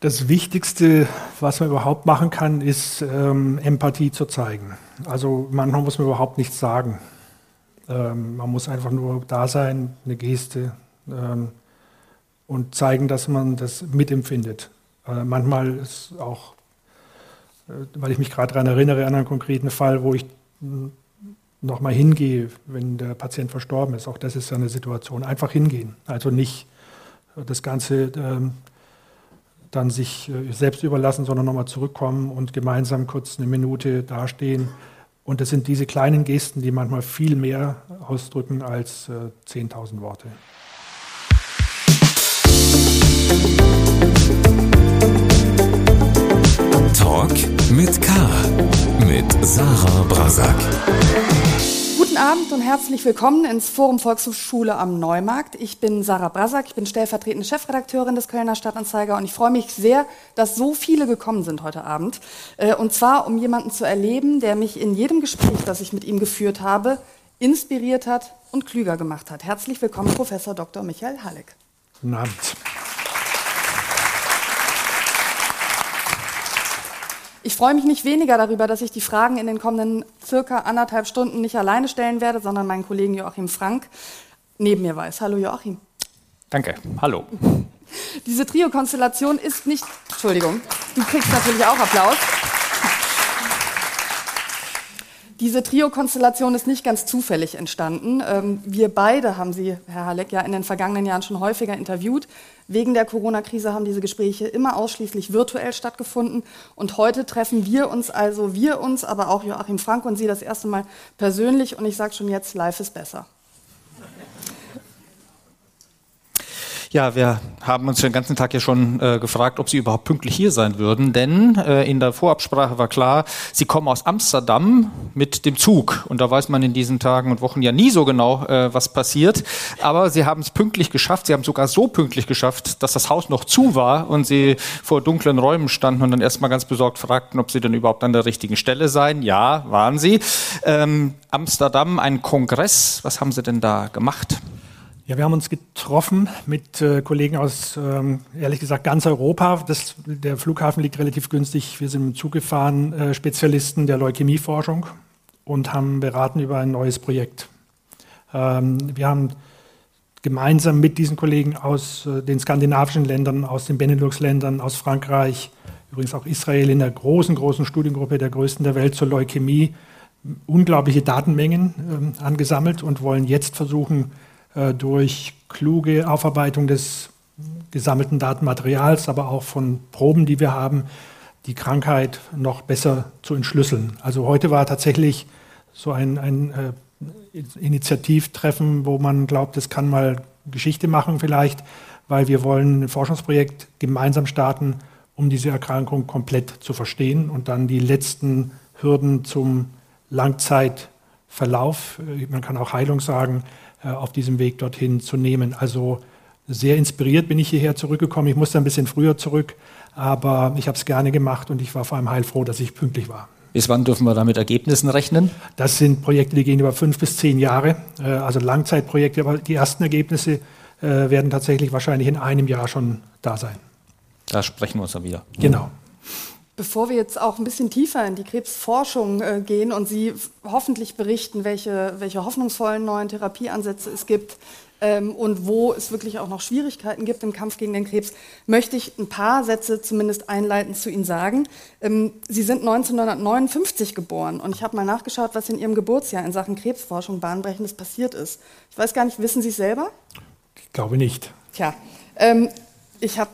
Das Wichtigste, was man überhaupt machen kann, ist ähm, Empathie zu zeigen. Also manchmal muss man überhaupt nichts sagen. Ähm, man muss einfach nur da sein, eine Geste ähm, und zeigen, dass man das mitempfindet. Äh, manchmal ist auch, äh, weil ich mich gerade daran erinnere, an einen konkreten Fall, wo ich hm, nochmal hingehe, wenn der Patient verstorben ist. Auch das ist eine Situation. Einfach hingehen. Also nicht das Ganze ähm, dann sich äh, selbst überlassen, sondern nochmal zurückkommen und gemeinsam kurz eine Minute dastehen. Und das sind diese kleinen Gesten, die manchmal viel mehr ausdrücken als äh, 10.000 Worte. Talk mit K. mit Sarah Brasak. Guten Abend und herzlich willkommen ins Forum Volkshochschule am Neumarkt. Ich bin Sarah Brasak, ich bin stellvertretende Chefredakteurin des Kölner Stadtanzeiger und ich freue mich sehr, dass so viele gekommen sind heute Abend. Äh, und zwar, um jemanden zu erleben, der mich in jedem Gespräch, das ich mit ihm geführt habe, inspiriert hat und klüger gemacht hat. Herzlich willkommen, Professor Dr. Michael Halleck. Guten Abend. Ich freue mich nicht weniger darüber, dass ich die Fragen in den kommenden circa anderthalb Stunden nicht alleine stellen werde, sondern meinen Kollegen Joachim Frank neben mir weiß. Hallo Joachim. Danke. Hallo. Diese Trio-Konstellation ist nicht. Entschuldigung, du kriegst natürlich auch Applaus. Diese Trio-Konstellation ist nicht ganz zufällig entstanden. Ähm, wir beide haben Sie, Herr Halleck, ja in den vergangenen Jahren schon häufiger interviewt. Wegen der Corona-Krise haben diese Gespräche immer ausschließlich virtuell stattgefunden. Und heute treffen wir uns also, wir uns, aber auch Joachim Frank und Sie das erste Mal persönlich. Und ich sage schon jetzt, live ist besser. Ja, wir haben uns den ganzen Tag ja schon äh, gefragt, ob Sie überhaupt pünktlich hier sein würden, denn äh, in der Vorabsprache war klar, Sie kommen aus Amsterdam mit dem Zug und da weiß man in diesen Tagen und Wochen ja nie so genau, äh, was passiert. Aber Sie haben es pünktlich geschafft. Sie haben sogar so pünktlich geschafft, dass das Haus noch zu war und Sie vor dunklen Räumen standen und dann erstmal ganz besorgt fragten, ob Sie denn überhaupt an der richtigen Stelle seien. Ja, waren Sie. Ähm, Amsterdam, ein Kongress. Was haben Sie denn da gemacht? Ja, wir haben uns getroffen mit äh, Kollegen aus, ähm, ehrlich gesagt, ganz Europa. Das, der Flughafen liegt relativ günstig. Wir sind im Zug gefahren, äh, Spezialisten der Leukämieforschung und haben beraten über ein neues Projekt. Ähm, wir haben gemeinsam mit diesen Kollegen aus äh, den skandinavischen Ländern, aus den Benelux-Ländern, aus Frankreich, übrigens auch Israel in der großen, großen Studiengruppe, der größten der Welt zur Leukämie, unglaubliche Datenmengen ähm, angesammelt und wollen jetzt versuchen, durch kluge Aufarbeitung des gesammelten Datenmaterials, aber auch von Proben, die wir haben, die Krankheit noch besser zu entschlüsseln. Also heute war tatsächlich so ein, ein äh, Initiativtreffen, wo man glaubt, es kann mal Geschichte machen vielleicht, weil wir wollen ein Forschungsprojekt gemeinsam starten, um diese Erkrankung komplett zu verstehen und dann die letzten Hürden zum Langzeitverlauf, äh, man kann auch Heilung sagen, äh, auf diesem Weg dorthin zu nehmen. Also sehr inspiriert bin ich hierher zurückgekommen. Ich musste ein bisschen früher zurück, aber ich habe es gerne gemacht und ich war vor allem heilfroh, dass ich pünktlich war. Bis wann dürfen wir da mit Ergebnissen rechnen? Das sind Projekte, die gehen über fünf bis zehn Jahre, äh, also Langzeitprojekte. Aber die ersten Ergebnisse äh, werden tatsächlich wahrscheinlich in einem Jahr schon da sein. Da sprechen wir uns dann wieder. Genau. Bevor wir jetzt auch ein bisschen tiefer in die Krebsforschung äh, gehen und Sie hoffentlich berichten, welche, welche hoffnungsvollen neuen Therapieansätze es gibt ähm, und wo es wirklich auch noch Schwierigkeiten gibt im Kampf gegen den Krebs, möchte ich ein paar Sätze zumindest einleitend zu Ihnen sagen. Ähm, Sie sind 1959 geboren und ich habe mal nachgeschaut, was in Ihrem Geburtsjahr in Sachen Krebsforschung bahnbrechendes passiert ist. Ich weiß gar nicht, wissen Sie es selber? Ich glaube nicht. Tja, ähm, ich habe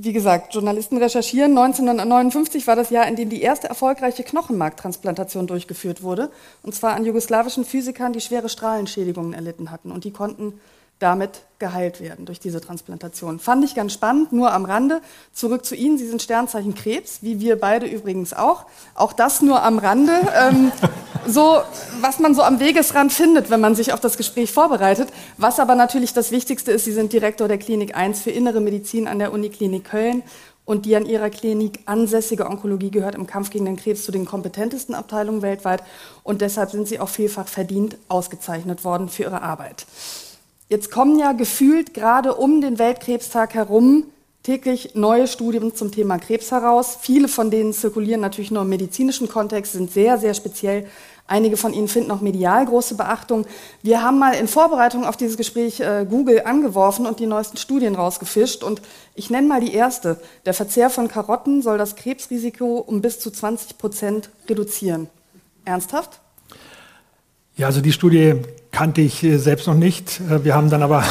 wie gesagt, Journalisten recherchieren. 1959 war das Jahr, in dem die erste erfolgreiche Knochenmarktransplantation durchgeführt wurde. Und zwar an jugoslawischen Physikern, die schwere Strahlenschädigungen erlitten hatten. Und die konnten damit geheilt werden durch diese Transplantation. Fand ich ganz spannend, nur am Rande. Zurück zu Ihnen, Sie sind Sternzeichen Krebs, wie wir beide übrigens auch. Auch das nur am Rande. Ähm, so, was man so am Wegesrand findet, wenn man sich auf das Gespräch vorbereitet. Was aber natürlich das Wichtigste ist, Sie sind Direktor der Klinik 1 für Innere Medizin an der Uniklinik Köln. Und die an ihrer Klinik ansässige Onkologie gehört im Kampf gegen den Krebs zu den kompetentesten Abteilungen weltweit. Und deshalb sind sie auch vielfach verdient ausgezeichnet worden für ihre Arbeit. Jetzt kommen ja gefühlt gerade um den Weltkrebstag herum täglich neue Studien zum Thema Krebs heraus. Viele von denen zirkulieren natürlich nur im medizinischen Kontext, sind sehr, sehr speziell. Einige von ihnen finden auch medial große Beachtung. Wir haben mal in Vorbereitung auf dieses Gespräch äh, Google angeworfen und die neuesten Studien rausgefischt. Und ich nenne mal die erste. Der Verzehr von Karotten soll das Krebsrisiko um bis zu 20 Prozent reduzieren. Ernsthaft? Ja, also die Studie kannte ich äh, selbst noch nicht. Äh, wir haben dann aber,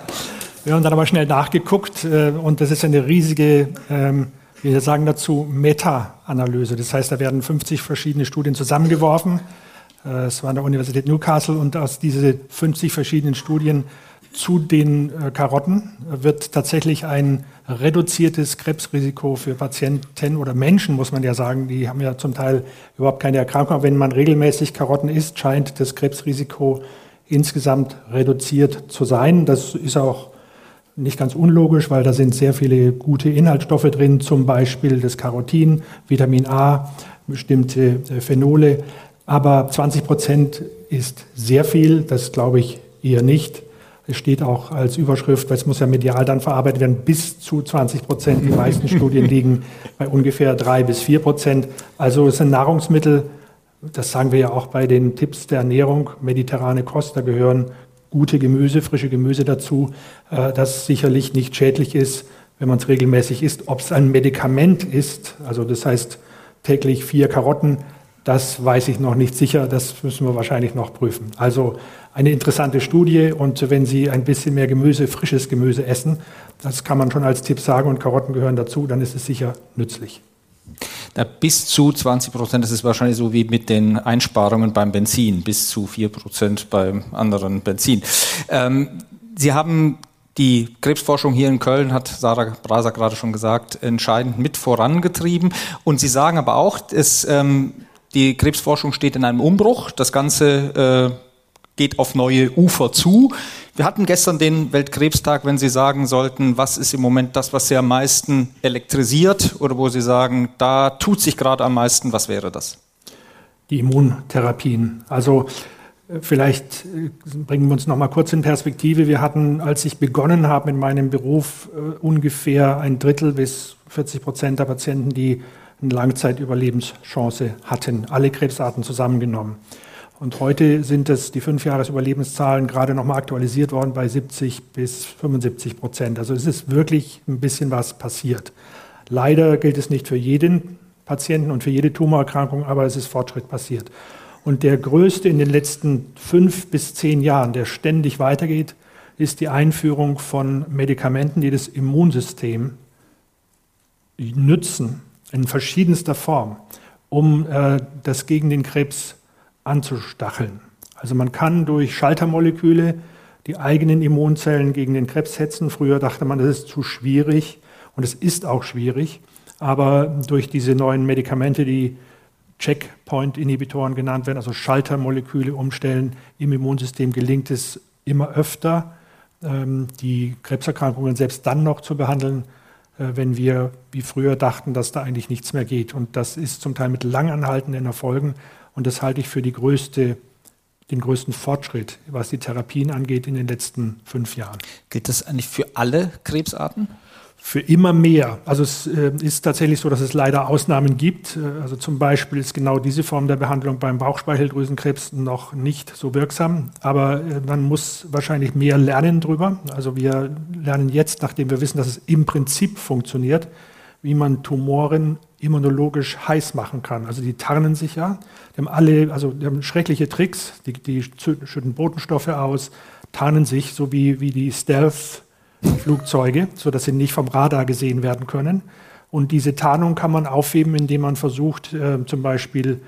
wir haben dann aber schnell nachgeguckt äh, und das ist eine riesige, ähm, wir sagen dazu Meta-Analyse. Das heißt, da werden 50 verschiedene Studien zusammengeworfen. Es war an der Universität Newcastle und aus diesen 50 verschiedenen Studien zu den Karotten wird tatsächlich ein reduziertes Krebsrisiko für Patienten oder Menschen, muss man ja sagen, die haben ja zum Teil überhaupt keine Erkrankung. Aber wenn man regelmäßig Karotten isst, scheint das Krebsrisiko insgesamt reduziert zu sein. Das ist auch nicht ganz unlogisch, weil da sind sehr viele gute Inhaltsstoffe drin, zum Beispiel das Carotin, Vitamin A, bestimmte äh, Phenole. Aber 20 Prozent ist sehr viel, das glaube ich eher nicht. Es steht auch als Überschrift, weil es muss ja medial dann verarbeitet werden, bis zu 20 Prozent. Die meisten Studien liegen bei ungefähr drei bis vier Prozent. Also es sind Nahrungsmittel, das sagen wir ja auch bei den Tipps der Ernährung, mediterrane Kost, da gehören gute Gemüse, frische Gemüse dazu, äh, das sicherlich nicht schädlich ist, wenn man es regelmäßig isst. Ob es ein Medikament ist, also das heißt täglich vier Karotten, das weiß ich noch nicht sicher, das müssen wir wahrscheinlich noch prüfen. Also eine interessante Studie und wenn Sie ein bisschen mehr Gemüse, frisches Gemüse essen, das kann man schon als Tipp sagen und Karotten gehören dazu, dann ist es sicher nützlich. Na, bis zu 20 Prozent, das ist wahrscheinlich so wie mit den Einsparungen beim Benzin, bis zu 4 Prozent beim anderen Benzin. Ähm, Sie haben die Krebsforschung hier in Köln, hat Sarah Braser gerade schon gesagt, entscheidend mit vorangetrieben. Und Sie sagen aber auch, es ähm, die Krebsforschung steht in einem Umbruch. Das Ganze äh, geht auf neue Ufer zu. Wir hatten gestern den Weltkrebstag, wenn Sie sagen sollten, was ist im Moment das, was Sie am meisten elektrisiert oder wo Sie sagen, da tut sich gerade am meisten, was wäre das? Die Immuntherapien. Also äh, vielleicht äh, bringen wir uns noch mal kurz in Perspektive. Wir hatten, als ich begonnen habe in meinem Beruf, äh, ungefähr ein Drittel bis 40 Prozent der Patienten, die eine Langzeitüberlebenschance hatten, alle Krebsarten zusammengenommen. Und heute sind es die Fünfjahresüberlebenszahlen gerade nochmal aktualisiert worden bei 70 bis 75 Prozent. Also es ist wirklich ein bisschen was passiert. Leider gilt es nicht für jeden Patienten und für jede Tumorerkrankung, aber es ist Fortschritt passiert. Und der größte in den letzten fünf bis zehn Jahren, der ständig weitergeht, ist die Einführung von Medikamenten, die das Immunsystem nützen, in verschiedenster Form, um äh, das gegen den Krebs anzustacheln. Also man kann durch Schaltermoleküle die eigenen Immunzellen gegen den Krebs hetzen. Früher dachte man, das ist zu schwierig und es ist auch schwierig. Aber durch diese neuen Medikamente, die Checkpoint-Inhibitoren genannt werden, also Schaltermoleküle umstellen im Immunsystem, gelingt es immer öfter, ähm, die Krebserkrankungen selbst dann noch zu behandeln, äh, wenn wir wie früher dachten, dass da eigentlich nichts mehr geht. Und das ist zum Teil mit langanhaltenden Erfolgen. Und das halte ich für größte, den größten Fortschritt, was die Therapien angeht in den letzten fünf Jahren. Gilt das eigentlich für alle Krebsarten? für immer mehr. Also es äh, ist tatsächlich so, dass es leider Ausnahmen gibt. Äh, also zum Beispiel ist genau diese Form der Behandlung beim Bauchspeicheldrüsenkrebs noch nicht so wirksam. Aber äh, man muss wahrscheinlich mehr lernen drüber. Also wir lernen jetzt, nachdem wir wissen, dass es im Prinzip funktioniert, wie man Tumoren immunologisch heiß machen kann. Also die tarnen sich ja. Die haben alle, also haben schreckliche Tricks. Die, die schütten Botenstoffe aus, tarnen sich, so wie, wie die Stealth- Flugzeuge, sodass sie nicht vom Radar gesehen werden können. Und diese Tarnung kann man aufheben, indem man versucht, äh, zum Beispiel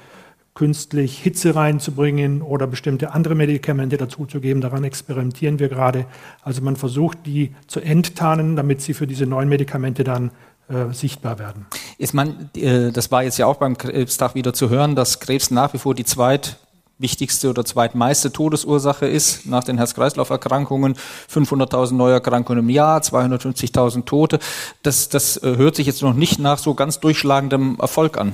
künstlich Hitze reinzubringen oder bestimmte andere Medikamente dazuzugeben. Daran experimentieren wir gerade. Also man versucht, die zu enttarnen, damit sie für diese neuen Medikamente dann äh, sichtbar werden. Ist man, äh, das war jetzt ja auch beim Krebstag wieder zu hören, dass Krebs nach wie vor die zweit wichtigste oder zweitmeiste Todesursache ist nach den Herz-Kreislauf-Erkrankungen. 500.000 Neuerkrankungen im Jahr, 250.000 Tote. Das, das äh, hört sich jetzt noch nicht nach so ganz durchschlagendem Erfolg an.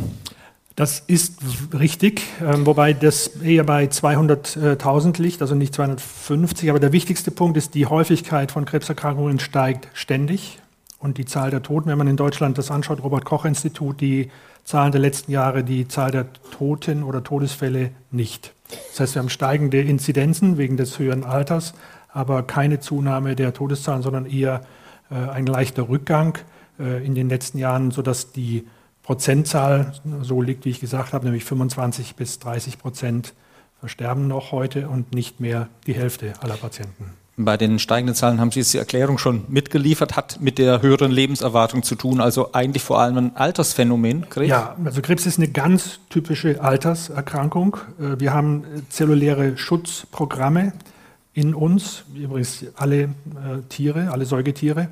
Das ist richtig, ähm, wobei das eher bei 200.000 liegt, also nicht 250. Aber der wichtigste Punkt ist, die Häufigkeit von Krebserkrankungen steigt ständig. Und die Zahl der Toten, wenn man in Deutschland das anschaut, Robert Koch Institut, die Zahlen der letzten Jahre, die Zahl der Toten oder Todesfälle nicht. Das heißt, wir haben steigende Inzidenzen wegen des höheren Alters, aber keine Zunahme der Todeszahlen, sondern eher äh, ein leichter Rückgang äh, in den letzten Jahren, sodass die Prozentzahl so liegt, wie ich gesagt habe, nämlich 25 bis 30 Prozent versterben noch heute und nicht mehr die Hälfte aller Patienten. Bei den steigenden Zahlen haben Sie jetzt die Erklärung schon mitgeliefert, hat mit der höheren Lebenserwartung zu tun, also eigentlich vor allem ein Altersphänomen, Krebs? Ja, also Krebs ist eine ganz typische Alterserkrankung. Äh, wir haben zelluläre Schutzprogramme in uns, übrigens alle äh, Tiere, alle Säugetiere,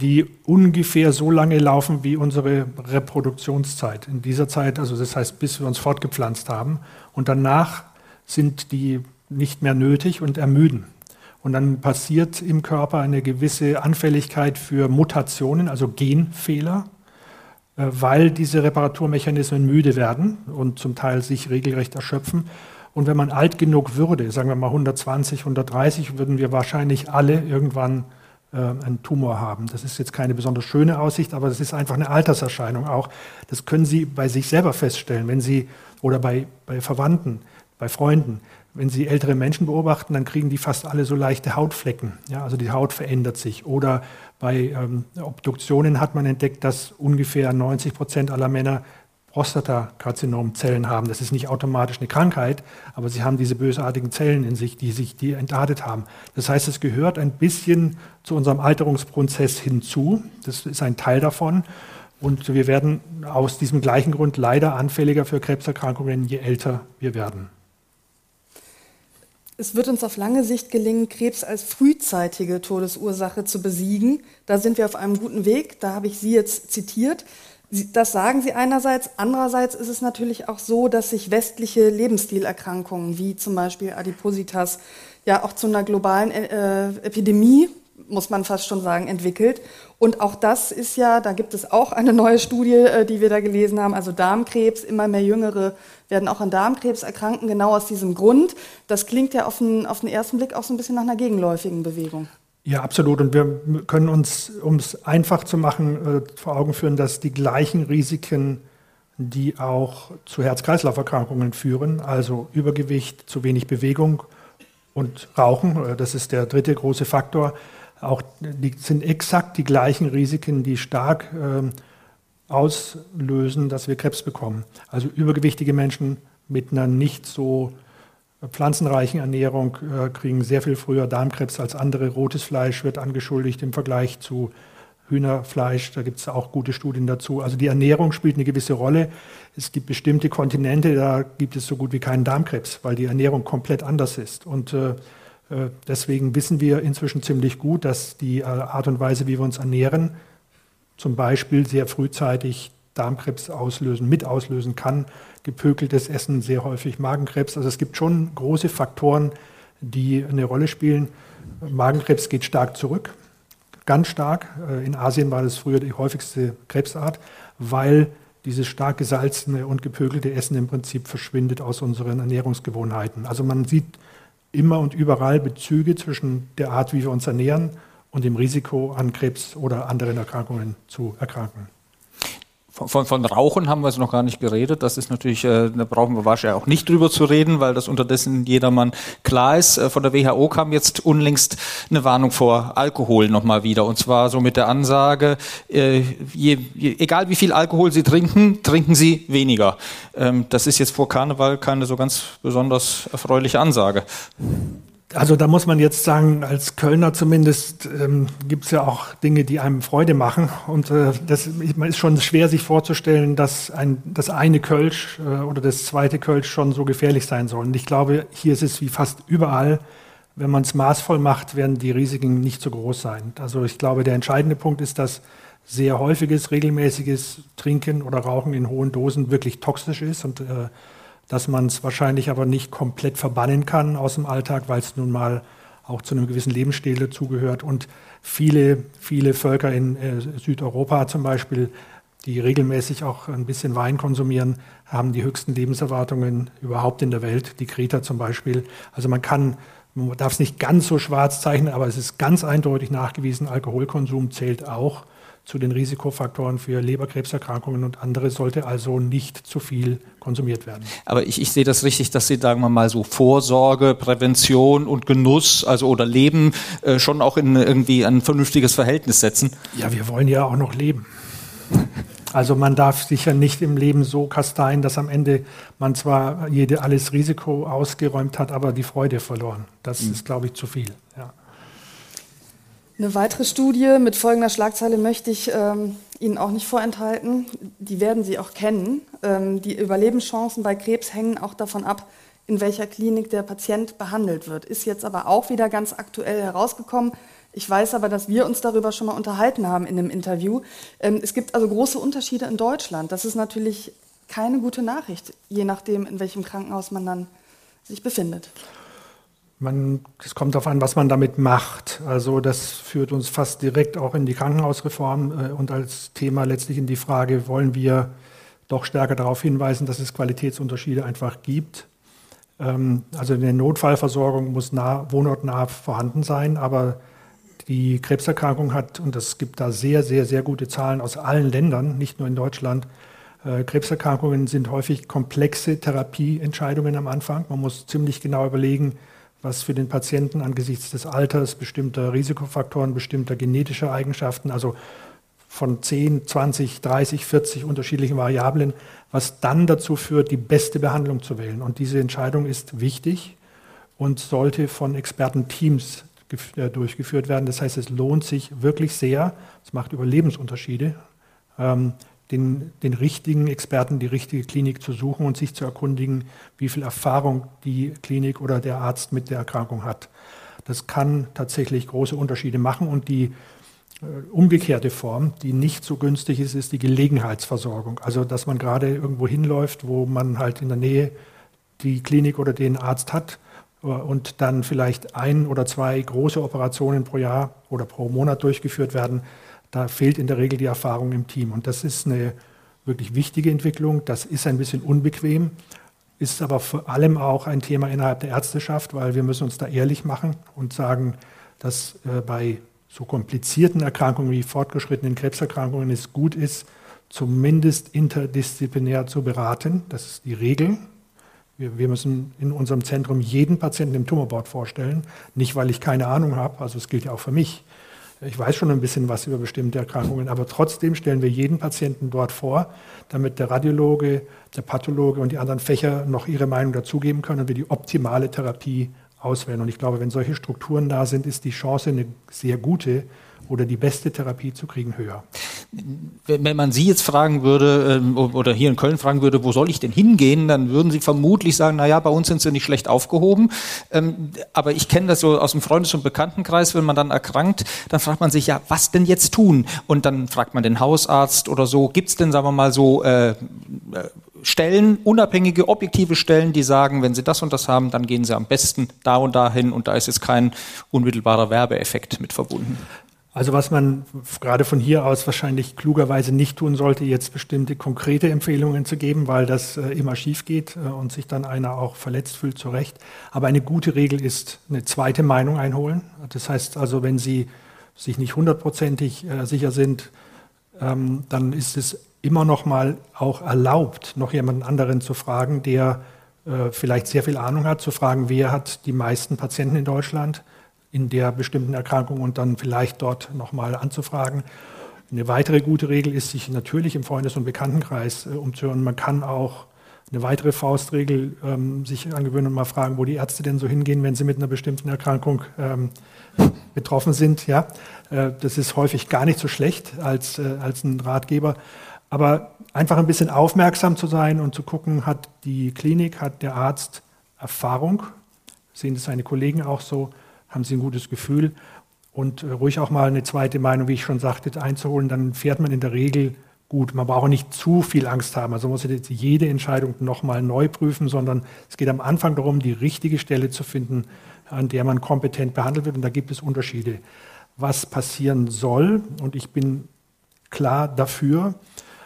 die ungefähr so lange laufen wie unsere Reproduktionszeit. In dieser Zeit, also das heißt, bis wir uns fortgepflanzt haben. Und danach sind die nicht mehr nötig und ermüden. Und dann passiert im Körper eine gewisse Anfälligkeit für Mutationen, also Genfehler, äh, weil diese Reparaturmechanismen müde werden und zum Teil sich regelrecht erschöpfen. Und wenn man alt genug würde, sagen wir mal 120, 130, würden wir wahrscheinlich alle irgendwann äh, einen Tumor haben. Das ist jetzt keine besonders schöne Aussicht, aber das ist einfach eine Alterserscheinung auch. Das können Sie bei sich selber feststellen, wenn Sie oder bei, bei Verwandten, bei Freunden. Wenn Sie ältere Menschen beobachten, dann kriegen die fast alle so leichte Hautflecken. Ja, also die Haut verändert sich. Oder bei ähm, Obduktionen hat man entdeckt, dass ungefähr 90 Prozent aller Männer Prostatakarzinomzellen haben. Das ist nicht automatisch eine Krankheit, aber sie haben diese bösartigen Zellen in sich, die sich die entartet haben. Das heißt, es gehört ein bisschen zu unserem Alterungsprozess hinzu. Das ist ein Teil davon. Und wir werden aus diesem gleichen Grund leider anfälliger für Krebserkrankungen, je älter wir werden. Es wird uns auf lange Sicht gelingen, Krebs als frühzeitige Todesursache zu besiegen. Da sind wir auf einem guten Weg. Da habe ich Sie jetzt zitiert. Das sagen Sie einerseits. Andererseits ist es natürlich auch so, dass sich westliche Lebensstilerkrankungen wie zum Beispiel Adipositas ja auch zu einer globalen äh, Epidemie, muss man fast schon sagen, entwickelt. Und auch das ist ja, da gibt es auch eine neue Studie, äh, die wir da gelesen haben, also Darmkrebs, immer mehr Jüngere werden auch an Darmkrebs erkranken, genau aus diesem Grund. Das klingt ja auf den, auf den ersten Blick auch so ein bisschen nach einer gegenläufigen Bewegung. Ja, absolut. Und wir können uns, um es einfach zu machen, äh, vor Augen führen, dass die gleichen Risiken, die auch zu Herz-Kreislauf-Erkrankungen führen, also Übergewicht, zu wenig Bewegung und Rauchen, äh, das ist der dritte große Faktor, auch die sind exakt die gleichen Risiken, die stark äh, auslösen, dass wir Krebs bekommen. Also übergewichtige Menschen mit einer nicht so pflanzenreichen Ernährung äh, kriegen sehr viel früher Darmkrebs als andere. Rotes Fleisch wird angeschuldigt im Vergleich zu Hühnerfleisch. Da gibt es auch gute Studien dazu. Also die Ernährung spielt eine gewisse Rolle. Es gibt bestimmte Kontinente, da gibt es so gut wie keinen Darmkrebs, weil die Ernährung komplett anders ist. Und äh deswegen wissen wir inzwischen ziemlich gut, dass die äh, Art und Weise, wie wir uns ernähren, zum Beispiel sehr frühzeitig Darmkrebs auslösen, mit auslösen kann gepökeltes Essen sehr häufig Magenkrebs. Also es gibt schon große Faktoren, die eine Rolle spielen. Magenkrebs geht stark zurück, ganz stark. Äh, in Asien war das früher die häufigste Krebsart, weil dieses stark gesalzene und gepökelte Essen im Prinzip verschwindet aus unseren Ernährungsgewohnheiten. Also man sieht immer und überall Bezüge zwischen der Art, wie wir uns ernähren und dem Risiko an Krebs oder anderen Erkrankungen zu erkranken. Von, von, von, Rauchen haben wir es noch gar nicht geredet. Das ist natürlich, äh, da brauchen wir wahrscheinlich auch nicht drüber zu reden, weil das unterdessen jedermann klar ist. Äh, von der WHO kam jetzt unlängst eine Warnung vor Alkohol nochmal wieder. Und zwar so mit der Ansage, äh, je, je, egal wie viel Alkohol Sie trinken, trinken Sie weniger. Ähm, das ist jetzt vor Karneval keine so ganz besonders erfreuliche Ansage. Also da muss man jetzt sagen, als Kölner zumindest ähm, gibt es ja auch Dinge, die einem Freude machen. Und äh, das ist schon schwer, sich vorzustellen, dass ein, das eine Kölsch äh, oder das zweite Kölsch schon so gefährlich sein soll. Und ich glaube, hier ist es wie fast überall, wenn man es maßvoll macht, werden die Risiken nicht so groß sein. Also ich glaube, der entscheidende Punkt ist, dass sehr häufiges, regelmäßiges Trinken oder Rauchen in hohen Dosen wirklich toxisch ist und äh, dass man es wahrscheinlich aber nicht komplett verbannen kann aus dem Alltag, weil es nun mal auch zu einem gewissen Lebensstil dazugehört. Und viele, viele Völker in äh, Südeuropa zum Beispiel, die regelmäßig auch ein bisschen Wein konsumieren, haben die höchsten Lebenserwartungen überhaupt in der Welt. Die Kreta zum Beispiel. Also man kann, man darf es nicht ganz so schwarz zeichnen, aber es ist ganz eindeutig nachgewiesen, Alkoholkonsum zählt auch zu den Risikofaktoren für Leberkrebserkrankungen und andere sollte also nicht zu viel konsumiert werden. Aber ich, ich sehe das richtig, dass Sie, sagen wir mal, so Vorsorge, Prävention und Genuss, also oder Leben äh, schon auch in irgendwie ein vernünftiges Verhältnis setzen. Ja, wir wollen ja auch noch leben. Also man darf sich ja nicht im Leben so kasteien, dass am Ende man zwar jede, alles Risiko ausgeräumt hat, aber die Freude verloren. Das mhm. ist, glaube ich, zu viel. Ja. Eine weitere Studie mit folgender Schlagzeile möchte ich ähm, Ihnen auch nicht vorenthalten. Die werden Sie auch kennen. Ähm, die Überlebenschancen bei Krebs hängen auch davon ab, in welcher Klinik der Patient behandelt wird. Ist jetzt aber auch wieder ganz aktuell herausgekommen. Ich weiß aber, dass wir uns darüber schon mal unterhalten haben in einem Interview. Ähm, es gibt also große Unterschiede in Deutschland. Das ist natürlich keine gute Nachricht, je nachdem, in welchem Krankenhaus man dann sich befindet. Es kommt darauf an, was man damit macht. Also das führt uns fast direkt auch in die Krankenhausreform äh, und als Thema letztlich in die Frage, wollen wir doch stärker darauf hinweisen, dass es Qualitätsunterschiede einfach gibt. Ähm, also eine Notfallversorgung muss nah, wohnortnah vorhanden sein, aber die Krebserkrankung hat, und es gibt da sehr, sehr, sehr gute Zahlen aus allen Ländern, nicht nur in Deutschland, äh, Krebserkrankungen sind häufig komplexe Therapieentscheidungen am Anfang. Man muss ziemlich genau überlegen, was für den Patienten angesichts des Alters, bestimmter Risikofaktoren, bestimmter genetischer Eigenschaften, also von 10, 20, 30, 40 unterschiedlichen Variablen, was dann dazu führt, die beste Behandlung zu wählen. Und diese Entscheidung ist wichtig und sollte von Expertenteams äh, durchgeführt werden. Das heißt, es lohnt sich wirklich sehr, es macht Überlebensunterschiede, ähm, den, den richtigen Experten, die richtige Klinik zu suchen und sich zu erkundigen, wie viel Erfahrung die Klinik oder der Arzt mit der Erkrankung hat. Das kann tatsächlich große Unterschiede machen und die äh, umgekehrte Form, die nicht so günstig ist, ist die Gelegenheitsversorgung. Also, dass man gerade irgendwo hinläuft, wo man halt in der Nähe die Klinik oder den Arzt hat äh, und dann vielleicht ein oder zwei große Operationen pro Jahr oder pro Monat durchgeführt werden da fehlt in der Regel die Erfahrung im Team. Und das ist eine wirklich wichtige Entwicklung. Das ist ein bisschen unbequem, ist aber vor allem auch ein Thema innerhalb der Ärzteschaft, weil wir müssen uns da ehrlich machen und sagen, dass äh, bei so komplizierten Erkrankungen wie fortgeschrittenen Krebserkrankungen es gut ist, zumindest interdisziplinär zu beraten. Das ist die Regel. Wir, wir, müssen in unserem Zentrum jeden Patienten im Tumorboard vorstellen. Nicht, weil ich keine Ahnung habe, also es gilt ja auch für mich, ich weiß schon ein bisschen was über bestimmte Erkrankungen, aber trotzdem stellen wir jeden Patienten dort vor, damit der Radiologe, der Pathologe und die anderen Fächer noch ihre Meinung dazugeben können und wir die optimale Therapie auswählen. Und ich glaube, wenn solche Strukturen da sind, ist die Chance eine sehr gute, oder die beste Therapie zu kriegen höher. Wenn man Sie jetzt fragen würde ähm, oder hier in Köln fragen würde, wo soll ich denn hingehen, dann würden Sie vermutlich sagen, na ja, bei uns sind Sie nicht schlecht aufgehoben. Ähm, aber ich kenne das so aus dem Freundes- und Bekanntenkreis, wenn man dann erkrankt, dann fragt man sich ja, was denn jetzt tun? Und dann fragt man den Hausarzt oder so, gibt es denn, sagen wir mal so, äh, äh, Stellen, unabhängige, objektive Stellen, die sagen, wenn Sie das und das haben, dann gehen Sie am besten da und dahin und da ist jetzt kein unmittelbarer Werbeeffekt mit verbunden. Also was man gerade von hier aus wahrscheinlich klugerweise nicht tun sollte, jetzt bestimmte konkrete Empfehlungen zu geben, weil das äh, immer schief geht äh, und sich dann einer auch verletzt fühlt, zu Recht. Aber eine gute Regel ist eine zweite Meinung einholen. Das heißt also, wenn Sie sich nicht hundertprozentig äh, sicher sind, ähm, dann ist es immer noch mal auch erlaubt, noch jemanden anderen zu fragen, der äh, vielleicht sehr viel Ahnung hat, zu fragen, wer hat die meisten Patienten in Deutschland in der bestimmten Erkrankung und dann vielleicht dort nochmal anzufragen. Eine weitere gute Regel ist, sich natürlich im Freundes- und Bekanntenkreis äh, umzuhören. Man kann auch eine weitere Faustregel ähm, sich angewöhnen und mal fragen, wo die Ärzte denn so hingehen, wenn sie mit einer bestimmten Erkrankung ähm, betroffen sind. Ja, äh, das ist häufig gar nicht so schlecht als, äh, als ein Ratgeber. Aber einfach ein bisschen aufmerksam zu sein und zu gucken, hat die Klinik, hat der Arzt Erfahrung, sehen das seine Kollegen auch so, haben sie ein gutes Gefühl. Und äh, ruhig auch mal eine zweite Meinung, wie ich schon sagte, einzuholen, dann fährt man in der Regel gut. Man braucht nicht zu viel Angst haben. Also man muss jetzt jede Entscheidung nochmal neu prüfen, sondern es geht am Anfang darum, die richtige Stelle zu finden, an der man kompetent behandelt wird. Und da gibt es Unterschiede. Was passieren soll, und ich bin klar dafür,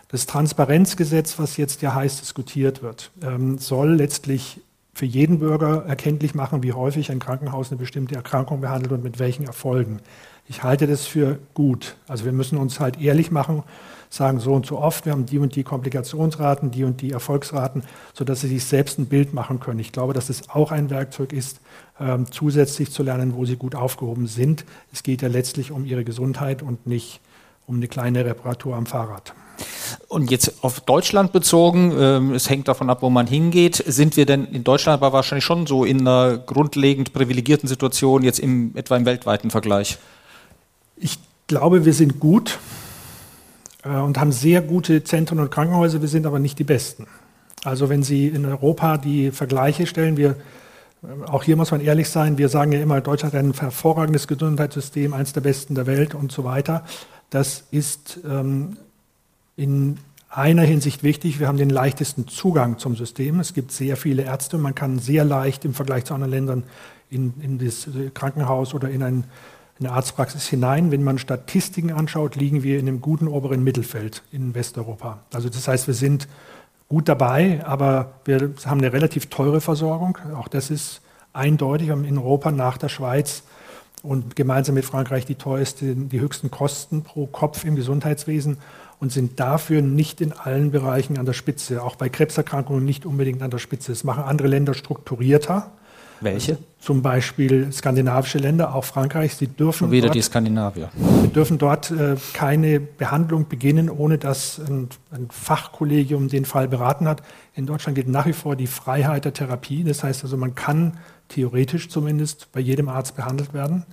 das Transparenzgesetz, was jetzt ja heiß diskutiert wird, ähm, soll letztlich für jeden Bürger erkenntlich machen, wie häufig ein Krankenhaus eine bestimmte Erkrankung behandelt und mit welchen Erfolgen. Ich halte das für gut. Also wir müssen uns halt ehrlich machen, sagen so und so oft, wir haben die und die Komplikationsraten, die und die Erfolgsraten, sodass sie sich selbst ein Bild machen können. Ich glaube, dass es auch ein Werkzeug ist, ähm, zusätzlich zu lernen, wo sie gut aufgehoben sind. Es geht ja letztlich um ihre Gesundheit und nicht um eine kleine Reparatur am Fahrrad. Und jetzt auf Deutschland bezogen, ähm, es hängt davon ab, wo man hingeht, sind wir denn in Deutschland aber wahrscheinlich schon so in einer grundlegend privilegierten Situation, jetzt im, etwa im weltweiten Vergleich? Ich glaube, wir sind gut äh, und haben sehr gute Zentren und Krankenhäuser, wir sind aber nicht die besten. Also wenn Sie in Europa die Vergleiche stellen, wir äh, auch hier muss man ehrlich sein, wir sagen ja immer, Deutschland hat ein hervorragendes Gesundheitssystem, eines der besten der Welt und so weiter. Das ist ähm, in einer Hinsicht wichtig, wir haben den leichtesten Zugang zum System. Es gibt sehr viele Ärzte, man kann sehr leicht im Vergleich zu anderen Ländern in, in das Krankenhaus oder in, ein, in eine Arztpraxis hinein. Wenn man Statistiken anschaut, liegen wir in einem guten oberen Mittelfeld in Westeuropa. Also das heißt, wir sind gut dabei, aber wir haben eine relativ teure Versorgung. Auch das ist eindeutig. Wir haben in Europa nach der Schweiz und gemeinsam mit Frankreich die teuersten, die höchsten Kosten pro Kopf im Gesundheitswesen und sind dafür nicht in allen Bereichen an der Spitze, auch bei Krebserkrankungen nicht unbedingt an der Spitze. Das machen andere Länder strukturierter. Welche? Zum Beispiel skandinavische Länder, auch Frankreich. Sie dürfen wieder dort, die Skandinavier. Sie dürfen dort äh, keine Behandlung beginnen, ohne dass ein, ein, Fachkollegium den Fall beraten hat. In Deutschland gilt nach wie vor die Freiheit der Therapie. Das heißt also, man kann theoretisch zumindest bei jedem Arzt behandelt werden.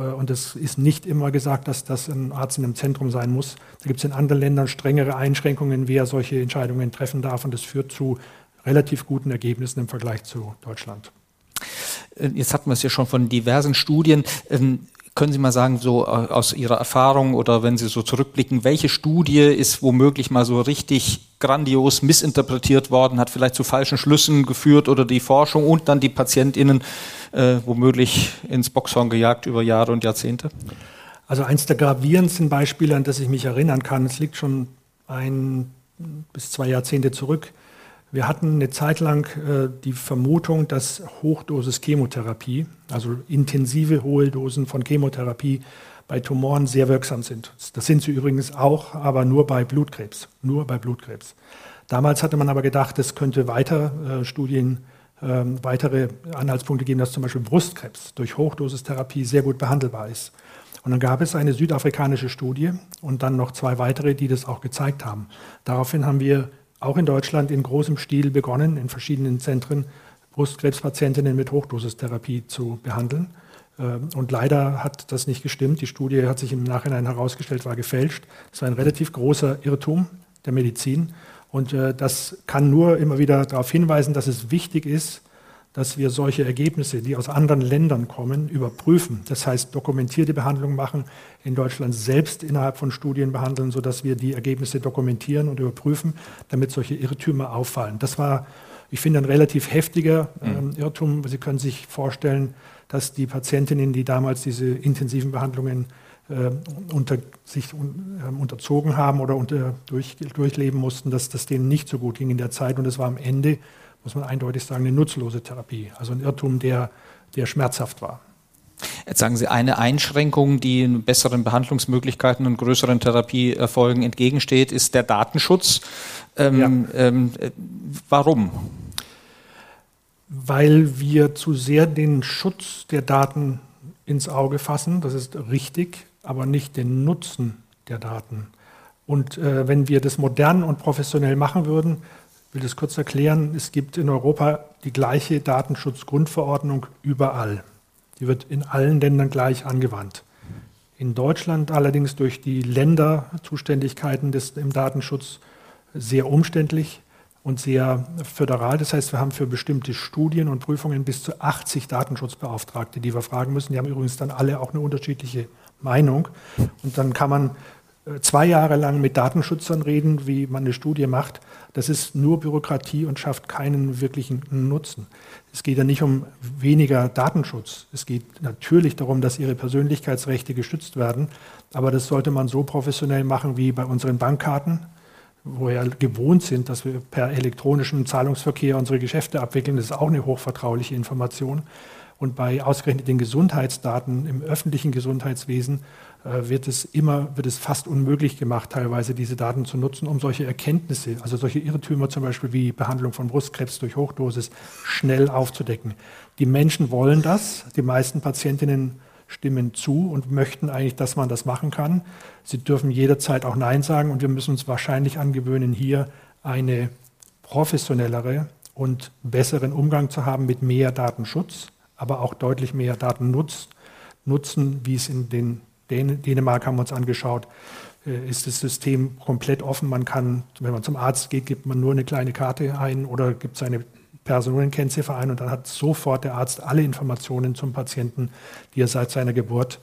Äh, und es ist nicht immer gesagt, dass das ein Arzt in einem Zentrum sein muss. Da gibt es in anderen Ländern strengere Einschränkungen, wer solche Entscheidungen treffen darf. Und das führt zu relativ guten Ergebnissen im Vergleich zu Deutschland. Äh, jetzt hatten wir es ja schon von diversen Studien. Können Sie mal sagen, so äh, aus Ihrer Erfahrung oder wenn Sie so zurückblicken, welche Studie ist womöglich mal so richtig grandios missinterpretiert worden, hat vielleicht zu falschen Schlüssen geführt oder die Forschung und dann die PatientInnen äh, womöglich ins Boxhorn gejagt über Jahre und Jahrzehnte? Also eins der gravierendsten Beispiele, an das ich mich erinnern kann, es liegt schon ein bis zwei Jahrzehnte zurück. Wir hatten eine Zeit lang äh, die Vermutung, dass Hochdosis Chemotherapie, also intensive hohe Dosen von Chemotherapie bei Tumoren sehr wirksam sind. Das sind sie übrigens auch, aber nur bei Blutkrebs. Nur bei Blutkrebs. Damals hatte man aber gedacht, es könnte weiter äh, Studien, äh, weitere Anhaltspunkte geben, dass zum Beispiel Brustkrebs durch Hochdosistherapie sehr gut behandelbar ist. Und dann gab es eine südafrikanische Studie und dann noch zwei weitere, die das auch gezeigt haben. Daraufhin haben wir auch in Deutschland in großem Stil begonnen, in verschiedenen Zentren Brustkrebspatientinnen mit Hochdosistherapie zu behandeln. Ähm, und leider hat das nicht gestimmt. Die Studie hat sich im Nachhinein herausgestellt, war gefälscht. Das war ein relativ großer Irrtum der Medizin. Und äh, das kann nur immer wieder darauf hinweisen, dass es wichtig ist, dass wir solche Ergebnisse, die aus anderen Ländern kommen, überprüfen. Das heißt, dokumentierte Behandlung machen, in Deutschland selbst innerhalb von Studien behandeln, sodass wir die Ergebnisse dokumentieren und überprüfen, damit solche Irrtümer auffallen. Das war, ich finde, ein relativ heftiger ähm, Irrtum. Sie können sich vorstellen, dass die Patientinnen, die damals diese intensiven Behandlungen äh, unter, sich äh, unterzogen haben oder unter, durch, durchleben mussten, dass das denen nicht so gut ging in der Zeit. Und es war am Ende muss man eindeutig sagen, eine nutzlose Therapie. Also ein Irrtum, der, der schmerzhaft war. Jetzt sagen Sie, eine Einschränkung, die besseren Behandlungsmöglichkeiten und größeren Therapieerfolgen entgegensteht, ist der Datenschutz. Ähm, ja. ähm, warum? Weil wir zu sehr den Schutz der Daten ins Auge fassen, das ist richtig, aber nicht den Nutzen der Daten. Und äh, wenn wir das modern und professionell machen würden, will das kurz erklären. Es gibt in Europa die gleiche Datenschutzgrundverordnung überall. Die wird in allen Ländern gleich angewandt. In Deutschland allerdings durch die Länderzuständigkeiten des, im Datenschutz sehr umständlich und sehr föderal. Das heißt, wir haben für bestimmte Studien und Prüfungen bis zu 80 Datenschutzbeauftragte, die wir fragen müssen. Die haben übrigens dann alle auch eine unterschiedliche Meinung. Und dann kann man zwei Jahre lang mit Datenschützern reden, wie man eine Studie macht, das ist nur Bürokratie und schafft keinen wirklichen Nutzen. Es geht ja nicht um weniger Datenschutz. Es geht natürlich darum, dass ihre Persönlichkeitsrechte geschützt werden. Aber das sollte man so professionell machen wie bei unseren Bankkarten, wo wir ja gewohnt sind, dass wir per elektronischen Zahlungsverkehr unsere Geschäfte abwickeln. Das ist auch eine hochvertrauliche Information. Und bei ausgerechnet den Gesundheitsdaten im öffentlichen Gesundheitswesen wird es immer, wird es fast unmöglich gemacht, teilweise diese Daten zu nutzen, um solche Erkenntnisse, also solche Irrtümer zum Beispiel wie Behandlung von Brustkrebs durch Hochdosis, schnell aufzudecken. Die Menschen wollen das, die meisten Patientinnen stimmen zu und möchten eigentlich, dass man das machen kann. Sie dürfen jederzeit auch Nein sagen und wir müssen uns wahrscheinlich angewöhnen, hier eine professionellere und besseren Umgang zu haben mit mehr Datenschutz, aber auch deutlich mehr Datennutz, Nutzen, wie es in den Dän Dänemark haben wir uns angeschaut, äh, ist das System komplett offen. Man kann, wenn man zum Arzt geht, gibt man nur eine kleine Karte ein oder gibt seine Personenkennziffer ein und dann hat sofort der Arzt alle Informationen zum Patienten, die er seit seiner Geburt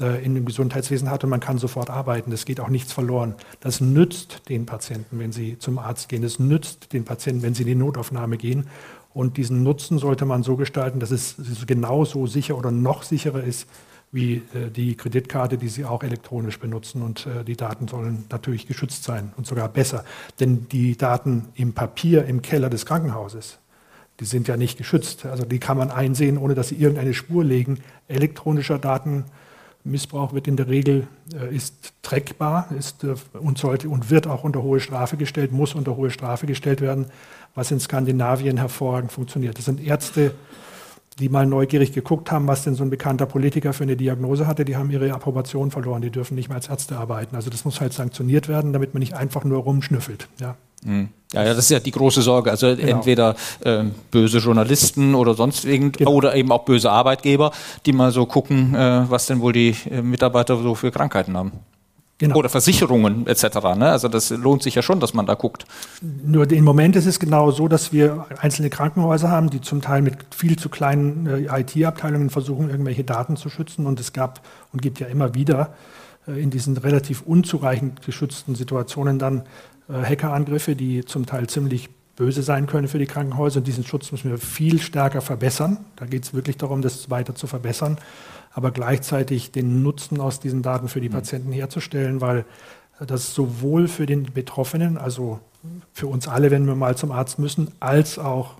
äh, in dem Gesundheitswesen hat und man kann sofort arbeiten. Das geht auch nichts verloren. Das nützt den Patienten, wenn sie zum Arzt gehen. Das nützt den Patienten, wenn sie in die Notaufnahme gehen. Und diesen Nutzen sollte man so gestalten, dass es genauso sicher oder noch sicherer ist wie äh, die Kreditkarte, die Sie auch elektronisch benutzen. Und äh, die Daten sollen natürlich geschützt sein und sogar besser. Denn die Daten im Papier im Keller des Krankenhauses, die sind ja nicht geschützt. Also die kann man einsehen, ohne dass sie irgendeine Spur legen. Elektronischer Datenmissbrauch wird in der Regel äh, ist trackbar ist, und sollte und wird auch unter hohe Strafe gestellt, muss unter hohe Strafe gestellt werden, was in Skandinavien hervorragend funktioniert. Das sind Ärzte, die mal neugierig geguckt haben, was denn so ein bekannter Politiker für eine Diagnose hatte, die haben ihre Approbation verloren, die dürfen nicht mehr als Ärzte arbeiten. Also das muss halt sanktioniert werden, damit man nicht einfach nur rumschnüffelt. Ja. Mhm. Ja, das ist ja die große Sorge. Also genau. entweder äh, böse Journalisten oder sonst irgend genau. oder eben auch böse Arbeitgeber, die mal so gucken, äh, was denn wohl die äh, Mitarbeiter so für Krankheiten haben. Genau. Oder Versicherungen etc. Ne? Also das lohnt sich ja schon, dass man da guckt. Nur im Moment ist es genau so, dass wir einzelne Krankenhäuser haben, die zum Teil mit viel zu kleinen äh, IT-Abteilungen versuchen, irgendwelche Daten zu schützen. Und es gab und gibt ja immer wieder äh, in diesen relativ unzureichend geschützten Situationen dann äh, Hackerangriffe, die zum Teil ziemlich böse sein können für die Krankenhäuser. Und diesen Schutz müssen wir viel stärker verbessern. Da geht es wirklich darum, das weiter zu verbessern aber gleichzeitig den Nutzen aus diesen Daten für die mhm. Patienten herzustellen, weil das sowohl für den Betroffenen, also für uns alle, wenn wir mal zum Arzt müssen, als auch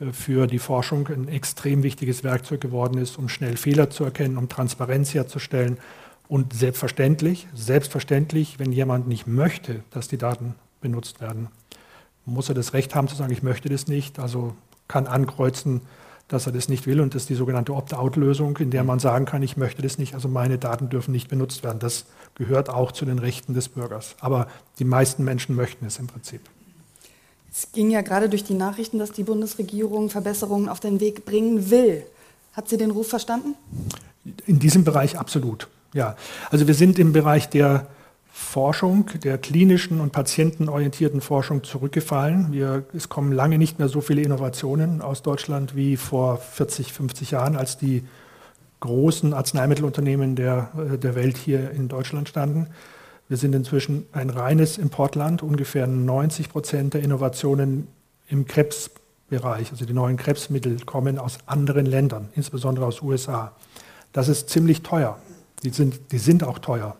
äh, für die Forschung ein extrem wichtiges Werkzeug geworden ist, um schnell Fehler zu erkennen, um Transparenz herzustellen. Und selbstverständlich, selbstverständlich, wenn jemand nicht möchte, dass die Daten benutzt werden, muss er das Recht haben zu sagen, ich möchte das nicht. Also kann ankreuzen, dass er das nicht will. Und das ist die sogenannte Opt-out-Lösung, in der man sagen kann, ich möchte das nicht, also meine Daten dürfen nicht benutzt werden. Das gehört auch zu den Rechten des Bürgers. Aber die meisten Menschen möchten es im Prinzip. Es ging ja gerade durch die Nachrichten, dass die Bundesregierung Verbesserungen auf den Weg bringen will. Hat sie den Ruf verstanden? In diesem Bereich absolut. Ja, also wir sind im Bereich der Forschung, der klinischen und patientenorientierten Forschung zurückgefallen. Wir, es kommen lange nicht mehr so viele Innovationen aus Deutschland wie vor 40, 50 Jahren, als die großen Arzneimittelunternehmen der, äh, der Welt hier in Deutschland standen. Wir sind inzwischen ein reines Importland. Ungefähr 90 Prozent der Innovationen im Krebsbereich, also die neuen Krebsmittel, kommen aus anderen Ländern, insbesondere aus USA. Das ist ziemlich teuer. Die sind, die sind auch teuer.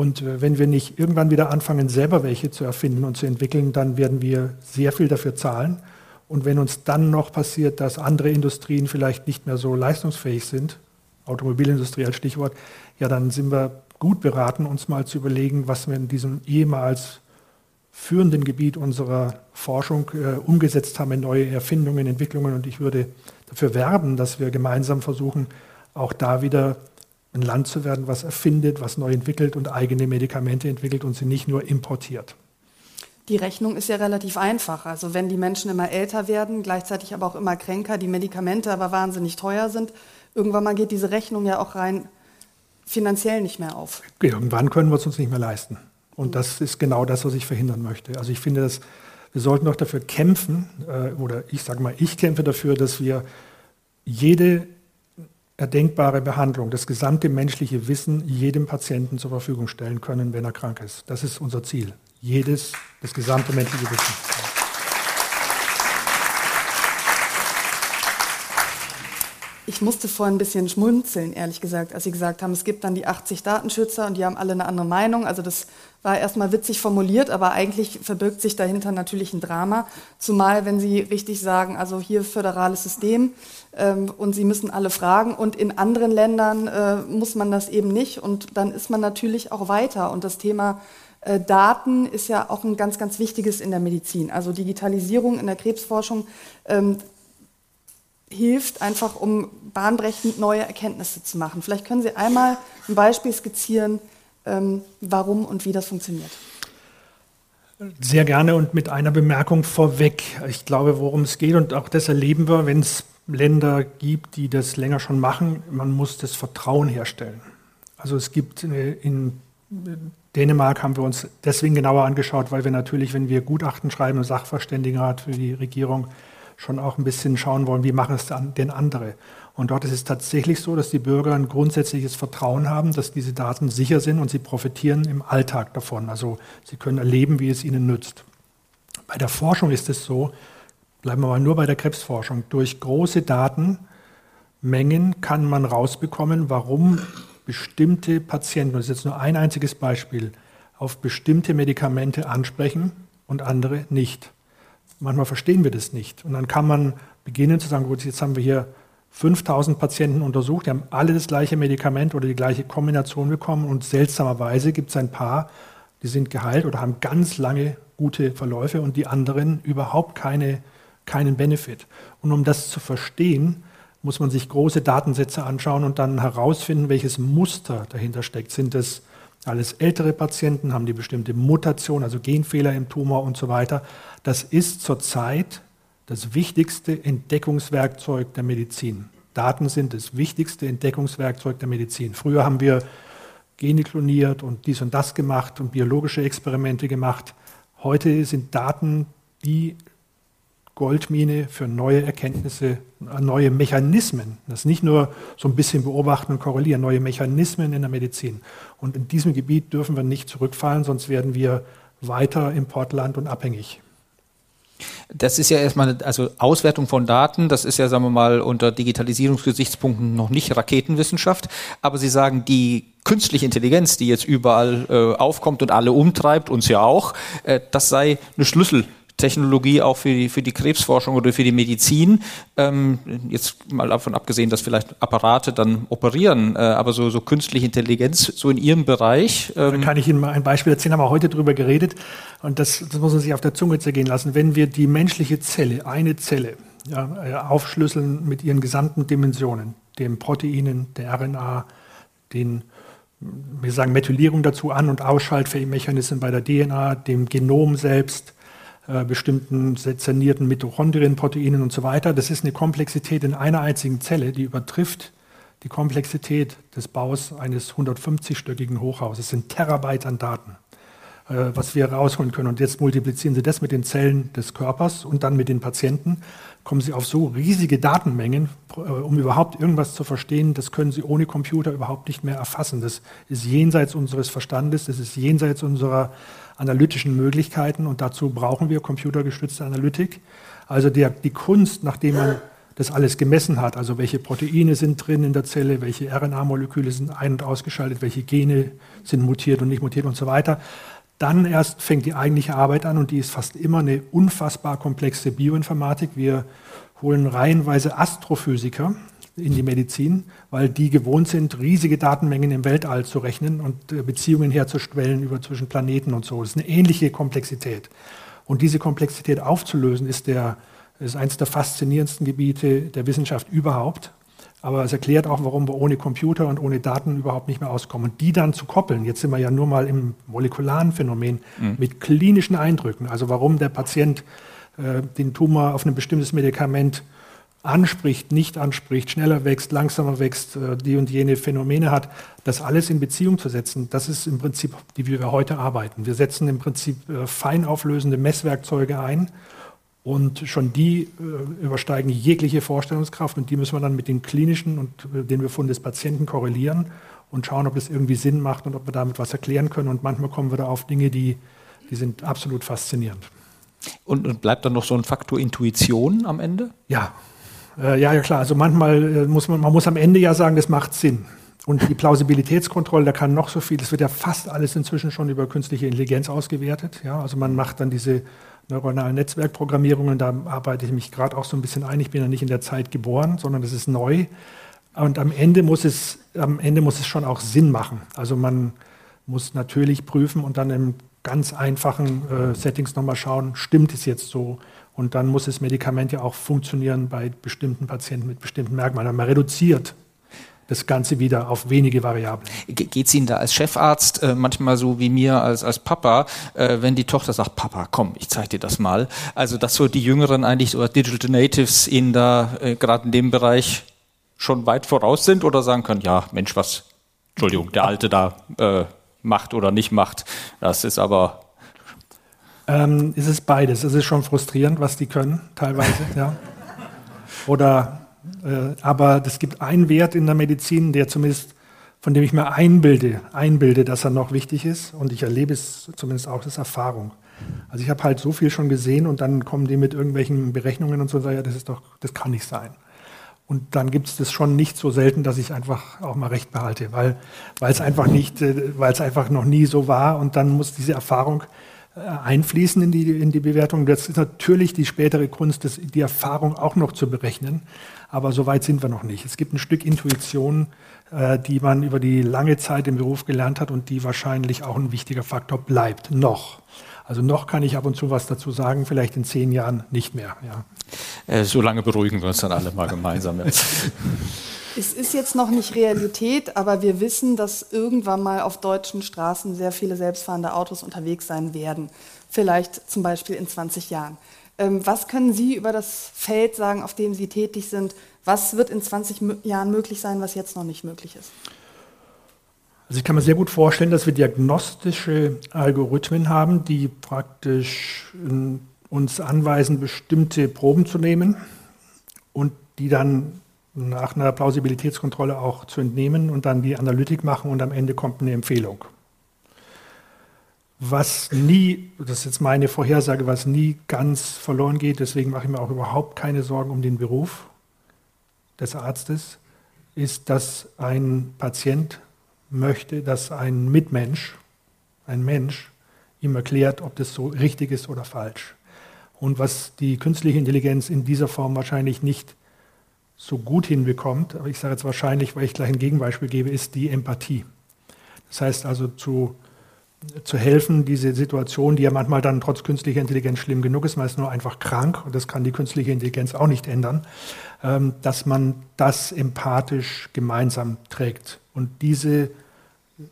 Und äh, wenn wir nicht irgendwann wieder anfangen, selber welche zu erfinden und zu entwickeln, dann werden wir sehr viel dafür zahlen. Und wenn uns dann noch passiert, dass andere Industrien vielleicht nicht mehr so leistungsfähig sind, Automobilindustrie als Stichwort, ja, dann sind wir gut beraten, uns mal zu überlegen, was wir in diesem ehemals führenden Gebiet unserer Forschung äh, umgesetzt haben in neue Erfindungen, Entwicklungen. Und ich würde dafür werben, dass wir gemeinsam versuchen, auch da wieder ein Land zu werden, was erfindet, was neu entwickelt und eigene Medikamente entwickelt und sie nicht nur importiert. Die Rechnung ist ja relativ einfach. Also wenn die Menschen immer älter werden, gleichzeitig aber auch immer kränker, die Medikamente aber wahnsinnig teuer sind, irgendwann mal geht diese Rechnung ja auch rein finanziell nicht mehr auf. Irgendwann können wir es uns nicht mehr leisten. Und das ist genau das, was ich verhindern möchte. Also ich finde, dass wir sollten doch dafür kämpfen, äh, oder ich sage mal, ich kämpfe dafür, dass wir jede erdenkbare Behandlung, das gesamte menschliche Wissen jedem Patienten zur Verfügung stellen können, wenn er krank ist. Das ist unser Ziel. Jedes, das gesamte menschliche Wissen. ich musste vorhin ein bisschen schmunzeln, ehrlich gesagt, als Sie gesagt haben, es gibt dann die 80 Datenschützer und die haben alle eine andere Meinung. Also das war erstmal witzig formuliert, aber eigentlich verbirgt sich dahinter natürlich ein Drama. Zumal, wenn Sie richtig sagen, also hier föderales System ähm, und Sie müssen alle fragen und in anderen Ländern äh, muss man das eben nicht und dann ist man natürlich auch weiter. Und das Thema äh, Daten ist ja auch ein ganz, ganz wichtiges in der Medizin. Also Digitalisierung in der Krebsforschung ähm, hilft, einfach um bahnbrechend neue Erkenntnisse zu machen. Vielleicht können Sie einmal ein Beispiel skizzieren, warum und wie das funktioniert. Sehr gerne und mit einer Bemerkung vorweg. Ich glaube, worum es geht, und auch das erleben wir, wenn es Länder gibt, die das länger schon machen, man muss das Vertrauen herstellen. Also es gibt äh, in Dänemark haben wir uns deswegen genauer angeschaut, weil wir natürlich, wenn wir Gutachten schreiben, und Sachverständigenrat für die Regierung, schon auch ein bisschen schauen wollen, wie machen es denn andere. Und dort ist es tatsächlich so, dass die Bürger ein grundsätzliches Vertrauen haben, dass diese Daten sicher sind und sie profitieren im Alltag davon. Also sie können erleben, wie es ihnen nützt. Bei der Forschung ist es so, bleiben wir mal nur bei der Krebsforschung, durch große Datenmengen kann man rausbekommen, warum bestimmte Patienten, das ist jetzt nur ein einziges Beispiel, auf bestimmte Medikamente ansprechen und andere nicht. Manchmal verstehen wir das nicht. Und dann kann man beginnen zu sagen, gut, jetzt haben wir hier 5000 Patienten untersucht, die haben alle das gleiche Medikament oder die gleiche Kombination bekommen und seltsamerweise gibt es ein paar, die sind geheilt oder haben ganz lange gute Verläufe und die anderen überhaupt keine, keinen Benefit. Und um das zu verstehen, muss man sich große Datensätze anschauen und dann herausfinden, welches Muster dahinter steckt. Sind es alles ältere Patienten, haben die bestimmte Mutation, also Genfehler im Tumor und so weiter. Das ist zurzeit das wichtigste Entdeckungswerkzeug der Medizin. Daten sind das wichtigste Entdeckungswerkzeug der Medizin. Früher haben wir Gene kloniert und dies und das gemacht und biologische Experimente gemacht. Heute sind Daten die Goldmine für neue Erkenntnisse, neue Mechanismen. Das ist nicht nur so ein bisschen beobachten und korrelieren, neue Mechanismen in der Medizin. Und in diesem Gebiet dürfen wir nicht zurückfallen, sonst werden wir weiter Importland und abhängig. Das ist ja erstmal, also Auswertung von Daten, das ist ja, sagen wir mal, unter Digitalisierungsgesichtspunkten noch nicht Raketenwissenschaft. Aber Sie sagen, die künstliche Intelligenz, die jetzt überall äh, aufkommt und alle umtreibt, uns ja auch, äh, das sei eine Schlüssel Technologie auch für die, für die Krebsforschung oder für die Medizin. Ähm, jetzt mal davon abgesehen, dass vielleicht Apparate dann operieren, äh, aber so, so künstliche Intelligenz, so in Ihrem Bereich. Ähm da kann ich Ihnen mal ein Beispiel erzählen, haben wir heute darüber geredet und das, das muss man sich auf der Zunge zergehen lassen. Wenn wir die menschliche Zelle, eine Zelle, ja, äh, aufschlüsseln mit ihren gesamten Dimensionen, den Proteinen, der RNA, den wir sagen Methylierung dazu an- und Ausschaltmechanismen bei der DNA, dem Genom selbst, äh, bestimmten sezernierten Mitochondrienproteinen und so weiter. Das ist eine Komplexität in einer einzigen Zelle, die übertrifft die Komplexität des Baus eines 150-stöckigen Hochhauses. Das sind Terabyte an Daten, äh, was wir rausholen können. Und jetzt multiplizieren Sie das mit den Zellen des Körpers und dann mit den Patienten. Kommen Sie auf so riesige Datenmengen, äh, um überhaupt irgendwas zu verstehen, das können Sie ohne Computer überhaupt nicht mehr erfassen. Das ist jenseits unseres Verstandes, das ist jenseits unserer analytischen Möglichkeiten und dazu brauchen wir computergestützte Analytik. Also der, die Kunst, nachdem man das alles gemessen hat, also welche Proteine sind drin in der Zelle, welche RNA-Moleküle sind ein- und ausgeschaltet, welche Gene sind mutiert und nicht mutiert und so weiter, dann erst fängt die eigentliche Arbeit an und die ist fast immer eine unfassbar komplexe Bioinformatik. Wir holen reihenweise Astrophysiker in die Medizin, weil die gewohnt sind, riesige Datenmengen im Weltall zu rechnen und äh, Beziehungen herzustellen über zwischen Planeten und so. Das ist eine ähnliche Komplexität. Und diese Komplexität aufzulösen, ist, der, ist eines der faszinierendsten Gebiete der Wissenschaft überhaupt. Aber es erklärt auch, warum wir ohne Computer und ohne Daten überhaupt nicht mehr auskommen. Und die dann zu koppeln, jetzt sind wir ja nur mal im molekularen Phänomen, mhm. mit klinischen Eindrücken, also warum der Patient äh, den Tumor auf ein bestimmtes Medikament anspricht, nicht anspricht, schneller wächst, langsamer wächst, äh, die und jene Phänomene hat, das alles in Beziehung zu setzen, das ist im Prinzip, wie wir heute arbeiten. Wir setzen im Prinzip äh, fein auflösende Messwerkzeuge ein und schon die äh, übersteigen jegliche Vorstellungskraft und die müssen wir dann mit den klinischen und den Befunden des Patienten korrelieren und schauen, ob es irgendwie Sinn macht und ob wir damit was erklären können. Und manchmal kommen wir da auf Dinge, die, die sind absolut faszinierend. Und, und bleibt dann noch so ein Faktor Intuition am Ende? Ja, Äh, ja, ja klar. Also manchmal äh, muss man, man muss am Ende ja sagen, das macht Sinn. Und die Plausibilitätskontrolle, da kann noch so viel, das wird ja fast alles inzwischen schon über künstliche Intelligenz ausgewertet. Ja, also man macht dann diese neuronalen Netzwerkprogrammierungen, da arbeite ich mich gerade auch so ein bisschen ein. Ich bin ja nicht in der Zeit geboren, sondern das ist neu. Und am Ende muss es, am Ende muss es schon auch Sinn machen. Also man muss natürlich prüfen und dann im ganz einfachen äh, Settings nochmal schauen, stimmt es jetzt so? Und dann muss das Medikament ja auch funktionieren bei bestimmten Patienten mit bestimmten Merkmalen. Man reduziert das Ganze wieder auf wenige Variablen. Geht es Ihnen da als Chefarzt äh, manchmal so wie mir als, als Papa, äh, wenn die Tochter sagt, Papa, komm, ich zeig dir das mal. Also, dass so die Jüngeren eigentlich so Digital Natives Ihnen da äh, gerade in dem Bereich schon weit voraus sind oder sagen können, ja, Mensch, was, Entschuldigung, der Alte da äh, macht oder nicht macht, das ist aber ähm, es ist beides. Es ist schon frustrierend, was die können, teilweise. ja. Oder, äh, aber es gibt einen Wert in der Medizin, der zumindest, von dem ich mir einbilde, einbilde, dass er noch wichtig ist. Und ich erlebe es zumindest auch, das ist Erfahrung. Also ich habe halt so viel schon gesehen und dann kommen die mit irgendwelchen Berechnungen und so, ja, das ist doch, das kann nicht sein. Und dann gibt es das schon nicht so selten, dass ich einfach auch mal recht behalte, weil, es einfach nicht, äh, weil es einfach noch nie so war. Und dann muss diese Erfahrung äh, einfließen in die, in die Bewertung. Das ist natürlich die spätere Kunst, das, die Erfahrung auch noch zu berechnen. Aber so weit sind wir noch nicht. Es gibt ein Stück Intuition, äh, die man über die lange Zeit im Beruf gelernt hat und die wahrscheinlich auch ein wichtiger Faktor bleibt. Noch. Also noch kann ich ab und zu was dazu sagen, vielleicht in zehn Jahren nicht mehr. Ja. Äh, so lange beruhigen wir uns dann alle mal gemeinsam. Es ist jetzt noch nicht Realität, aber wir wissen, dass irgendwann mal auf deutschen Straßen sehr viele selbstfahrende Autos unterwegs sein werden. Vielleicht zum Beispiel in 20 Jahren. Ähm, was können Sie über das Feld sagen, auf dem Sie tätig sind? Was wird in 20 Jahren möglich sein, was jetzt noch nicht möglich ist? Also ich kann mir sehr gut vorstellen, dass wir diagnostische Algorithmen haben, die praktisch ähm, uns anweisen, bestimmte Proben zu nehmen und die dann nach einer Plausibilitätskontrolle auch zu entnehmen und dann die Analytik machen und am Ende kommt eine Empfehlung. Was nie, das ist jetzt meine Vorhersage, was nie ganz verloren geht, deswegen mache ich mir auch überhaupt keine Sorgen um den Beruf des Arztes, ist, dass ein Patient möchte, dass ein Mitmensch, ein Mensch, ihm erklärt, ob das so richtig ist oder falsch. Und was die künstliche Intelligenz in dieser Form wahrscheinlich nicht so gut hinbekommt, aber ich sage jetzt wahrscheinlich, weil ich gleich ein Gegenbeispiel gebe, ist die Empathie. Das heißt also zu, zu helfen, diese Situation, die ja manchmal dann trotz künstlicher Intelligenz schlimm genug ist, man ist nur einfach krank und das kann die künstliche Intelligenz auch nicht ändern, ähm, dass man das empathisch gemeinsam trägt. Und diese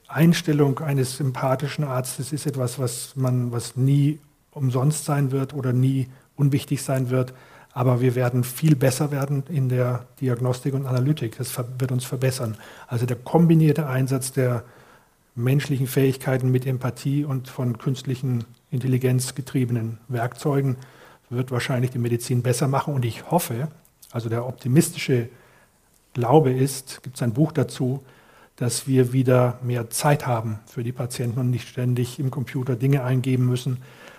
Einstellung eines empathischen Arztes ist etwas, was man, was nie umsonst sein wird oder nie unwichtig sein wird, aber wir werden viel besser werden in der Diagnostik und Analytik. Das wird uns verbessern. Also der kombinierte Einsatz der menschlichen Fähigkeiten mit Empathie und von künstlichen Intelligenz getriebenen Werkzeugen wird wahrscheinlich die Medizin besser machen. Und ich hoffe, also der optimistische Glaube ist, gibt es ein Buch dazu, dass wir wieder mehr Zeit haben für die Patienten und nicht ständig im Computer Dinge eingeben müssen.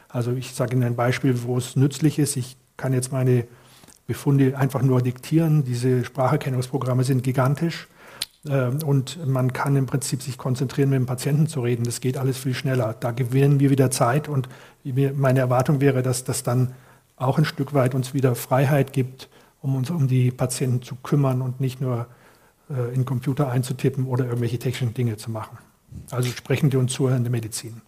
Also ich sage Ihnen ein Beispiel, wo es nützlich ist. Ich kann jetzt meine Befunde einfach nur diktieren. Diese Spracherkennungsprogramme sind gigantisch. Ähm, und man kann im Prinzip sich konzentrieren, mit dem Patienten zu reden. Das geht alles viel schneller. Da gewinnen wir wieder Zeit und meine Erwartung wäre, dass das dann auch ein Stück weit uns wieder Freiheit gibt, um uns um die Patienten zu kümmern und nicht nur äh, in den Computer einzutippen oder irgendwelche technischen Dinge zu machen. Also sprechende und zuhörende Medizin.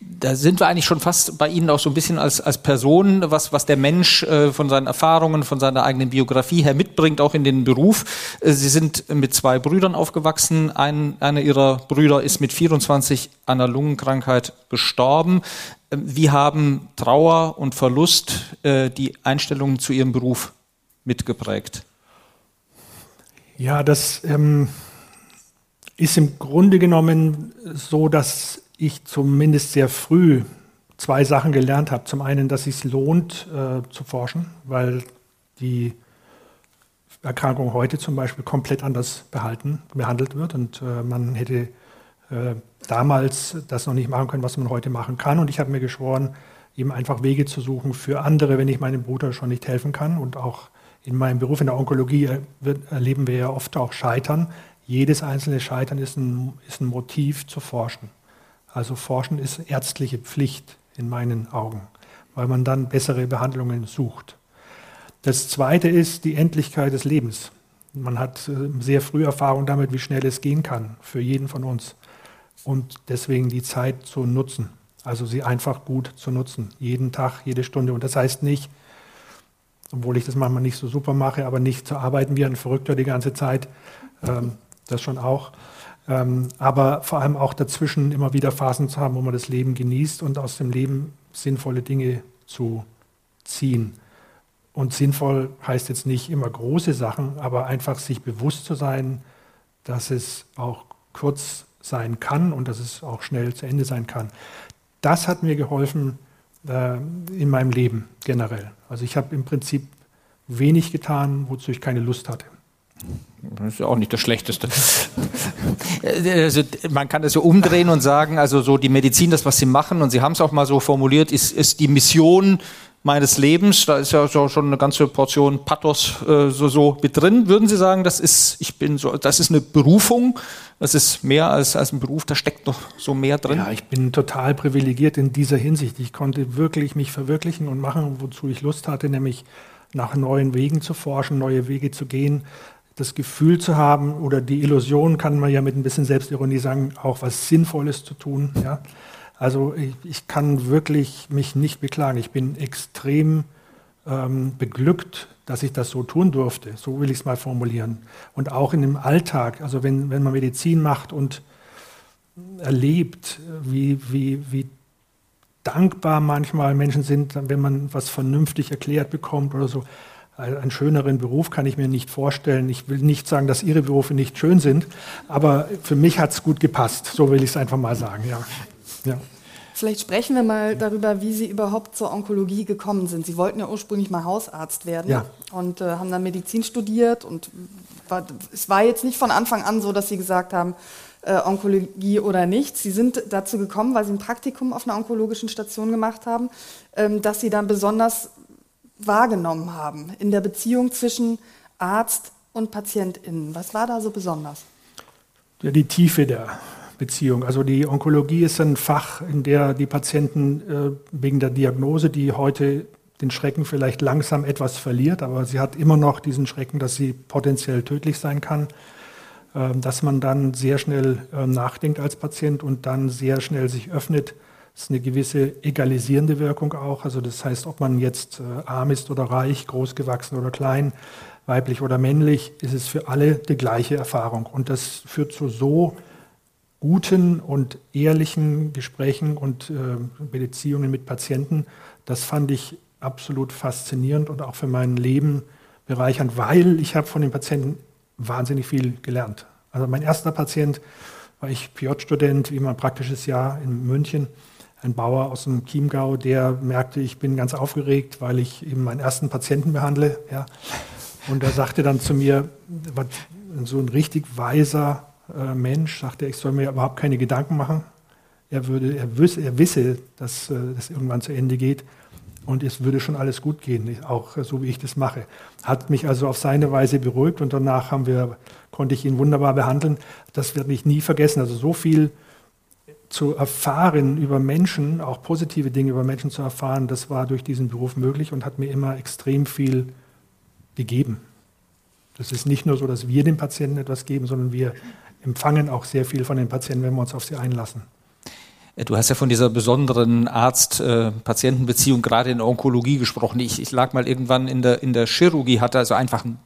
Da sind wir eigentlich schon fast bei Ihnen auch so ein bisschen als, als Person, was, was der Mensch äh, von seinen Erfahrungen, von seiner eigenen Biografie her mitbringt, auch in den Beruf. Äh, Sie sind mit zwei Brüdern aufgewachsen. Ein, einer Ihrer Brüder ist mit 24 an einer Lungenkrankheit gestorben. Äh, wie haben Trauer und Verlust äh, die Einstellungen zu Ihrem Beruf mitgeprägt? Ja, das ähm, ist im Grunde genommen so, dass ich zumindest sehr früh zwei Sachen gelernt habe. Zum einen, dass es sich lohnt äh, zu forschen, weil die Erkrankung heute zum Beispiel komplett anders behalten, behandelt wird und äh, man hätte äh, damals das noch nicht machen können, was man heute machen kann. Und ich habe mir geschworen, eben einfach Wege zu suchen für andere, wenn ich meinem Bruder schon nicht helfen kann und auch in meinem Beruf in der Onkologie erleben wir ja oft auch Scheitern. Jedes einzelne Scheitern ist ein, ist ein Motiv zu forschen. Also Forschen ist ärztliche Pflicht in meinen Augen, weil man dann bessere Behandlungen sucht. Das Zweite ist die Endlichkeit des Lebens. Man hat äh, sehr früh Erfahrung damit, wie schnell es gehen kann für jeden von uns. Und deswegen die Zeit zu nutzen. Also sie einfach gut zu nutzen. Jeden Tag, jede Stunde. Und das heißt nicht, obwohl ich das manchmal nicht so super mache, aber nicht zu arbeiten wie ein Verrückter die ganze Zeit. Ähm, das schon auch. Ähm, aber vor allem auch dazwischen immer wieder Phasen zu haben, wo man das Leben genießt und aus dem Leben sinnvolle Dinge zu ziehen. Und sinnvoll heißt jetzt nicht immer große Sachen, aber einfach sich bewusst zu sein, dass es auch kurz sein kann und dass es auch schnell zu Ende sein kann. Das hat mir geholfen äh, in meinem Leben generell. Also ich habe im Prinzip wenig getan, wozu ich keine Lust hatte. Das ist ja auch nicht das Schlechteste. also, man kann das so umdrehen und sagen, also so die Medizin, das, was sie machen, und Sie haben es auch mal so formuliert, ist, ist die Mission meines Lebens. Da ist ja schon eine ganze Portion Pathos äh, so, so mit drin. Würden Sie sagen, das ist, ich bin so, das ist eine Berufung? Das ist mehr als, als ein Beruf, da steckt noch so mehr drin? Ja, ich bin total privilegiert in dieser Hinsicht. Ich konnte wirklich mich verwirklichen und machen, wozu ich Lust hatte, nämlich nach neuen Wegen zu forschen, neue Wege zu gehen, das Gefühl zu haben oder die Illusion, kann man ja mit ein bisschen Selbstironie sagen, auch was Sinnvolles zu tun. Ja? Also ich, ich kann wirklich mich nicht beklagen. Ich bin extrem ähm, beglückt, dass ich das so tun durfte. So will ich es mal formulieren. Und auch in dem Alltag, also wenn, wenn man Medizin macht und erlebt, wie, wie, wie dankbar manchmal Menschen sind, wenn man was vernünftig erklärt bekommt oder so. Einen schöneren Beruf kann ich mir nicht vorstellen. Ich will nicht sagen, dass Ihre Berufe nicht schön sind, aber für mich hat es gut gepasst. So will ich es einfach mal sagen. Ja. Ja. Vielleicht sprechen wir mal darüber, wie Sie überhaupt zur Onkologie gekommen sind. Sie wollten ja ursprünglich mal Hausarzt werden ja. und äh, haben dann Medizin studiert. Und war, es war jetzt nicht von Anfang an so, dass Sie gesagt haben, äh, Onkologie oder nicht. Sie sind dazu gekommen, weil Sie ein Praktikum auf einer onkologischen Station gemacht haben, ähm, dass Sie dann besonders wahrgenommen haben in der Beziehung zwischen Arzt und PatientInnen. Was war da so besonders? Die Tiefe der Beziehung. Also die Onkologie ist ein Fach, in der die Patienten äh, wegen der Diagnose, die heute den Schrecken vielleicht langsam etwas verliert, aber sie hat immer noch diesen Schrecken, dass sie potenziell tödlich sein kann, äh, dass man dann sehr schnell äh, nachdenkt als Patient und dann sehr schnell sich öffnet. Das ist eine gewisse egalisierende Wirkung auch. Also das heißt, ob man jetzt äh, arm ist oder reich, groß gewachsen oder klein, weiblich oder männlich, ist es für alle die gleiche Erfahrung. Und das führt zu so guten und ehrlichen Gesprächen und äh, Beziehungen mit Patienten, das fand ich absolut faszinierend und auch für mein Leben bereichernd, weil ich habe von den Patienten wahnsinnig viel gelernt. Also mein erster Patient war ich PJ-Student, wie immer ein praktisches Jahr in München, ein Bauer aus dem Chiemgau, der merkte, ich bin ganz aufgeregt, weil ich eben meinen ersten Patienten behandle. Ja. Und er sagte dann zu mir, so ein richtig weiser äh, Mensch, sagte er, ich soll mir überhaupt keine Gedanken machen. Er, würde, er, wüs, er wisse, dass äh, das irgendwann zu Ende geht und es würde schon alles gut gehen, auch so wie ich das mache. Hat mich also auf seine Weise beruhigt und danach haben wir, konnte ich ihn wunderbar behandeln. Das werde ich nie vergessen. Also so viel zu erfahren über Menschen, auch positive Dinge über Menschen zu erfahren, das war durch diesen Beruf möglich und hat mir immer extrem viel gegeben. Das ist nicht nur so, dass wir dem Patienten etwas geben, sondern wir empfangen auch sehr viel von den Patienten, wenn wir uns auf sie einlassen. Äh, du hast ja von dieser besonderen Arzt-Patienten-Beziehung gerade in der Onkologie gesprochen. Ich, ich, lag mal irgendwann in der, in der Chirurgie, hatte also einfach einen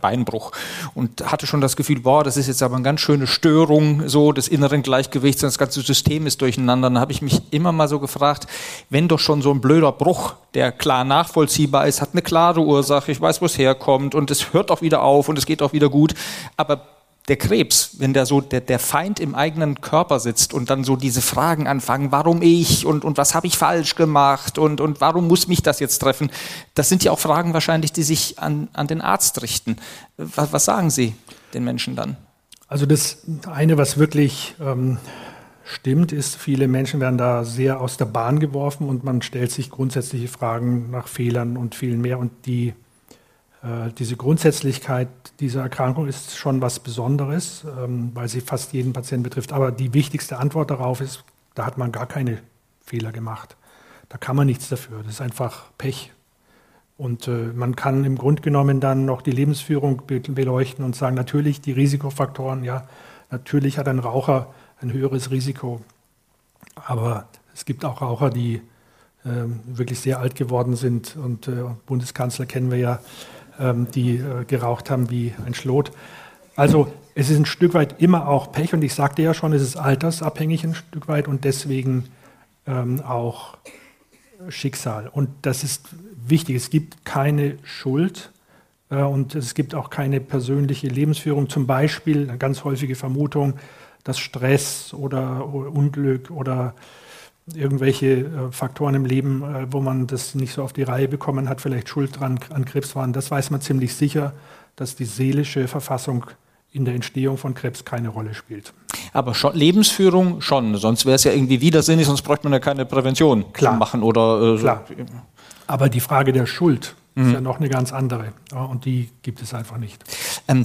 Beinbruch und hatte schon das Gefühl, boah, das ist jetzt aber eine ganz schöne Störung so des inneren Gleichgewichts, das ganze System ist durcheinander. Dann habe ich mich immer mal so gefragt, wenn doch schon so ein blöder Bruch, der klar nachvollziehbar ist, hat eine klare Ursache, ich weiß, wo es herkommt und es hört auch wieder auf und es geht auch wieder gut, aber der Krebs, wenn der so der, der Feind im eigenen Körper sitzt und dann so diese Fragen anfangen, warum ich und, und was habe ich falsch gemacht und, und warum muss mich das jetzt treffen, das sind ja auch Fragen wahrscheinlich, die sich an, an den Arzt richten. Was, was sagen Sie den Menschen dann? Also das eine, was wirklich ähm, stimmt, ist, viele Menschen werden da sehr aus der Bahn geworfen und man stellt sich grundsätzliche Fragen nach Fehlern und viel mehr und die diese Grundsätzlichkeit dieser Erkrankung ist schon was Besonderes, ähm, weil sie fast jeden Patienten betrifft. Aber die wichtigste Antwort darauf ist, da hat man gar keine Fehler gemacht. Da kann man nichts dafür. Das ist einfach Pech. Und äh, man kann im Grunde genommen dann noch die Lebensführung beleuchten und sagen, natürlich die Risikofaktoren, ja, natürlich hat ein Raucher ein höheres Risiko. Aber es gibt auch Raucher, die äh, wirklich sehr alt geworden sind. Und äh, Bundeskanzler kennen wir ja, ähm, die äh, geraucht haben wie ein Schlot. Also es ist ein Stück weit immer auch Pech und ich sagte ja schon, es ist altersabhängig ein Stück weit und deswegen ähm, auch Schicksal. Und das ist wichtig. Es gibt keine Schuld äh, und es gibt auch keine persönliche Lebensführung. Zum Beispiel eine ganz häufige Vermutung, dass Stress oder Unglück oder irgendwelche äh, Faktoren im Leben, äh, wo man das nicht so auf die Reihe bekommen hat, vielleicht schuld dran an Krebs waren. Das weiß man ziemlich sicher, dass die seelische Verfassung in der Entstehung von Krebs keine Rolle spielt. Aber schon, Lebensführung schon, sonst wäre es ja irgendwie widersinnig, sonst bräuchte man ja keine Prävention Klar. machen oder äh, Klar. Aber die Frage der Schuld mhm. ist ja noch eine ganz andere und die gibt es einfach nicht. Ähm,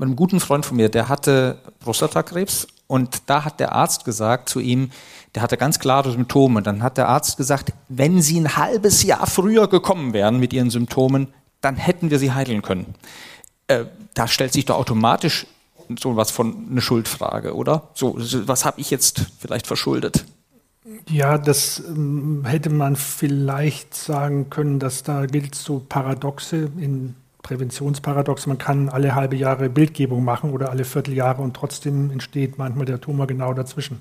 einem guten Freund von mir, der hatte Prostatakrebs und da hat der Arzt gesagt zu ihm, der hatte ganz klare Symptome. Dann hat der Arzt gesagt, wenn Sie ein halbes Jahr früher gekommen wären mit Ihren Symptomen, dann hätten wir Sie heilen können. Äh, da stellt sich doch automatisch so was von eine Schuldfrage, oder? So, was habe ich jetzt vielleicht verschuldet? Ja, das ähm, hätte man vielleicht sagen können, dass da gilt so Paradoxe in Präventionsparadox. Man kann alle halbe Jahre Bildgebung machen oder alle Vierteljahre und trotzdem entsteht manchmal der Tumor genau dazwischen.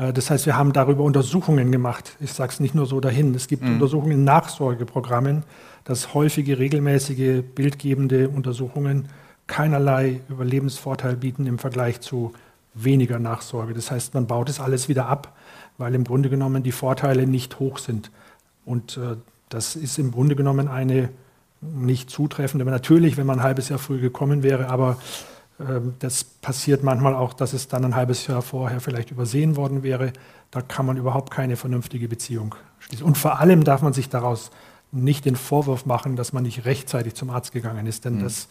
Äh, das heißt, wir haben darüber Untersuchungen gemacht. Ich sage es nicht nur so dahin. Es gibt mhm. Untersuchungen in Nachsorgeprogrammen, dass häufige, regelmäßige, bildgebende Untersuchungen keinerlei Überlebensvorteil bieten im Vergleich zu weniger Nachsorge. Das heißt, man baut es alles wieder ab, weil im Grunde genommen die Vorteile nicht hoch sind. Und äh, das ist im Grunde genommen eine nicht zutreffende. Natürlich, wenn man ein halbes Jahr früh gekommen wäre, aber das passiert manchmal auch, dass es dann ein halbes Jahr vorher vielleicht übersehen worden wäre. Da kann man überhaupt keine vernünftige Beziehung schließen. Und vor allem darf man sich daraus nicht den Vorwurf machen, dass man nicht rechtzeitig zum Arzt gegangen ist, denn mhm. das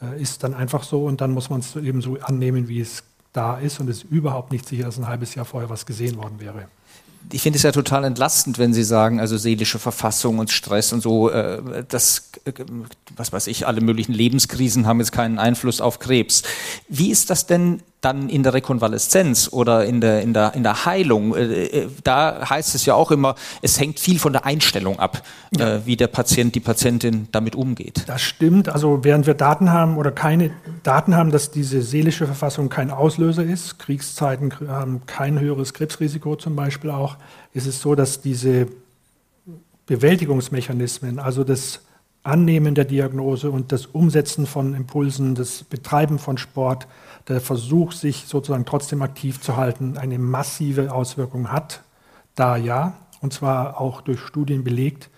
äh, ist dann einfach so und dann muss man es eben so annehmen, wie es da ist und es ist überhaupt nicht sicher, dass ein halbes Jahr vorher was gesehen worden wäre ich finde es ja total entlastend, wenn Sie sagen, also seelische Verfassung und Stress und so, äh, das, äh, was weiß ich, alle möglichen Lebenskrisen haben jetzt keinen Einfluss auf Krebs. Wie ist das denn dann in der Rekonvaleszenz oder in der, in der, in der Heilung? Äh, äh da heißt es ja auch immer, es hängt viel von der Einstellung ab, ja. äh, wie der Patient, die Patientin damit umgeht. Das stimmt. Also während wir Daten haben oder keine Daten haben, dass diese seelische Verfassung kein Auslöser ist, Kriegszeiten haben kein höheres Krebsrisiko zum Beispiel auch, ist es so, dass diese Bewältigungsmechanismen, also das Annehmen der Diagnose und das Umsetzen von Impulsen, das Betreiben von Sport, der Versuch, sich sozusagen trotzdem aktiv zu halten, eine massive Auswirkung hat. Da ja, und zwar auch durch Studien belegt.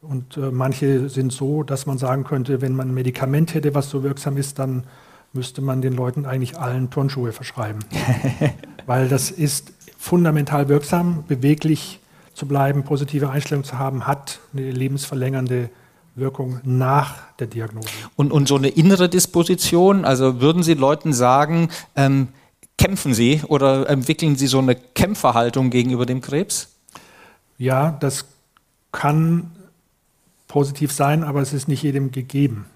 Und äh, manche sind so, dass man sagen könnte, wenn man ein Medikament hätte, was so wirksam ist, dann müsste man den Leuten eigentlich allen Turnschuhe verschreiben. Weil das ist fundamental wirksam, beweglich zu bleiben, positive Einstellung zu haben, hat eine lebensverlängernde Wirkung nach der Diagnose. Und, und so eine innere Disposition, also würden Sie Leuten sagen, ähm, kämpfen Sie oder entwickeln Sie so eine Kämpferhaltung gegenüber dem Krebs? Ja, das kann positiv sein, aber es ist nicht jedem gegeben.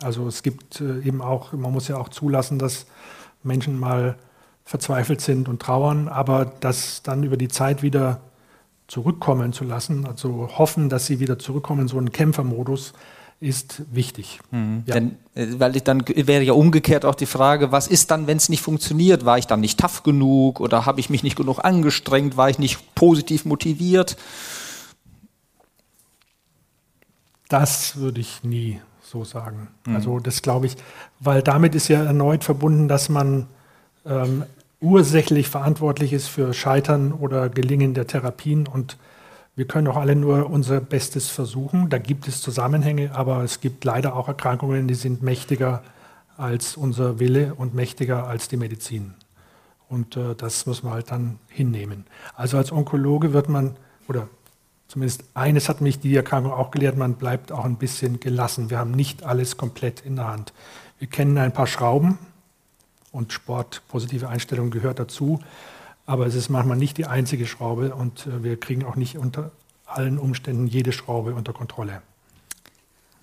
Also es gibt äh, eben auch, man muss ja auch zulassen, dass Menschen mal verzweifelt sind und trauern, aber das dann über die Zeit wieder zurückkommen zu lassen, also hoffen, dass sie wieder zurückkommen so einen Kämpfermodus, ist wichtig. Mhm. Ja. Denn, äh, weil ich, dann wäre ja umgekehrt auch die Frage, was ist dann, wenn es nicht funktioniert? War ich dann nicht tough genug oder habe ich mich nicht genug angestrengt? War ich nicht positiv motiviert? Das würde ich nie so sagen. Mhm. Also das glaube ich, weil damit ist ja erneut verbunden, dass man ähm, ursächlich verantwortlich ist für Scheitern oder Gelingen der Therapien. Und wir können auch alle nur unser Bestes versuchen. Da gibt es Zusammenhänge, aber es gibt leider auch Erkrankungen, die sind mächtiger als unser Wille und mächtiger als die Medizin. Und äh, das muss man halt dann hinnehmen. Also als Onkologe wird man, oder zumindest eines hat mich die Erkrankung auch gelehrt, man bleibt auch ein bisschen gelassen. Wir haben nicht alles komplett in der Hand. Wir kennen ein paar Schrauben und Sport, positive Einstellung gehört dazu, aber es ist manchmal nicht die einzige Schraube und äh, wir kriegen auch nicht unter allen Umständen jede Schraube unter Kontrolle.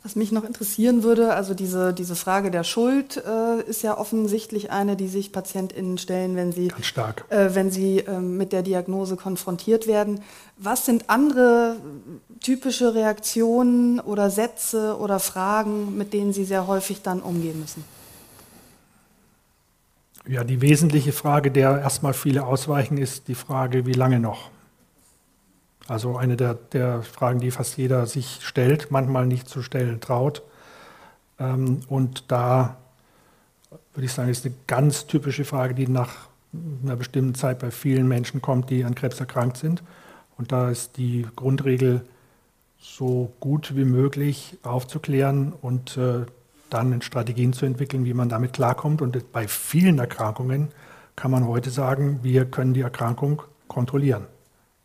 Was mich noch interessieren würde, also diese, diese Frage der Schuld äh, ist ja offensichtlich eine, die sich PatientInnen stellen, wenn sie, äh, wenn sie äh, mit der Diagnose konfrontiert werden. Was sind andere typische Reaktionen oder Sätze oder Fragen, mit denen Sie sehr häufig dann umgehen müssen? Ja, die wesentliche Frage, der erstmal viele ausweichen, ist die Frage, wie lange noch? Also eine der, der, Fragen, die fast jeder sich stellt, manchmal nicht zu stellen traut. Ähm, und da würde ich sagen, ist eine ganz typische Frage, die nach einer bestimmten Zeit bei vielen Menschen kommt, die an Krebs erkrankt sind. Und da ist die Grundregel, so gut wie möglich aufzuklären und äh, dann Strategien zu entwickeln, wie man damit klarkommt. Und bei vielen Erkrankungen kann man heute sagen, wir können die Erkrankung kontrollieren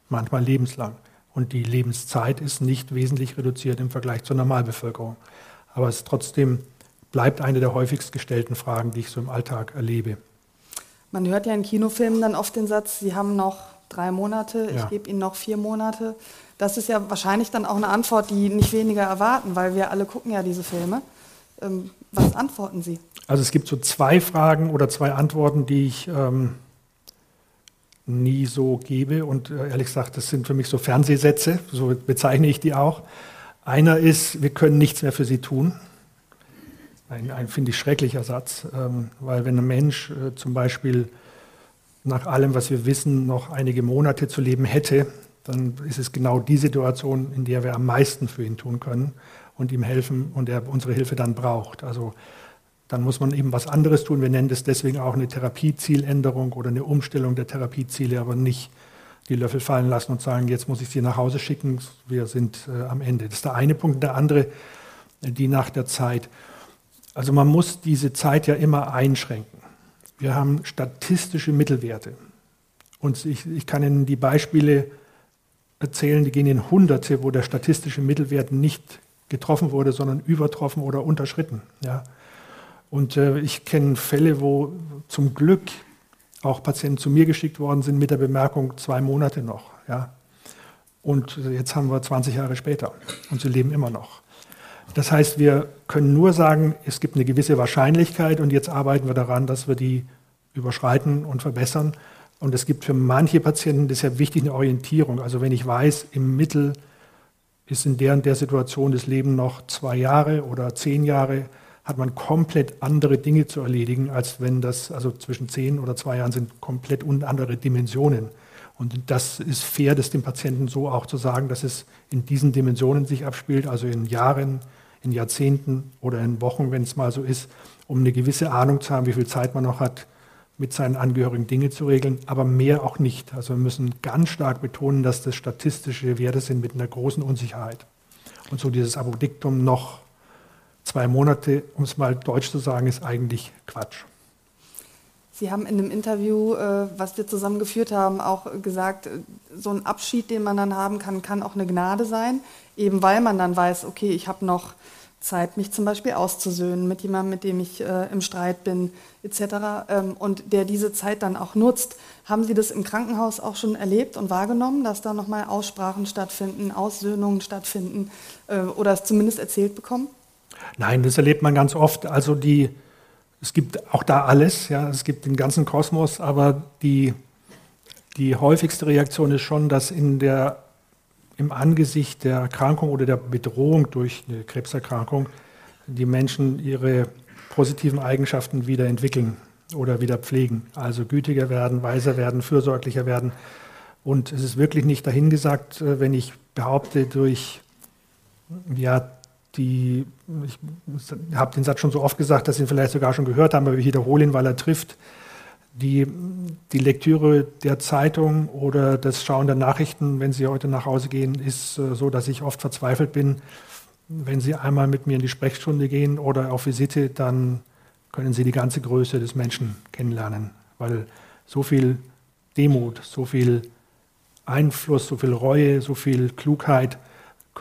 manchmal lebenslang. Und die Lebenszeit ist nicht wesentlich reduziert im Vergleich zur Normalbevölkerung. Aber es trotzdem bleibt eine der häufigst gestellten Fragen, die ich so im Alltag erlebe. Man hört ja in Kinofilmen dann oft den Satz, Sie haben noch drei Monate, ich gebe Ihnen noch vier Monate. Das ist ja wahrscheinlich dann auch eine Antwort, die nicht weniger erwarten, weil wir alle gucken ja diese Filme. Ähm, was antworten Sie? Also es gibt so zwei Fragen oder zwei Antworten, die ich ähm, nie so gebe. Und äh, ehrlich gesagt, das sind für mich so Fernsehsätze, so bezeichne ich die auch. Einer ist, wir können nichts mehr für sie tun. Ein, ein finde ich, schrecklicher Satz, ähm, weil wenn ein Mensch äh, zum Beispiel nach allem, was wir wissen, noch einige Monate zu leben hätte, dann ist es genau die Situation, in der wir am meisten für ihn tun können und ihm helfen und er unsere Hilfe dann braucht. Also dann muss man eben was anderes tun. Wir nennen das deswegen auch eine Therapiezieländerung oder eine Umstellung der Therapieziele, aber nicht die Löffel fallen lassen und sagen, jetzt muss ich sie nach Hause schicken, wir sind äh, am Ende. Das ist der eine Punkt. Der andere, die nach der Zeit. Also man muss diese Zeit ja immer einschränken. Wir haben statistische Mittelwerte. Und ich, ich kann Ihnen die Beispiele erzählen, die gehen in Hunderte, wo der statistische Mittelwert nicht getroffen wurde, sondern übertroffen oder unterschritten. Ja. Und äh, ich kenne Fälle, wo zum Glück auch Patienten zu mir geschickt worden sind mit der Bemerkung, zwei Monate noch. Ja. Und jetzt haben wir 20 Jahre später und sie leben immer noch. Das heißt, wir können nur sagen, es gibt eine gewisse Wahrscheinlichkeit und jetzt arbeiten wir daran, dass wir die überschreiten und verbessern. Und es gibt für manche Patienten deshalb wichtig eine Orientierung. Also wenn ich weiß, im Mittel ist in der und der Situation das Leben noch zwei Jahre oder zehn Jahre, hat man komplett andere Dinge zu erledigen, als wenn das, also zwischen zehn oder zwei Jahren sind komplett andere Dimensionen. Und das ist fair, das dem Patienten so auch zu sagen, dass es in diesen Dimensionen sich abspielt, also in Jahren, in Jahrzehnten oder in Wochen, wenn es mal so ist, um eine gewisse Ahnung zu haben, wie viel Zeit man noch hat, mit seinen Angehörigen Dinge zu regeln, aber mehr auch nicht. Also wir müssen ganz stark betonen, dass das statistische Werte sind mit einer großen Unsicherheit. Und so dieses Apodiktum noch zwei Monate, um es mal deutsch zu sagen, ist eigentlich Quatsch. Sie haben in einem Interview, äh, was wir zusammen geführt haben, auch gesagt, äh, so ein Abschied, den man dann haben kann, kann auch eine Gnade sein, eben weil man dann weiß, okay, ich habe noch Zeit, mich zum Beispiel auszusöhnen mit jemandem, mit dem ich äh, im Streit bin, etc. Ähm, und der diese Zeit dann auch nutzt. Haben Sie das im Krankenhaus auch schon erlebt und wahrgenommen, dass da nochmal Aussprachen stattfinden, Aussöhnungen stattfinden äh, oder es zumindest erzählt bekommen? Nein, das erlebt man ganz oft. Also die, es gibt auch da alles, ja, es gibt den ganzen Kosmos, aber die, die häufigste Reaktion ist schon, dass in der, im Angesicht der Erkrankung oder der Bedrohung durch eine Krebserkrankung die Menschen ihre positiven Eigenschaften wieder entwickeln oder wieder pflegen. Also gütiger werden, weiser werden, fürsorglicher werden. Und es ist wirklich nicht dahingesagt, äh, wenn ich behaupte, durch ja, die, ich habe den Satz schon so oft gesagt, dass Sie ihn vielleicht sogar schon gehört haben, aber ich wiederhole ihn, weil er trifft. Die, die Lektüre der Zeitung oder das Schauen der Nachrichten, wenn Sie heute nach Hause gehen, ist äh, so, dass ich oft verzweifelt bin. Wenn Sie einmal mit mir in die Sprechstunde gehen oder auf Visite, dann können Sie die ganze Größe des Menschen kennenlernen, weil so viel Demut, so viel Einfluss, so viel Reue, so viel Klugheit,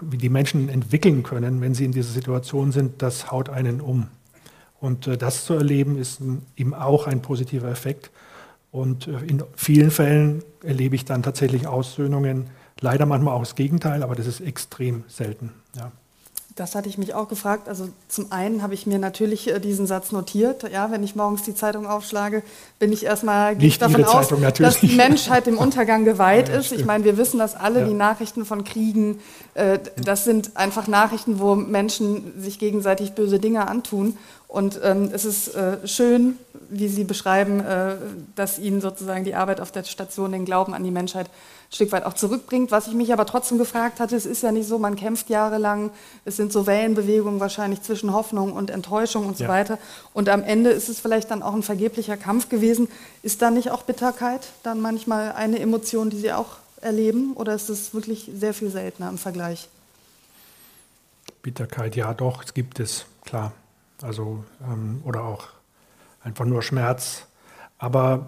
wie die Menschen entwickeln können, wenn sie in dieser Situation sind, das haut einen um. Und äh, das zu erleben, ist eben auch ein positiver Effekt. Und äh, in vielen Fällen erlebe ich dann tatsächlich Aussöhnungen, leider manchmal auch das Gegenteil, aber das ist extrem selten. Ja. Das hatte ich mich auch gefragt. Also zum einen habe ich mir natürlich äh, diesen Satz notiert. Ja, wenn ich morgens die Zeitung aufschlage, bin ich erstmal Nicht davon Ihre aus, Zeitung, natürlich. dass die Menschheit dem Untergang geweiht Ja, ja, ist. Ich meine, wir wissen das alle, Ja. die Nachrichten von Kriegen, äh, das sind einfach Nachrichten, wo Menschen sich gegenseitig böse Dinge antun. Und ähm, es ist äh, schön, wie Sie beschreiben, äh, dass Ihnen sozusagen die Arbeit auf der Station den Glauben an die Menschheit Stück weit auch zurückbringt. Was ich mich aber trotzdem gefragt hatte, es ist ja nicht so, man kämpft jahrelang, es sind so Wellenbewegungen wahrscheinlich zwischen Hoffnung und Enttäuschung und so Ja. weiter. Und am Ende ist es vielleicht dann auch ein vergeblicher Kampf gewesen. Ist da nicht auch Bitterkeit dann manchmal eine Emotion, die Sie auch erleben? Oder ist es wirklich sehr viel seltener im Vergleich? Bitterkeit, ja doch, es gibt es, klar. Also, ähm, oder auch einfach nur Schmerz. Aber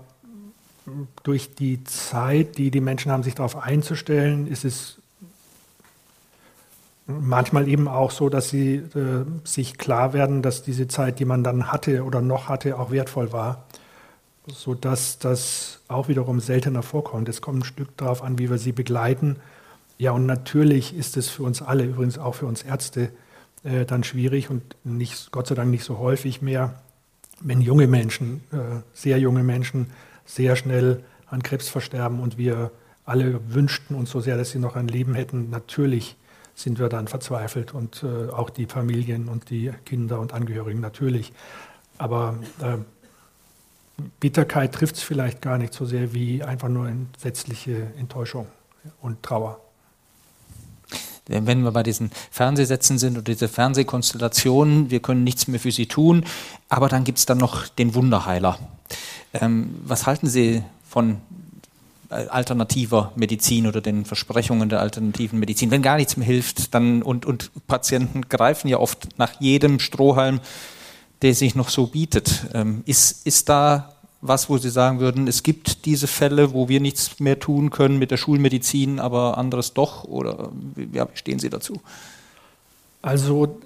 durch die Zeit, die die Menschen haben, sich darauf einzustellen, ist es manchmal eben auch so, dass sie äh, sich klar werden, dass diese Zeit, die man dann hatte oder noch hatte, auch wertvoll war, sodass das auch wiederum seltener vorkommt. Es kommt ein Stück darauf an, wie wir sie begleiten. Ja, und natürlich ist es für uns alle, übrigens auch für uns Ärzte, äh, dann schwierig und nicht, Gott sei Dank nicht so häufig mehr, wenn junge Menschen, äh, sehr junge Menschen, sehr schnell an Krebs versterben und wir alle wünschten uns so sehr, dass sie noch ein Leben hätten. Natürlich sind wir dann verzweifelt und äh, auch die Familien und die Kinder und Angehörigen natürlich. Aber äh, Bitterkeit trifft es vielleicht gar nicht so sehr wie einfach nur entsetzliche Enttäuschung und Trauer. wenn wir bei diesen Fernsehsätzen sind oder diese Fernsehkonstellationen, wir können nichts mehr für sie tun, aber dann gibt es dann noch den Wunderheiler. Ähm, was halten Sie von äh, alternativer Medizin oder den Versprechungen der alternativen Medizin? Wenn gar nichts mehr hilft, dann und, und Patienten greifen ja oft nach jedem Strohhalm, der sich noch so bietet. Ähm, ist, ist da was, wo Sie sagen würden, es gibt diese Fälle, wo wir nichts mehr tun können mit der Schulmedizin, aber anderes doch? Oder wie, ja, wie stehen Sie dazu? Also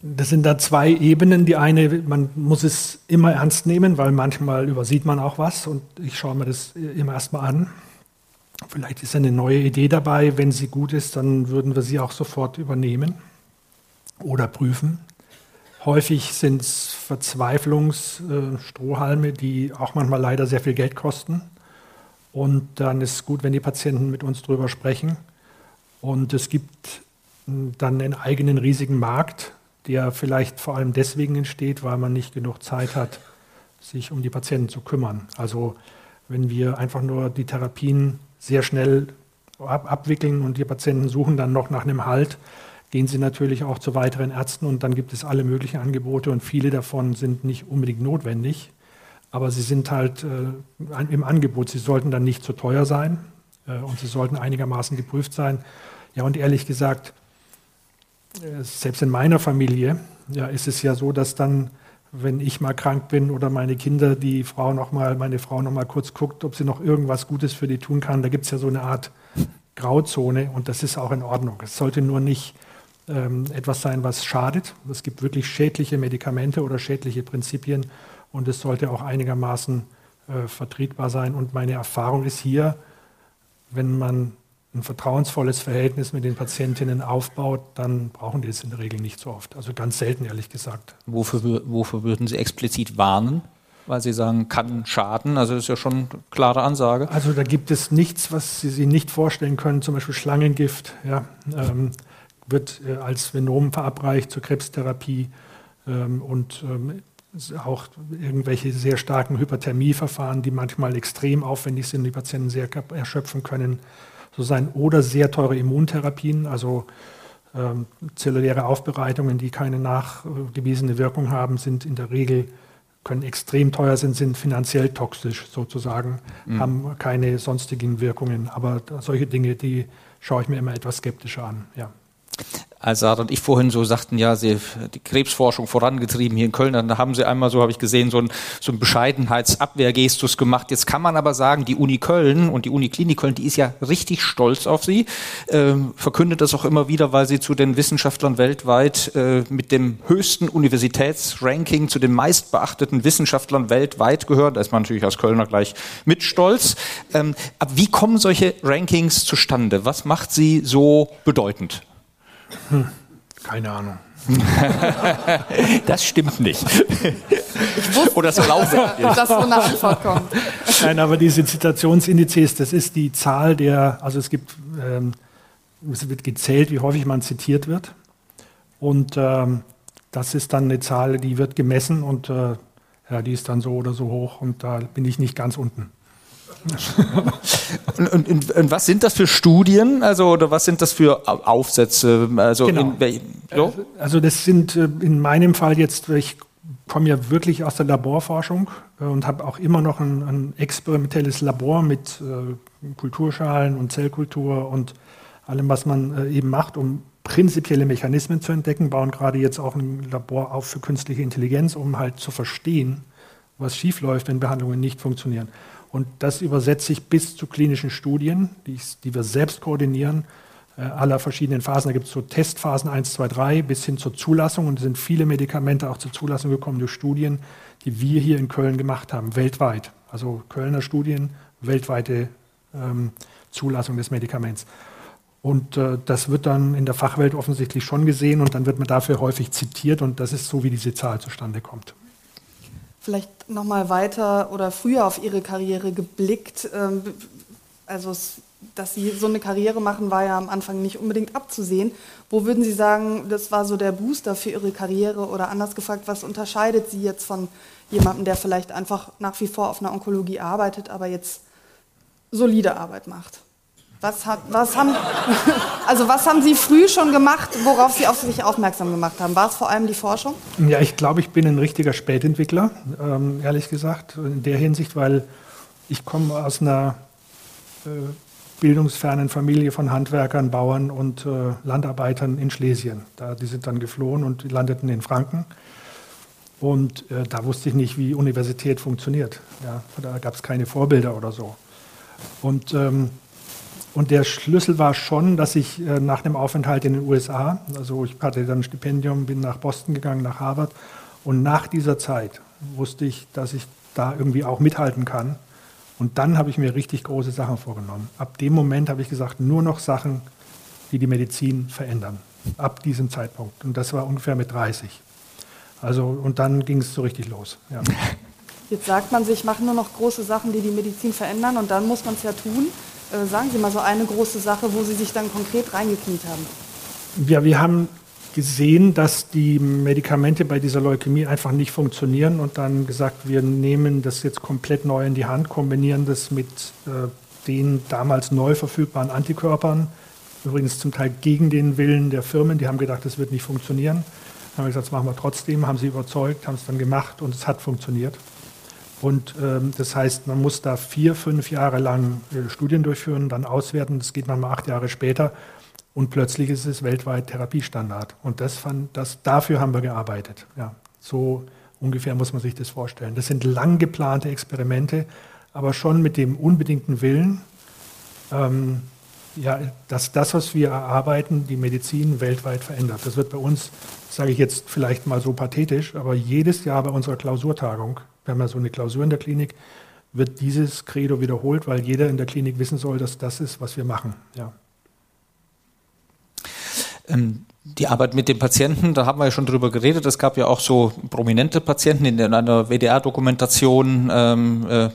das sind da zwei Ebenen. Die eine, man muss es immer ernst nehmen, weil manchmal übersieht man auch was und ich schaue mir das immer erstmal an. Vielleicht ist eine neue Idee dabei. Wenn sie gut ist, dann würden wir sie auch sofort übernehmen oder prüfen. Häufig sind es Verzweiflungsstrohhalme, die auch manchmal leider sehr viel Geld kosten. Und dann ist es gut, wenn die Patienten mit uns darüber sprechen. Und es gibt mh, dann einen eigenen riesigen Markt, der vielleicht vor allem deswegen entsteht, weil man nicht genug Zeit hat, sich um die Patienten zu kümmern. Also wenn wir einfach nur die Therapien sehr schnell ab abwickeln und die Patienten suchen dann noch nach einem Halt, gehen sie natürlich auch zu weiteren Ärzten und dann gibt es alle möglichen Angebote und viele davon sind nicht unbedingt notwendig, aber sie sind halt äh, im Angebot. Sie sollten dann nicht zu teuer sein äh, und sie sollten einigermaßen geprüft sein. Ja, und ehrlich gesagt, selbst in meiner Familie ja, ist es ja so, dass dann, wenn ich mal krank bin oder meine Kinder, die Frau noch mal, meine Frau noch mal kurz guckt, ob sie noch irgendwas Gutes für die tun kann. Da gibt es ja so eine Art Grauzone und das ist auch in Ordnung. Es sollte nur nicht ähm, etwas sein, was schadet. Es gibt wirklich schädliche Medikamente oder schädliche Prinzipien und es sollte auch einigermaßen äh, vertretbar sein. Und meine Erfahrung ist hier, wenn man ein vertrauensvolles Verhältnis mit den Patientinnen aufbaut, dann brauchen die es in der Regel nicht so oft. Also ganz selten, ehrlich gesagt. Wofür, wofür würden Sie explizit warnen? Weil Sie sagen, kann schaden. Also das ist ja schon eine klare Ansage. Also da gibt es nichts, was Sie sich nicht vorstellen können. Zum Beispiel Schlangengift ja, ähm, wird äh, als Venom verabreicht zur Krebstherapie ähm, und ähm, auch irgendwelche sehr starken Hyperthermieverfahren, die manchmal extrem aufwendig sind, die Patienten sehr erschöpfen können, so sein oder sehr teure Immuntherapien, also ähm, zelluläre Aufbereitungen, die keine nachgewiesene Wirkung haben, sind in der Regel können extrem teuer sind, sind finanziell toxisch sozusagen, haben keine sonstigen Wirkungen. Aber solche Dinge, die schaue ich mir immer etwas skeptischer an. Ja. Als Sarah und ich vorhin so sagten, ja, sie die Krebsforschung vorangetrieben hier in Köln, dann haben sie einmal so, habe ich gesehen, so einen so einen Bescheidenheitsabwehrgestus gemacht. Jetzt kann man aber sagen, die Uni Köln und die Uni Klinik Köln, die ist ja richtig stolz auf sie, äh, verkündet das auch immer wieder, weil sie zu den Wissenschaftlern weltweit äh, mit dem höchsten Universitätsranking, zu den meistbeachteten Wissenschaftlern weltweit gehört. Da ist man natürlich als Kölner gleich mit stolz. Ähm, aber wie kommen solche Rankings zustande? Was macht sie so bedeutend? Hm, keine Ahnung. das stimmt nicht. Ich wusste, Oder das glaube ich. dass so eine Antwort kommt. Nein, aber diese Zitationsindizes, das ist die Zahl der, also es gibt, ähm, es wird gezählt, wie häufig man zitiert wird. Und ähm, das ist dann eine Zahl, die wird gemessen und äh, ja, die ist dann so oder so hoch und da bin ich nicht ganz unten. Und, und, und, und, was sind das für Studien? Also, oder was sind das für Aufsätze? Also, genau. in, so? Also, das sind äh, in meinem Fall jetzt, ich komme ja wirklich aus der Laborforschung äh, und habe auch immer noch ein, ein experimentelles Labor mit äh, Kulturschalen und Zellkultur und allem, was man äh, eben macht, um prinzipielle Mechanismen zu entdecken, bauen gerade jetzt auch ein Labor auf für künstliche Intelligenz, um halt zu verstehen, was schiefläuft, wenn Behandlungen nicht funktionieren. Und das übersetze ich bis zu klinischen Studien, die, die wir selbst koordinieren, äh, aller verschiedenen Phasen. Da gibt es so Testphasen 1, 2, 3 bis hin zur Zulassung. Und es sind viele Medikamente auch zur Zulassung gekommen durch Studien, die wir hier in Köln gemacht haben, weltweit. Also Kölner Studien, weltweite ähm, Zulassung des Medikaments. Und äh, das wird dann in der Fachwelt offensichtlich schon gesehen und dann wird man dafür häufig zitiert und das ist so, wie diese Zahl zustande kommt vielleicht noch mal weiter oder früher auf Ihre Karriere geblickt. Ähm, also, dass Sie so eine Karriere machen, war ja am Anfang nicht unbedingt abzusehen. Wo würden Sie sagen, das war so der Booster für Ihre Karriere oder anders gefragt, was unterscheidet Sie jetzt von jemandem, der vielleicht einfach nach wie vor auf einer Onkologie arbeitet, aber jetzt solide Arbeit macht? Was, hat, was, haben, also was haben Sie früh schon gemacht, worauf Sie auf sich aufmerksam gemacht haben? War es vor allem die Forschung? Ja, ich glaube, ich bin ein richtiger Spätentwickler, ähm, ehrlich gesagt, in der Hinsicht, weil ich komme aus einer äh, bildungsfernen Familie von Handwerkern, Bauern und äh, Landarbeitern in Schlesien. Die sind dann geflohen und landeten in Franken. Und äh, da wusste ich nicht, wie Universität funktioniert. Da gab es keine Vorbilder oder so. Und ähm, und der Schlüssel war schon, dass ich äh, nach dem Aufenthalt in den USA, also ich hatte dann ein Stipendium, bin nach Boston gegangen, nach Harvard. Und nach dieser Zeit wusste ich, dass ich da irgendwie auch mithalten kann. Und dann habe ich mir richtig große Sachen vorgenommen. Ab dem Moment habe ich gesagt, nur noch Sachen, die die Medizin verändern. Ab diesem Zeitpunkt. Und das war ungefähr mit 30. Also, und dann ging es so richtig los. Ja. Jetzt sagt man sich, ich mache nur noch große Sachen, die die Medizin verändern. Und dann muss man es ja tun. Äh, sagen Sie mal so eine große Sache, wo Sie sich dann konkret reingekniet haben. Ja, wir haben gesehen, dass die Medikamente bei dieser Leukämie einfach nicht funktionieren und dann gesagt, wir nehmen das jetzt komplett neu in die Hand, kombinieren das mit äh, den damals neu verfügbaren Antikörpern, übrigens zum Teil gegen den Willen der Firmen, die haben gedacht, das wird nicht funktionieren. Dann haben wir gesagt, das machen wir trotzdem, haben sie überzeugt, haben es dann gemacht und es hat funktioniert. Und ähm, das heißt, man muss da vier, fünf Jahre lang äh, Studien durchführen, dann auswerten. Das geht manchmal acht Jahre später. Und plötzlich ist es weltweit Therapiestandard. Und das fand, das, dafür haben wir gearbeitet. Ja, so ungefähr muss man sich das vorstellen. Das sind lang geplante Experimente, aber schon mit dem unbedingten Willen, ähm, ja, dass das, was wir erarbeiten, die Medizin weltweit verändert. Das wird bei uns, sage ich jetzt vielleicht mal so pathetisch, aber jedes Jahr bei unserer Klausurtagung wir haben ja so eine Klausur in der Klinik, wird dieses Credo wiederholt, weil jeder in der Klinik wissen soll, dass das ist, was wir machen. Ja. Ähm, die Arbeit mit den Patienten, da haben wir ja schon drüber geredet. Es gab ja auch so prominente Patienten in einer WDR-Dokumentation. Ähm, äh,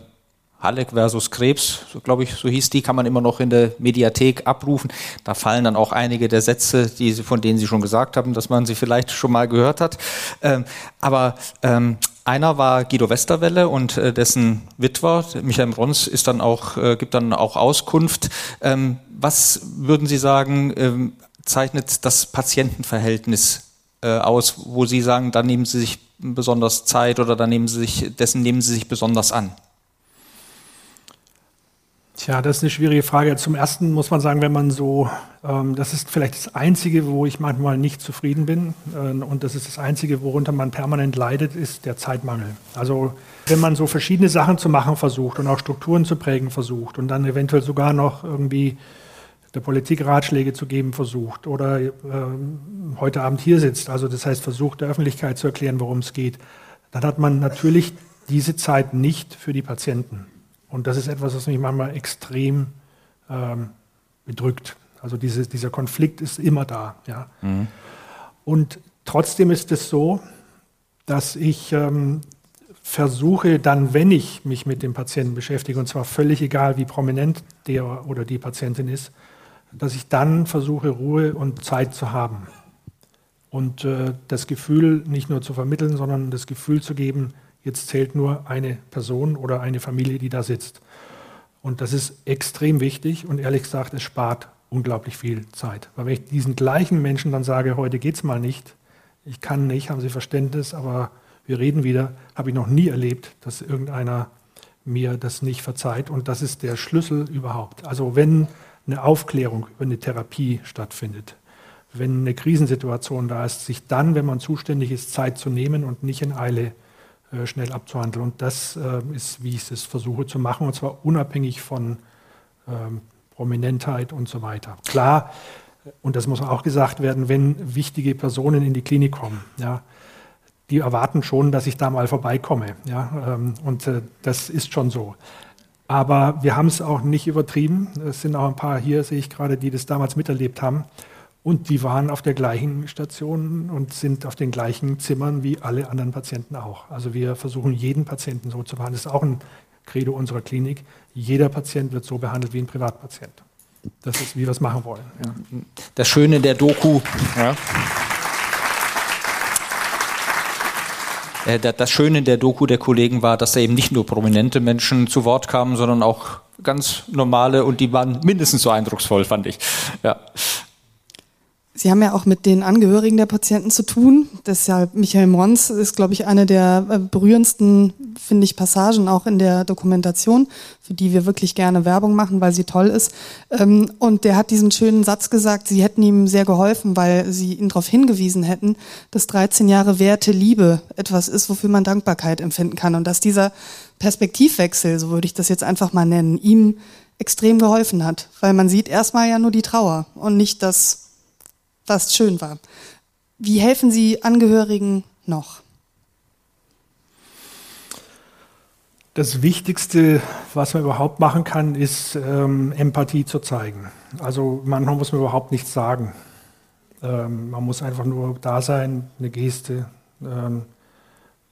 Halleck versus Krebs, so glaube ich, so hieß die, kann man immer noch in der Mediathek abrufen. Da fallen dann auch einige der Sätze, die, von denen Sie schon gesagt haben, dass man sie vielleicht schon mal gehört hat. Ähm, aber ähm, einer war Guido Westerwelle und äh, dessen Witwer, Michael Brons, ist dann auch, äh, gibt dann auch Auskunft. Ähm, was würden Sie sagen, ähm, zeichnet das Patientenverhältnis äh, aus, wo Sie sagen, da nehmen Sie sich besonders Zeit oder da nehmen Sie sich, dessen nehmen Sie sich besonders an? Tja, das ist eine schwierige Frage. Zum Ersten muss man sagen, wenn man so, ähm, das ist vielleicht das Einzige, wo ich manchmal nicht zufrieden bin äh, und das ist das Einzige, worunter man permanent leidet, ist der Zeitmangel. Also wenn man so verschiedene Sachen zu machen versucht und auch Strukturen zu prägen versucht und dann eventuell sogar noch irgendwie der Politik Ratschläge zu geben versucht oder äh, heute Abend hier sitzt, also das heißt versucht der Öffentlichkeit zu erklären, worum es geht, dann hat man natürlich diese Zeit nicht für die Patienten. Und das ist etwas, was mich manchmal extrem ähm, bedrückt. Also diese, dieser Konflikt ist immer da. Ja. Mhm. Und trotzdem ist es so, dass ich ähm, versuche dann, wenn ich mich mit dem Patienten beschäftige, und zwar völlig egal, wie prominent der oder die Patientin ist, dass ich dann versuche, Ruhe und Zeit zu haben. Und äh, das Gefühl nicht nur zu vermitteln, sondern das Gefühl zu geben, Jetzt zählt nur eine Person oder eine Familie, die da sitzt. Und das ist extrem wichtig und ehrlich gesagt, es spart unglaublich viel Zeit. Weil wenn ich diesen gleichen Menschen dann sage, heute geht es mal nicht, ich kann nicht, haben Sie Verständnis, aber wir reden wieder, habe ich noch nie erlebt, dass irgendeiner mir das nicht verzeiht. Und das ist der Schlüssel überhaupt. Also wenn eine Aufklärung über eine Therapie stattfindet, wenn eine Krisensituation da ist, sich dann, wenn man zuständig ist, Zeit zu nehmen und nicht in Eile äh, schnell abzuhandeln. Und das äh, ist, wie ich es versuche zu machen, und zwar unabhängig von ähm, Prominentheit und so weiter. Klar, und das muss auch gesagt werden, wenn wichtige Personen in die Klinik kommen, ja, die erwarten schon, dass ich da mal vorbeikomme. Ja, ähm, und äh, das ist schon so. Aber wir haben es auch nicht übertrieben. Es sind auch ein paar hier, sehe ich gerade, die das damals miterlebt haben. Und die waren auf der gleichen Station und sind auf den gleichen Zimmern wie alle anderen Patienten auch. Also wir versuchen jeden Patienten so zu behandeln. Das ist auch ein Credo unserer Klinik. Jeder Patient wird so behandelt wie ein Privatpatient. Das ist, wie wir es machen wollen. Ja. Das Schöne der Doku. Ja. Äh, das Schöne der Doku der Kollegen war, dass da eben nicht nur prominente Menschen zu Wort kamen, sondern auch ganz normale und die waren mindestens so eindrucksvoll, fand ich. Ja. Sie haben ja auch mit den Angehörigen der Patienten zu tun. Deshalb Michael Mons ist, glaube ich, eine der äh, berührendsten, finde ich, Passagen auch in der Dokumentation, für die wir wirklich gerne Werbung machen, weil sie toll ist. Ähm, und der hat diesen schönen Satz gesagt, sie hätten ihm sehr geholfen, weil sie ihn darauf hingewiesen hätten, dass 13 Jahre Werte Liebe etwas ist, wofür man Dankbarkeit empfinden kann. Und dass dieser Perspektivwechsel, so würde ich das jetzt einfach mal nennen, ihm extrem geholfen hat. Weil man sieht erstmal ja nur die Trauer und nicht das was schön war. Wie helfen Sie Angehörigen noch? Das Wichtigste, was man überhaupt machen kann, ist ähm, Empathie zu zeigen. Also manchmal muss man überhaupt nichts sagen. Ähm, man muss einfach nur da sein, eine Geste ähm,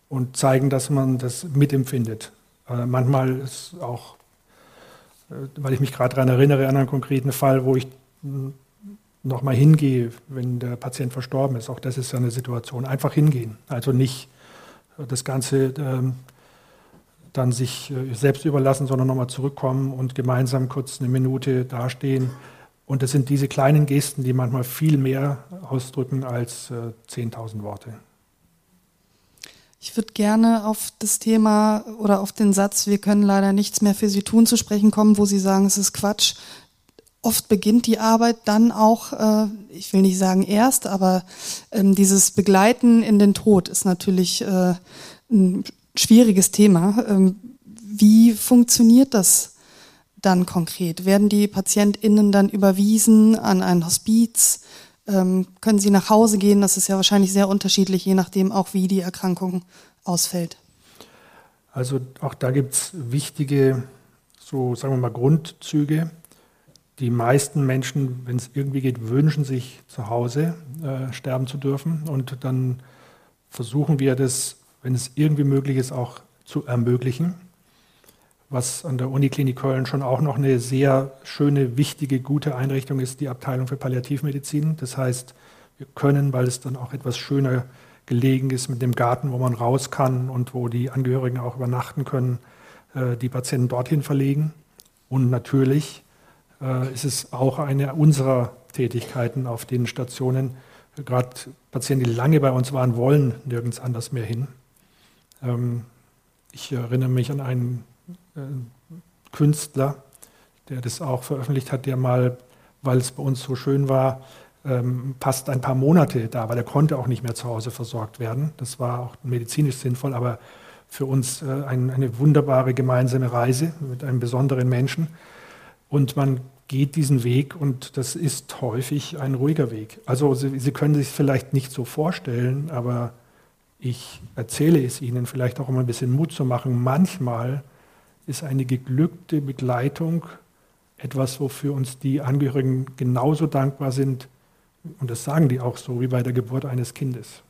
und zeigen, dass man das mitempfindet. Äh, manchmal ist auch, äh, weil ich mich gerade daran erinnere, an einen konkreten Fall, wo ich nochmal hingehe, wenn der Patient verstorben ist. Auch das ist ja eine Situation. Einfach hingehen. Also nicht das Ganze ähm, dann sich äh, selbst überlassen, sondern nochmal zurückkommen und gemeinsam kurz eine Minute dastehen. Und das sind diese kleinen Gesten, die manchmal viel mehr ausdrücken als äh, 10.000 Worte. Ich würde gerne auf das Thema oder auf den Satz, wir können leider nichts mehr für Sie tun, zu sprechen kommen, wo Sie sagen, es ist Quatsch oft beginnt die Arbeit dann auch, äh, ich will nicht sagen erst, aber ähm, dieses Begleiten in den Tod ist natürlich äh, ein schwieriges Thema. Ähm, wie funktioniert das dann konkret? Werden die PatientInnen dann überwiesen an ein Hospiz? Ähm, können sie nach Hause gehen? Das ist ja wahrscheinlich sehr unterschiedlich, je nachdem auch, wie die Erkrankung ausfällt. Also auch da gibt es wichtige, so sagen wir mal, Grundzüge die meisten Menschen, wenn es irgendwie geht, wünschen sich zu Hause äh, sterben zu dürfen. Und dann versuchen wir das, wenn es irgendwie möglich ist, auch zu ermöglichen. Was an der Uniklinik Köln schon auch noch eine sehr schöne, wichtige, gute Einrichtung ist, die Abteilung für Palliativmedizin. Das heißt, wir können, weil es dann auch etwas schöner gelegen ist mit dem Garten, wo man raus kann und wo die Angehörigen auch übernachten können, äh, die Patienten dorthin verlegen. Und natürlich ist es auch eine unserer Tätigkeiten auf den Stationen. Gerade Patienten, die lange bei uns waren, wollen nirgends anders mehr hin. Ähm, ich erinnere mich an einen äh, Künstler, der das auch veröffentlicht hat, der mal, weil es bei uns so schön war, ähm, fast ein paar Monate da war. Der konnte auch nicht mehr zu Hause versorgt werden. Das war auch medizinisch sinnvoll, aber für uns äh, ein, eine wunderbare gemeinsame Reise mit einem besonderen Menschen. Und man geht diesen Weg und das ist häufig ein ruhiger Weg. Also Sie, Sie können sich vielleicht nicht so vorstellen, aber ich erzähle es Ihnen vielleicht auch um ein bisschen Mut zu machen. Manchmal ist eine geglückte Begleitung etwas, wofür uns die Angehörigen genauso dankbar sind, und das sagen die auch so, wie bei der Geburt eines Kindes.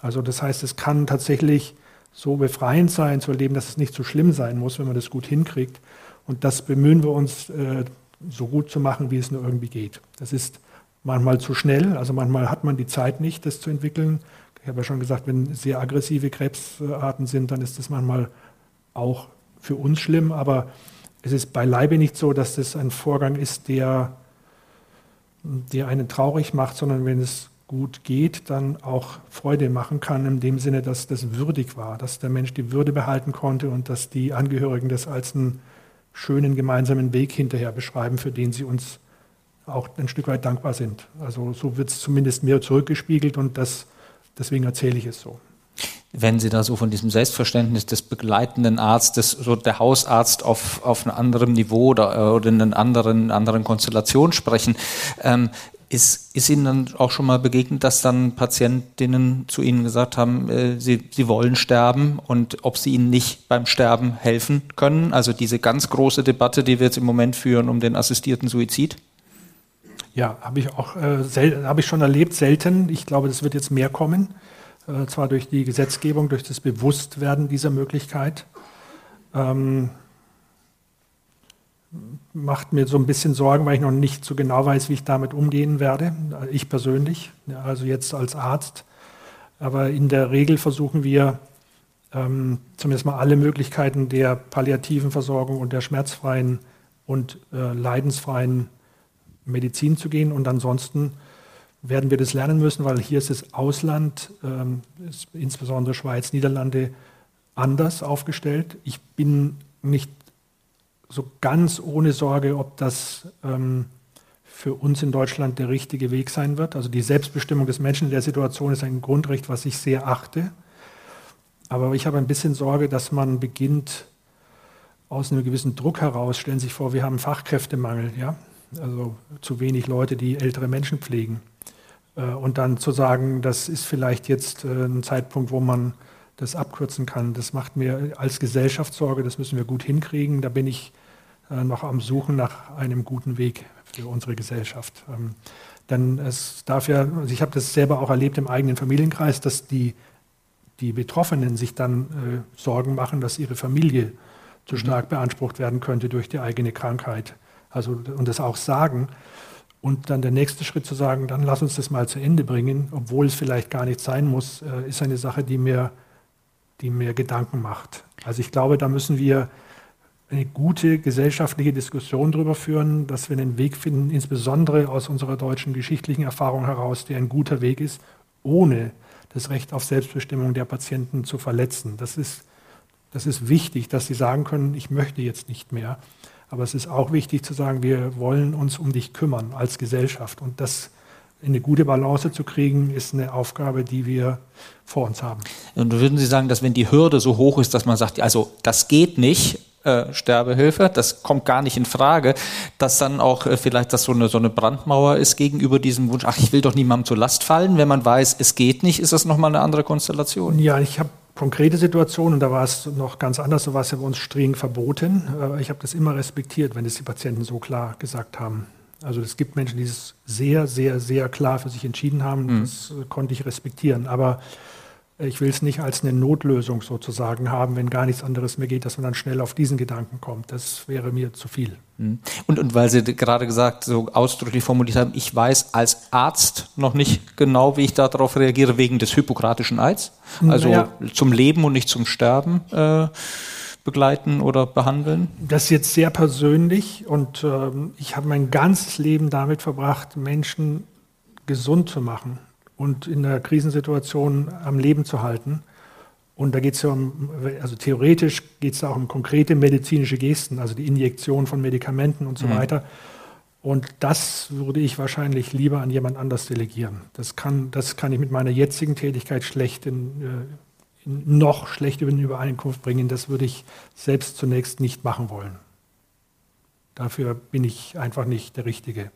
Also das heißt, es kann tatsächlich so befreiend sein zu erleben, dass es nicht so schlimm sein muss, wenn man das gut hinkriegt. Und das bemühen wir uns, äh, so gut zu machen, wie es nur irgendwie geht. Das ist manchmal zu schnell, also manchmal hat man die Zeit nicht, das zu entwickeln. Ich habe ja schon gesagt, wenn sehr aggressive Krebsarten sind, dann ist das manchmal auch für uns schlimm, aber es ist beileibe nicht so, dass das ein Vorgang ist, der, der einen traurig macht, sondern wenn es gut geht, dann auch Freude machen kann, in dem Sinne, dass das würdig war, dass der Mensch die Würde behalten konnte und dass die Angehörigen das als einen schönen gemeinsamen Weg hinterher beschreiben, für den sie uns auch ein Stück weit dankbar sind. Also so wird es zumindest mir zurückgespiegelt und das, deswegen erzähle ich es so wenn Sie da so von diesem Selbstverständnis des begleitenden Arztes, so der Hausarzt auf, auf einem anderen Niveau oder, äh, oder in einer anderen, anderen Konstellation sprechen, ähm, ist, ist Ihnen dann auch schon mal begegnet, dass dann Patientinnen zu Ihnen gesagt haben, äh, sie, sie wollen sterben und ob Sie ihnen nicht beim Sterben helfen können? Also diese ganz große Debatte, die wir jetzt im Moment führen um den assistierten Suizid? Ja, habe ich auch äh, habe ich schon erlebt, selten. Ich glaube, das wird jetzt mehr kommen. Äh, zwar durch die Gesetzgebung, durch das Bewusstwerden dieser Möglichkeit. Ähm, macht mir so ein bisschen Sorgen, weil ich noch nicht so genau weiß, wie ich damit umgehen werde. Ich persönlich, also jetzt als Arzt. Aber in der Regel versuchen wir ähm, zumindest mal alle Möglichkeiten der palliativen Versorgung und der schmerzfreien und äh, leidensfreien Medizin zu gehen und ansonsten werden wir das lernen müssen, weil hier ist das Ausland, ähm, ist insbesondere Schweiz, Niederlande, anders aufgestellt. Ich bin nicht so ganz ohne Sorge, ob das ähm, für uns in Deutschland der richtige Weg sein wird. Also die Selbstbestimmung des Menschen in der Situation ist ein Grundrecht, was ich sehr achte. Aber ich habe ein bisschen Sorge, dass man beginnt, aus einem gewissen Druck heraus, stellen Sie sich vor, wir haben Fachkräftemangel, ja? also zu wenig Leute, die ältere Menschen pflegen. Äh, und dann zu sagen, das ist vielleicht jetzt äh, ein Zeitpunkt, wo man das abkürzen kann, das macht mir als Gesellschaft Sorge, das müssen wir gut hinkriegen. Da bin ich äh, noch am Suchen nach einem guten Weg für unsere Gesellschaft. Ähm, denn es darf ja, also ich habe das selber auch erlebt im eigenen Familienkreis, dass die, die Betroffenen sich dann äh, Sorgen machen, dass ihre Familie zu mhm. stark beansprucht werden könnte durch die eigene Krankheit. Also, und das auch sagen. Und dann der nächste Schritt zu sagen, dann lass uns das mal zu Ende bringen, obwohl es vielleicht gar nicht sein muss, äh, ist eine Sache, die mir, die mir Gedanken macht. Also ich glaube, da müssen wir eine gute gesellschaftliche Diskussion darüber führen, dass wir einen Weg finden, insbesondere aus unserer deutschen geschichtlichen Erfahrung heraus, der ein guter Weg ist, ohne das Recht auf Selbstbestimmung der Patienten zu verletzen. Das ist, das ist wichtig, dass sie sagen können, ich möchte jetzt nicht mehr. Aber es ist auch wichtig zu sagen, wir wollen uns um dich kümmern als Gesellschaft. Und das in eine gute Balance zu kriegen, ist eine Aufgabe, die wir vor uns haben. Und würden Sie sagen, dass wenn die Hürde so hoch ist, dass man sagt, also das geht nicht, äh, Sterbehilfe, das kommt gar nicht in Frage, dass dann auch äh, vielleicht das so eine, so eine Brandmauer ist gegenüber diesem Wunsch, ach, ich will doch niemandem zur Last fallen. Wenn man weiß, es geht nicht, ist das nochmal eine andere Konstellation. Ja, ich habe konkrete Situationen, da war es noch ganz anders, da war es ja bei uns streng verboten. Ich habe das immer respektiert, wenn es die Patienten so klar gesagt haben. Also es gibt Menschen, die es sehr, sehr, sehr klar für sich entschieden haben. Mhm. Das äh, konnte ich respektieren. Aber ich will es nicht als eine Notlösung sozusagen haben, wenn gar nichts anderes mehr geht, dass man dann schnell auf diesen Gedanken kommt. Das wäre mir zu viel. Mhm. Und, und weil Sie gerade gesagt, so ausdrücklich formuliert haben, ich weiß als Arzt noch nicht genau, wie ich darauf reagiere, wegen des hippokratischen Eids, also naja. zum Leben und nicht zum Sterben. Äh, begleiten oder behandeln? Das ist jetzt sehr persönlich und äh, ich habe mein ganzes Leben damit verbracht, Menschen gesund zu machen und in der Krisensituation am Leben zu halten. Und da geht es ja um, also theoretisch geht es da auch um konkrete medizinische Gesten, also die Injektion von Medikamenten und so mhm. weiter. Und das würde ich wahrscheinlich lieber an jemand anders delegieren. Das kann, das kann ich mit meiner jetzigen Tätigkeit schlecht in, äh, in noch schlecht in Übereinkunft bringen. Das würde ich selbst zunächst nicht machen wollen. Dafür bin ich einfach nicht der Richtige.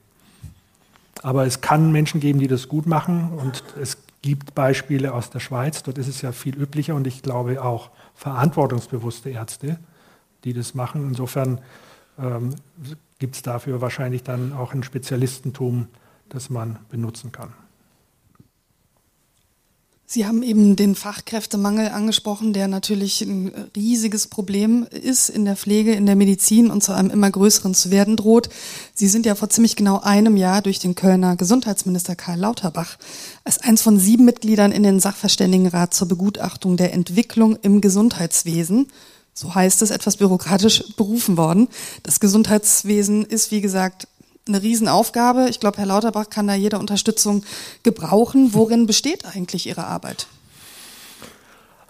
Aber es kann Menschen geben, die das gut machen und es gibt Beispiele aus der Schweiz, dort ist es ja viel üblicher und ich glaube auch verantwortungsbewusste Ärzte, die das machen. Insofern ähm, gibt es dafür wahrscheinlich dann auch ein Spezialistentum, das man benutzen kann. Sie haben eben den Fachkräftemangel angesprochen, der natürlich ein riesiges Problem ist in der Pflege, in der Medizin und zu einem immer größeren zu werden droht. Sie sind ja vor ziemlich genau einem Jahr durch den Kölner Gesundheitsminister Karl Lauterbach als eins von sieben Mitgliedern in den Sachverständigenrat zur Begutachtung der Entwicklung im Gesundheitswesen so heißt es, etwas bürokratisch berufen worden. Das Gesundheitswesen ist, wie gesagt, eine Riesenaufgabe. Ich glaube, Herr Lauterbach kann da jede Unterstützung gebrauchen. Worin besteht eigentlich Ihre Arbeit?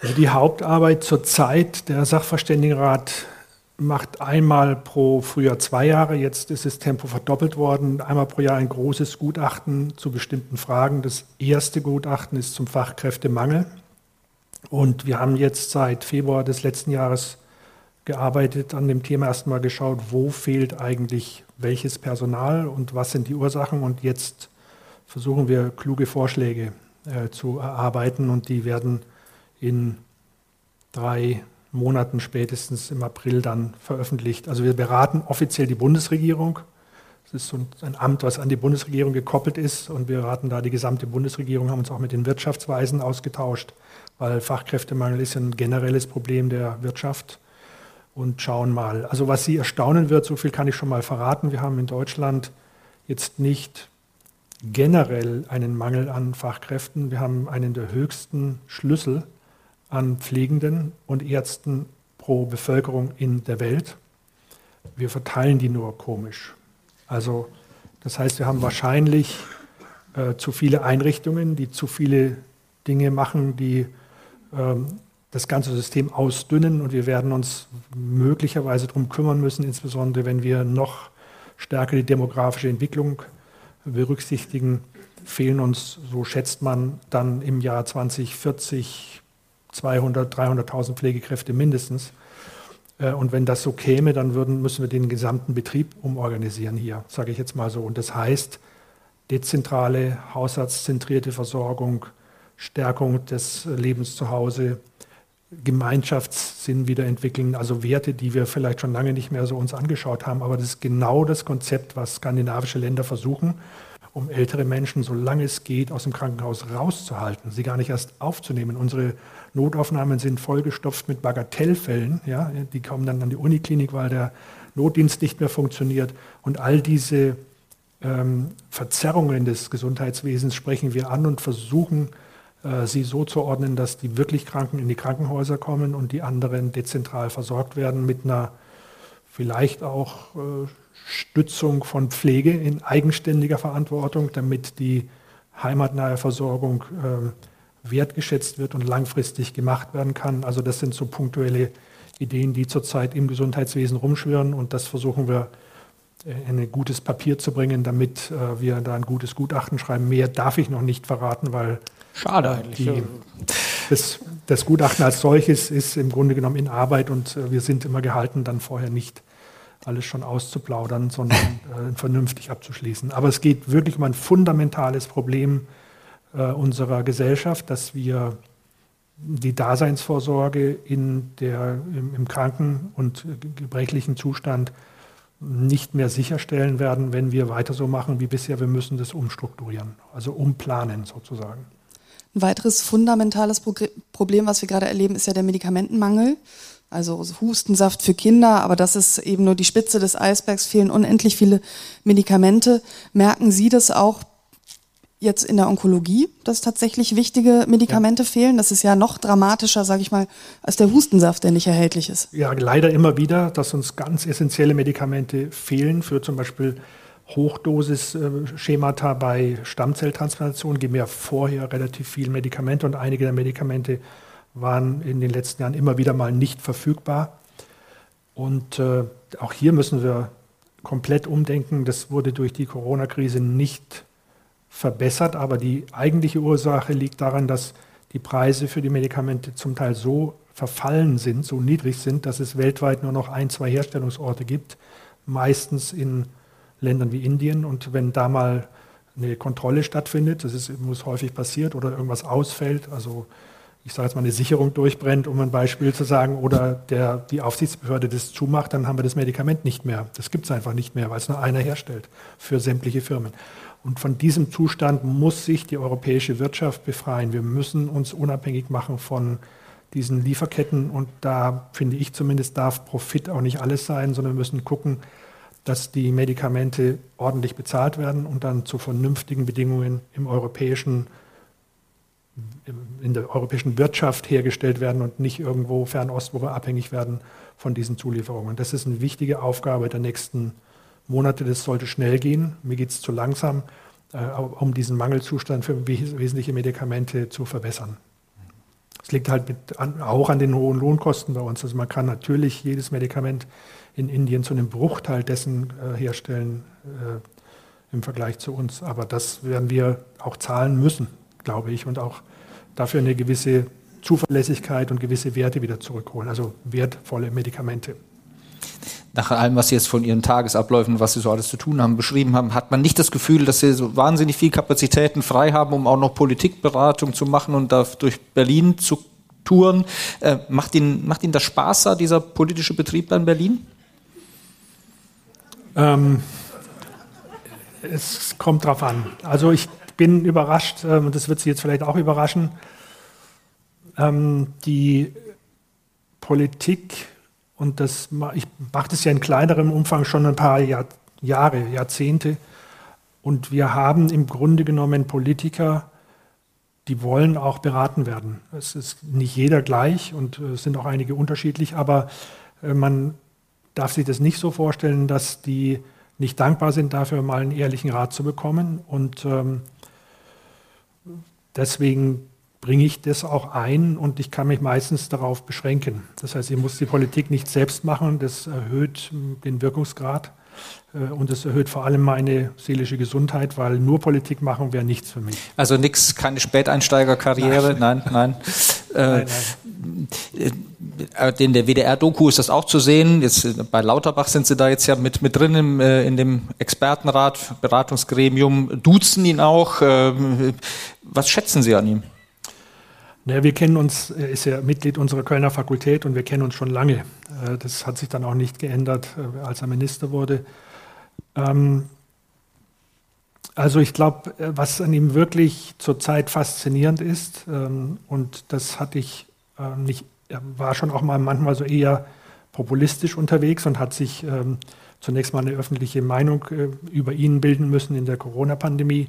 Also die Hauptarbeit zurzeit, der Sachverständigenrat macht einmal pro früher zwei Jahre, jetzt ist das Tempo verdoppelt worden, einmal pro Jahr ein großes Gutachten zu bestimmten Fragen. Das erste Gutachten ist zum Fachkräftemangel. Und wir haben jetzt seit Februar des letzten Jahres gearbeitet, an dem Thema erstmal geschaut, wo fehlt eigentlich welches Personal und was sind die Ursachen. Und jetzt versuchen wir kluge Vorschläge äh, zu erarbeiten und die werden in drei Monaten spätestens im April dann veröffentlicht. Also wir beraten offiziell die Bundesregierung. Es ist so ein Amt, was an die Bundesregierung gekoppelt ist und wir beraten da die gesamte Bundesregierung, haben uns auch mit den Wirtschaftsweisen ausgetauscht, weil Fachkräftemangel ist ein generelles Problem der Wirtschaft und schauen mal. Also was Sie erstaunen wird, so viel kann ich schon mal verraten, wir haben in Deutschland jetzt nicht generell einen Mangel an Fachkräften. Wir haben einen der höchsten Schlüssel an Pflegenden und Ärzten pro Bevölkerung in der Welt. Wir verteilen die nur komisch. Also das heißt, wir haben wahrscheinlich äh, zu viele Einrichtungen, die zu viele Dinge machen, die ähm, das ganze System ausdünnen und wir werden uns möglicherweise darum kümmern müssen, insbesondere wenn wir noch stärker die demografische Entwicklung berücksichtigen, fehlen uns, so schätzt man, dann im Jahr 2040 200, 300.000 Pflegekräfte mindestens. Äh, und wenn das so käme, dann würden, müssen wir den gesamten Betrieb umorganisieren hier, sage ich jetzt mal so. Und das heißt, dezentrale, haushaltszentrierte Versorgung, Stärkung des Lebens zu Hause, Gemeinschaftssinn wiederentwickeln, also Werte, die wir vielleicht schon lange nicht mehr so uns angeschaut haben. Aber das ist genau das Konzept, was skandinavische Länder versuchen, um ältere Menschen, solange es geht, aus dem Krankenhaus rauszuhalten, sie gar nicht erst aufzunehmen. Unsere Notaufnahmen sind vollgestopft mit Bagatellfällen. Ja? Die kommen dann an die Uniklinik, weil der Notdienst nicht mehr funktioniert. Und all diese ähm, Verzerrungen des Gesundheitswesens sprechen wir an und versuchen, sie so zu ordnen, dass die wirklich Kranken in die Krankenhäuser kommen und die anderen dezentral versorgt werden mit einer vielleicht auch äh, Stützung von Pflege in eigenständiger Verantwortung, damit die heimatnahe Versorgung äh, wertgeschätzt wird und langfristig gemacht werden kann. Also das sind so punktuelle Ideen, die zurzeit im Gesundheitswesen rumschwirren und das versuchen wir in ein gutes Papier zu bringen, damit wir da ein gutes Gutachten schreiben. Mehr darf ich noch nicht verraten, weil Schade eigentlich. Die, das, das, Gutachten als solches ist im Grunde genommen in Arbeit und äh, wir sind immer gehalten, dann vorher nicht alles schon auszuplaudern, sondern äh, vernünftig abzuschließen. Aber es geht wirklich um ein fundamentales Problem äh, unserer Gesellschaft, dass wir die Daseinsvorsorge in der, im, im kranken und gebrechlichen Zustand nicht mehr sicherstellen werden, wenn wir weiter so machen wie bisher. Wir müssen das umstrukturieren, also umplanen sozusagen. Ein weiteres fundamentales Problem, was wir gerade erleben, ist ja der Medikamentenmangel. Also Hustensaft für Kinder, aber das ist eben nur die Spitze des Eisbergs, fehlen unendlich viele Medikamente. Merken Sie das auch jetzt in der Onkologie, dass tatsächlich wichtige Medikamente ja. fehlen? Das ist ja noch dramatischer, sage ich mal, als der Hustensaft, der nicht erhältlich ist. Ja, leider immer wieder, dass uns ganz essentielle Medikamente fehlen für zum Beispiel Hochdosis-Schemata bei Stammzelltransplantation geben ja vorher relativ viel Medikamente und einige der Medikamente waren in den letzten Jahren immer wieder mal nicht verfügbar. Und äh, auch hier müssen wir komplett umdenken. Das wurde durch die Corona-Krise nicht verbessert, aber die eigentliche Ursache liegt daran, dass die Preise für die Medikamente zum Teil so verfallen sind, so niedrig sind, dass es weltweit nur noch ein, zwei Herstellungsorte gibt, meistens in Ländern wie Indien. Und wenn da mal eine Kontrolle stattfindet, das ist, muss häufig passiert, oder irgendwas ausfällt, also ich sage jetzt mal eine Sicherung durchbrennt, um ein Beispiel zu sagen, oder der, die Aufsichtsbehörde das zumacht, dann haben wir das Medikament nicht mehr. Das gibt es einfach nicht mehr, weil es nur einer herstellt für sämtliche Firmen. Und von diesem Zustand muss sich die europäische Wirtschaft befreien. Wir müssen uns unabhängig machen von diesen Lieferketten und da finde ich zumindest darf Profit auch nicht alles sein, sondern wir müssen gucken, dass die Medikamente ordentlich bezahlt werden und dann zu vernünftigen Bedingungen im europäischen, in der europäischen Wirtschaft hergestellt werden und nicht irgendwo Fernost, wo wir abhängig werden von diesen Zulieferungen. Das ist eine wichtige Aufgabe der nächsten Monate. Das sollte schnell gehen. Mir geht es zu langsam, äh, um diesen Mangelzustand für wesentliche Medikamente zu verbessern. Es liegt halt mit, auch an den hohen Lohnkosten bei uns. Also man kann natürlich jedes Medikament in Indien zu einem Bruchteil dessen äh, herstellen äh, im Vergleich zu uns. Aber das werden wir auch zahlen müssen, glaube ich, und auch dafür eine gewisse Zuverlässigkeit und gewisse Werte wieder zurückholen, also wertvolle Medikamente. Nach allem, was Sie jetzt von Ihren Tagesabläufen, was Sie so alles zu tun haben, beschrieben haben, hat man nicht das Gefühl, dass Sie so wahnsinnig viel Kapazitäten frei haben, um auch noch Politikberatung zu machen und da durch Berlin zu touren. Äh, macht, Ihnen, macht Ihnen das Spaß, dieser politische Betrieb da in Berlin? Ähm, es kommt drauf an. Also ich bin überrascht, ähm, und das wird Sie jetzt vielleicht auch überraschen, ähm, die Politik, und das, ich mache das ja in kleinerem Umfang schon ein paar Jahr, Jahre, Jahrzehnte, und wir haben im Grunde genommen Politiker, die wollen auch beraten werden. Es ist nicht jeder gleich und äh, es sind auch einige unterschiedlich, aber äh, man darf sich das nicht so vorstellen, dass die nicht dankbar sind, dafür mal einen ehrlichen Rat zu bekommen. Und ähm, deswegen bringe ich das auch ein und ich kann mich meistens darauf beschränken. Das heißt, ich muss die Politik nicht selbst machen, das erhöht den Wirkungsgrad. Äh, und es erhöht vor allem meine seelische Gesundheit, weil nur Politik machen wäre nichts für mich. Also nichts, keine Späteinsteigerkarriere, nein, nein. nein. Äh, äh, in der WDR-Doku ist das auch zu sehen. Jetzt, bei Lauterbach sind Sie da jetzt ja mit, mit drin im, in dem Expertenrat, Beratungsgremium, duzen ihn auch. Ähm, was schätzen Sie an ihm? Naja, wir kennen uns, er ist ja Mitglied unserer Kölner Fakultät und wir kennen uns schon lange. Das hat sich dann auch nicht geändert, als er Minister wurde. Ähm, also ich glaube, äh, was an ihm wirklich zurzeit faszinierend ist, ähm, und das hatte ich äh, nicht, er war schon auch mal manchmal so eher populistisch unterwegs und hat sich ähm, zunächst mal eine öffentliche Meinung äh, über ihn bilden müssen in der Corona-Pandemie.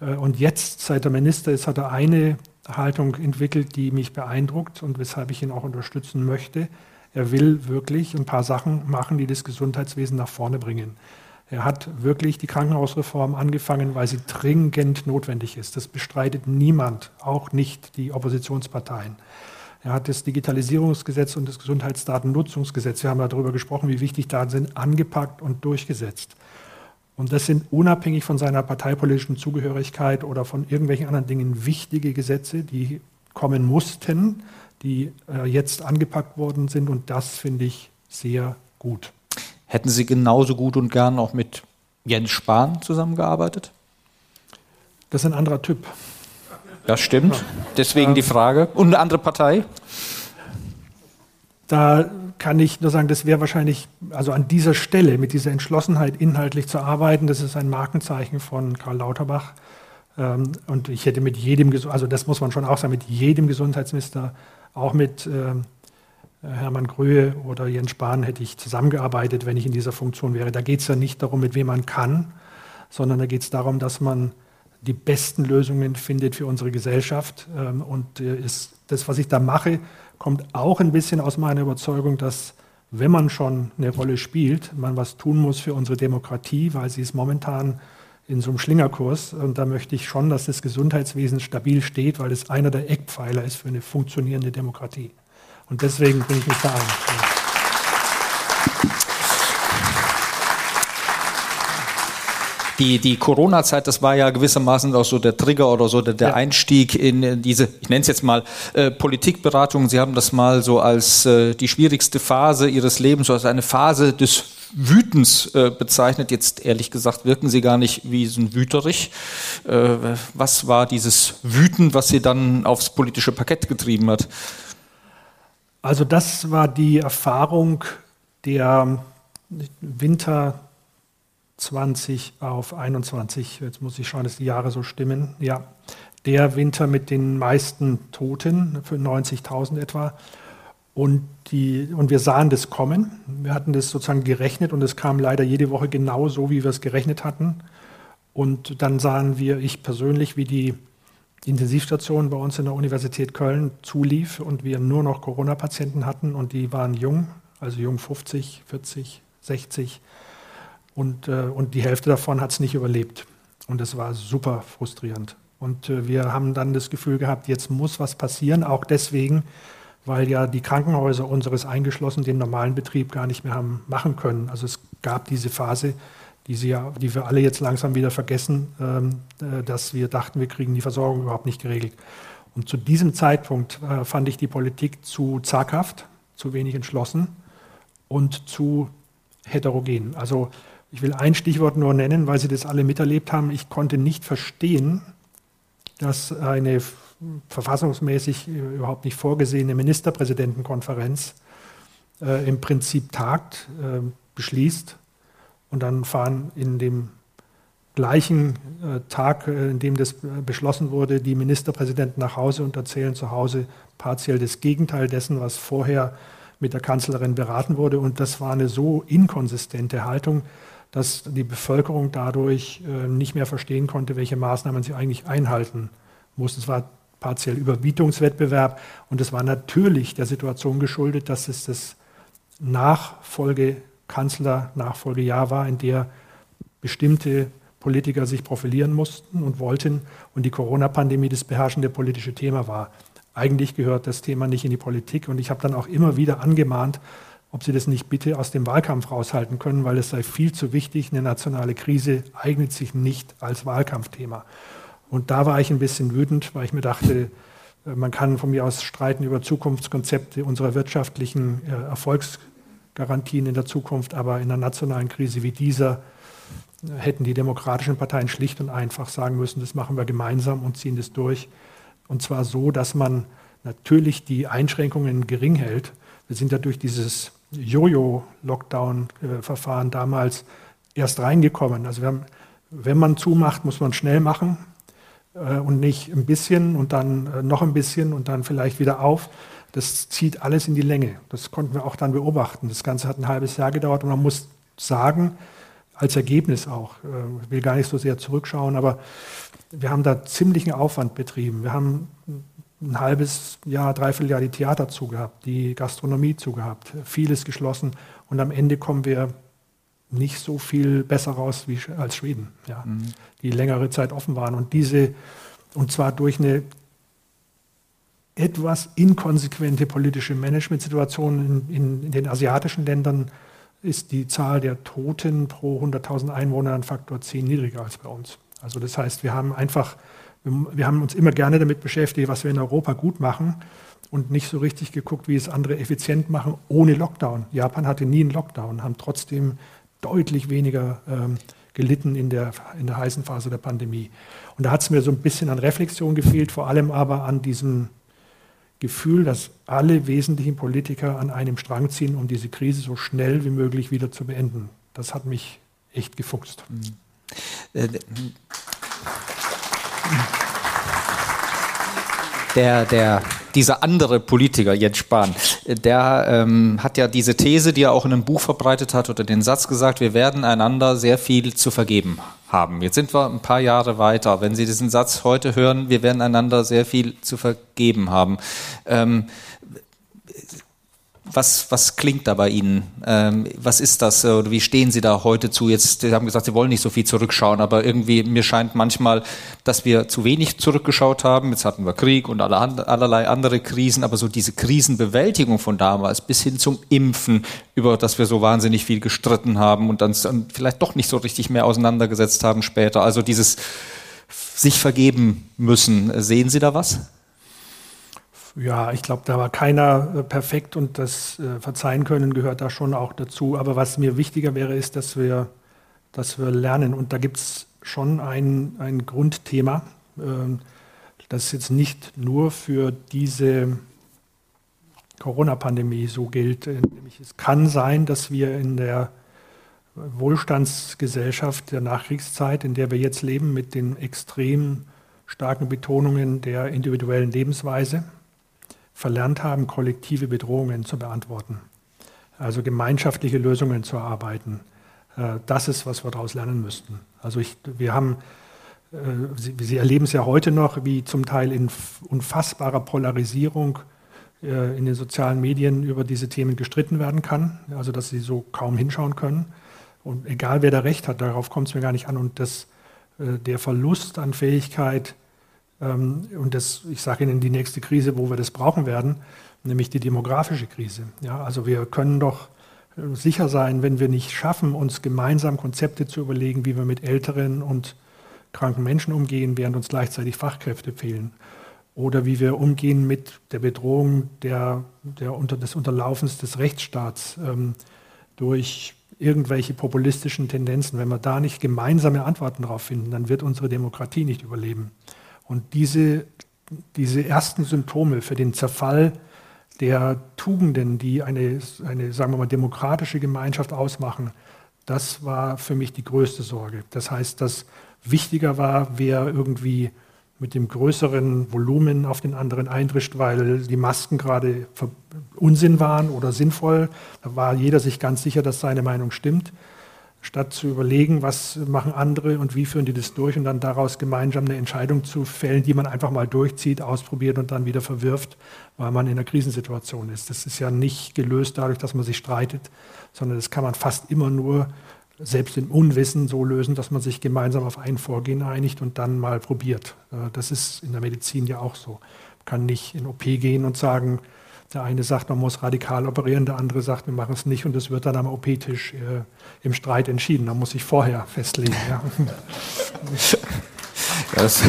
Äh, und jetzt, seit er Minister ist, hat er eine Haltung entwickelt, die mich beeindruckt und weshalb ich ihn auch unterstützen möchte. Er will wirklich ein paar Sachen machen, die das Gesundheitswesen nach vorne bringen. Er hat wirklich die Krankenhausreform angefangen, weil sie dringend notwendig ist. Das bestreitet niemand, auch nicht die Oppositionsparteien. Er hat das Digitalisierungsgesetz und das Gesundheitsdatennutzungsgesetz, wir haben darüber gesprochen, wie wichtig Daten sind, angepackt und durchgesetzt. Und das sind unabhängig von seiner parteipolitischen Zugehörigkeit oder von irgendwelchen anderen Dingen wichtige Gesetze, die kommen mussten, die äh, jetzt angepackt worden sind. Und das finde ich sehr gut. Hätten Sie genauso gut und gern auch mit Jens Spahn zusammengearbeitet? Das ist ein anderer Typ. Das stimmt. Deswegen die Frage. Und eine andere Partei? Da kann ich nur sagen, das wäre wahrscheinlich, also an dieser Stelle mit dieser Entschlossenheit inhaltlich zu arbeiten, das ist ein Markenzeichen von Karl Lauterbach. Ähm, und ich hätte mit jedem, also das muss man schon auch sagen, mit jedem Gesundheitsminister, auch mit ähm, äh, Hermann Gröhe oder Jens Spahn hätte ich zusammengearbeitet, wenn ich in dieser Funktion wäre. Da geht es ja nicht darum, mit wem man kann, sondern da geht es darum, dass man die besten Lösungen findet für unsere Gesellschaft. Ähm, und äh, das, was ich da mache, kommt auch ein bisschen aus meiner Überzeugung, dass wenn man schon eine Rolle spielt, man was tun muss für unsere Demokratie, weil sie ist momentan in so einem Schlingerkurs. Und da möchte ich schon, dass das Gesundheitswesen stabil steht, weil es einer der Eckpfeiler ist für eine funktionierende Demokratie. Und deswegen bin ich nicht da einig. Die, die Corona-Zeit, das war ja gewissermaßen auch so der Trigger oder so der, der ja. Einstieg in diese, ich nenne es jetzt mal äh, Politikberatung. Sie haben das mal so als äh, die schwierigste Phase Ihres Lebens, so als eine Phase des Wütens äh, bezeichnet. Jetzt ehrlich gesagt wirken Sie gar nicht wie so ein Wüterich. Äh, was war dieses Wüten, was Sie dann aufs politische Parkett getrieben hat? Also das war die Erfahrung der Winter 20 auf 21. Jetzt muss ich schauen, dass die Jahre so stimmen. Ja, der Winter mit den meisten Toten, für 90.000 etwa. Und, die, und wir sahen das kommen. Wir hatten das sozusagen gerechnet und es kam leider jede Woche genau so, wie wir es gerechnet hatten. Und dann sahen wir, ich persönlich, wie die Intensivstation bei uns in der Universität Köln zulief und wir nur noch Corona-Patienten hatten und die waren jung, also jung 50, 40, 60 und, äh, und die Hälfte davon hat es nicht überlebt. Und das war super frustrierend. Und äh, wir haben dann das Gefühl gehabt, jetzt muss was passieren, auch deswegen, weil ja die Krankenhäuser unseres eingeschlossen den normalen Betrieb gar nicht mehr haben machen können. Also es gab diese Phase, die, sie ja, die wir alle jetzt langsam wieder vergessen, ähm, äh, dass wir dachten, wir kriegen die Versorgung überhaupt nicht geregelt. Und zu diesem Zeitpunkt äh, fand ich die Politik zu zaghaft, zu wenig entschlossen und zu heterogen. Also ich will ein Stichwort nur nennen, weil Sie das alle miterlebt haben. Ich konnte nicht verstehen, dass eine verfassungsmäßig überhaupt nicht vorgesehene Ministerpräsidentenkonferenz äh, im Prinzip tagt, äh, beschließt und dann fahren in dem gleichen äh, Tag, äh, in dem das äh, beschlossen wurde, die Ministerpräsidenten nach Hause und erzählen zu Hause partiell das Gegenteil dessen, was vorher mit der Kanzlerin beraten wurde. Und das war eine so inkonsistente Haltung, dass die Bevölkerung dadurch äh, nicht mehr verstehen konnte, welche Maßnahmen sie eigentlich einhalten mussten. Es war partiell Überbietungswettbewerb und es war natürlich der Situation geschuldet, dass es das Nachfolgekanzler-Nachfolgejahr war, in der bestimmte Politiker sich profilieren mussten und wollten und die Corona-Pandemie das beherrschende politische Thema war. Eigentlich gehört das Thema nicht in die Politik und ich habe dann auch immer wieder angemahnt, ob Sie das nicht bitte aus dem Wahlkampf raushalten können, weil es sei viel zu wichtig. Eine nationale Krise eignet sich nicht als Wahlkampfthema. Und da war ich ein bisschen wütend, weil ich mir dachte, äh, man kann von mir aus streiten über Zukunftskonzepte unserer wirtschaftlichen äh, Erfolgsgarantien in der Zukunft, aber in einer nationalen Krise wie dieser äh, hätten die demokratischen Parteien schlicht und einfach sagen müssen, das machen wir gemeinsam und ziehen das durch. Und zwar so, dass man natürlich die Einschränkungen gering hält. Wir sind ja durch dieses Jojo-Lockdown-Verfahren damals erst reingekommen. Also haben, wenn man zumacht, muss man schnell machen äh, und nicht ein bisschen und dann äh, noch ein bisschen und dann vielleicht wieder auf. Das zieht alles in die Länge. Das konnten wir auch dann beobachten. Das Ganze hat ein halbes Jahr gedauert und man muss sagen, als Ergebnis auch, äh, ich will gar nicht so sehr zurückschauen, aber wir haben da ziemlichen Aufwand betrieben. Wir haben ein halbes Jahr, dreiviertel Jahr die Theater zugehabt, die Gastronomie zugehabt, vieles geschlossen und am Ende kommen wir nicht so viel besser raus wie als Schweden, ja, mhm. die längere Zeit offen waren und diese und zwar durch eine etwas inkonsequente politische Managementsituation in, in, in den asiatischen Ländern ist die Zahl der Toten pro 100.000 Einwohner ein Faktor 10 niedriger als bei uns. Also das heißt, wir haben einfach wir haben uns immer gerne damit beschäftigt, was wir in Europa gut machen und nicht so richtig geguckt, wie es andere effizient machen, ohne Lockdown. Japan hatte nie einen Lockdown, haben trotzdem deutlich weniger ähm, gelitten in der, in der heißen Phase der Pandemie. Und da hat es mir so ein bisschen an Reflexion gefehlt, vor allem aber an diesem Gefühl, dass alle wesentlichen Politiker an einem Strang ziehen, um diese Krise so schnell wie möglich wieder zu beenden. Das hat mich echt gefuchst. Mhm. Äh, der, der, dieser andere Politiker, Jens Spahn, der ähm, hat ja diese These, die er auch in einem Buch verbreitet hat, oder den Satz gesagt, wir werden einander sehr viel zu vergeben haben. Jetzt sind wir ein paar Jahre weiter. Wenn Sie diesen Satz heute hören, wir werden einander sehr viel zu vergeben haben. Ähm, was, was klingt da bei Ihnen? Ähm, was ist das? Oder wie stehen Sie da heute zu? Jetzt, Sie haben gesagt, Sie wollen nicht so viel zurückschauen, aber irgendwie, mir scheint manchmal, dass wir zu wenig zurückgeschaut haben. Jetzt hatten wir Krieg und alle, allerlei andere Krisen, aber so diese Krisenbewältigung von damals bis hin zum Impfen, über das wir so wahnsinnig viel gestritten haben und dann vielleicht doch nicht so richtig mehr auseinandergesetzt haben später. Also dieses sich vergeben müssen. Sehen Sie da was? Ja, ich glaube, da war keiner äh, perfekt und das äh, Verzeihen können gehört da schon auch dazu. Aber was mir wichtiger wäre, ist, dass wir, dass wir lernen. Und da gibt es schon ein, ein Grundthema, äh, das jetzt nicht nur für diese Corona-Pandemie so gilt. Äh, nämlich es kann sein, dass wir in der Wohlstandsgesellschaft der Nachkriegszeit, in der wir jetzt leben, mit den extrem starken Betonungen der individuellen Lebensweise, verlernt haben, kollektive Bedrohungen zu beantworten. Also gemeinschaftliche Lösungen zu erarbeiten. Äh, das ist, was wir daraus lernen müssten. Also ich, wir haben, äh, Sie, Sie erleben es ja heute noch, wie zum Teil in unfassbarer Polarisierung äh, in den sozialen Medien über diese Themen gestritten werden kann. Also dass Sie so kaum hinschauen können. Und egal wer da recht hat, darauf kommt es mir gar nicht an. Und das, der Verlust an Fähigkeit, und das, ich sage Ihnen, die nächste Krise, wo wir das brauchen werden, nämlich die demografische Krise. Ja, also wir können doch äh, sicher sein, wenn wir nicht schaffen, uns gemeinsam Konzepte zu überlegen, wie wir mit älteren und kranken Menschen umgehen, während uns gleichzeitig Fachkräfte fehlen. Oder wie wir umgehen mit der Bedrohung der, der unter, des Unterlaufens des Rechtsstaats ähm, durch irgendwelche populistischen Tendenzen. Wenn wir da nicht gemeinsame Antworten darauf finden, dann wird unsere Demokratie nicht überleben. Und diese, diese ersten Symptome für den Zerfall der Tugenden, die eine, eine, sagen wir mal, demokratische Gemeinschaft ausmachen, das war für mich die größte Sorge. Das heißt, dass wichtiger war, wer irgendwie mit dem größeren Volumen auf den anderen eindrischt, weil die Masken gerade Unsinn waren oder sinnvoll. Da war jeder sich ganz sicher, dass seine Meinung stimmt statt zu überlegen, was machen andere und wie führen die das durch und dann daraus gemeinsam eine Entscheidung zu fällen, die man einfach mal durchzieht, ausprobiert und dann wieder verwirft, weil man in einer Krisensituation ist. Das ist ja nicht gelöst dadurch, dass man sich streitet, sondern das kann man fast immer nur selbst im Unwissen so lösen, dass man sich gemeinsam auf ein Vorgehen einigt und dann mal probiert. Äh, das ist in der Medizin ja auch so. Man kann nicht in OP gehen und sagen, der eine sagt, man muss radikal operieren, der andere sagt, wir machen es nicht und es wird dann am OP-Tisch äh, im Streit entschieden. Da muss ich vorher festlegen. Ja. Das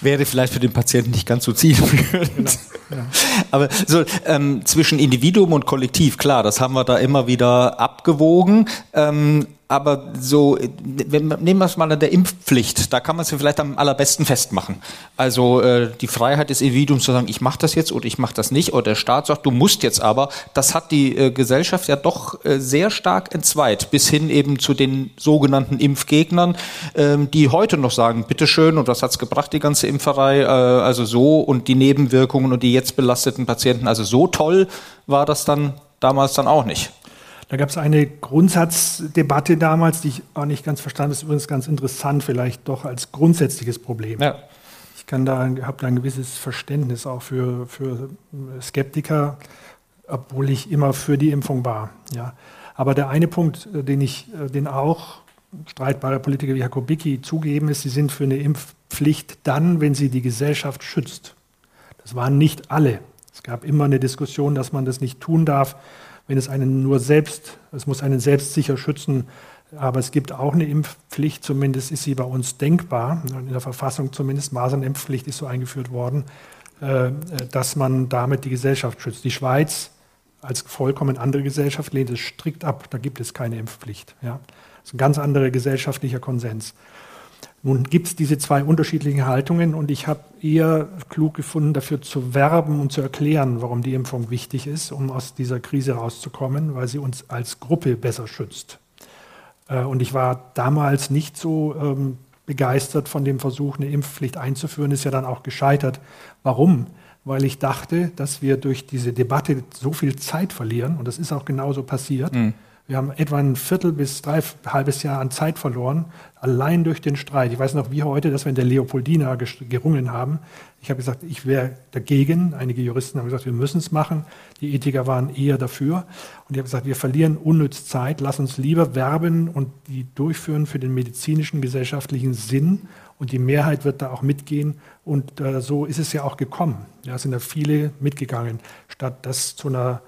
wäre vielleicht für den Patienten nicht ganz so zielführend. Genau, ja. Aber so ähm, zwischen Individuum und Kollektiv, klar, das haben wir da immer wieder abgewogen. Ähm, aber so, wenn, nehmen wir es mal an der Impfpflicht, da kann man es vielleicht am allerbesten festmachen. Also äh, die Freiheit des Individuums zu sagen, ich mache das jetzt oder ich mache das nicht, oder der Staat sagt, du musst jetzt aber, das hat die äh, Gesellschaft ja doch äh, sehr stark entzweit, bis hin eben zu den sogenannten Impfgegnern, ähm, die heute noch sagen, bitteschön, und was hat's gebracht, die ganze Impferei, äh, also so, und die Nebenwirkungen und die jetzt belasteten Patienten, also so toll war das dann damals dann auch nicht. Da gab es eine Grundsatzdebatte damals, die ich auch nicht ganz verstanden habe. Das ist übrigens ganz interessant, vielleicht doch als grundsätzliches Problem. Ja. Ich kann da, habe da ein gewisses Verständnis auch für, für Skeptiker, obwohl ich immer für die Impfung war. Ja. Aber der eine Punkt, äh, den ich, äh, den auch streitbare Politiker wie Jakobicki zugeben, ist, sie sind für eine Impfpflicht dann, wenn sie die Gesellschaft schützt. Das waren nicht alle. Es gab immer eine Diskussion, dass man das nicht tun darf, wenn es einen nur selbst, es muss einen selbst sicher schützen, aber es gibt auch eine Impfpflicht, zumindest ist sie bei uns denkbar, in der Verfassung zumindest, Masernimpfpflicht ist so eingeführt worden, äh, dass man damit die Gesellschaft schützt. Die Schweiz als vollkommen andere Gesellschaft lehnt es strikt ab, da gibt es keine Impfpflicht. Ja. Das ist ein ganz anderer gesellschaftlicher Konsens. Nun gibt es diese zwei unterschiedlichen Haltungen und ich habe eher klug gefunden, dafür zu werben und zu erklären, warum die Impfung wichtig ist, um aus dieser Krise rauszukommen, weil sie uns als Gruppe besser schützt. Äh, und ich war damals nicht so ähm, begeistert von dem Versuch, eine Impfpflicht einzuführen, ist ja dann auch gescheitert. Warum? Weil ich dachte, dass wir durch diese Debatte so viel Zeit verlieren, und das ist auch genauso passiert. Mhm Wir haben etwa ein Viertel bis drei halbes Jahr an Zeit verloren, allein durch den Streit. Ich weiß noch wie heute, dass wir in der Leopoldina gerungen haben. Ich habe gesagt, ich wäre dagegen. Einige Juristen haben gesagt, wir müssen es machen. Die Ethiker waren eher dafür. Und ich habe gesagt, wir verlieren unnütz Zeit. Lass uns lieber werben und die durchführen für den medizinischen, gesellschaftlichen Sinn. Und die Mehrheit wird da auch mitgehen. Und äh, so ist es ja auch gekommen. Ja, sind da viele mitgegangen, statt das zu einer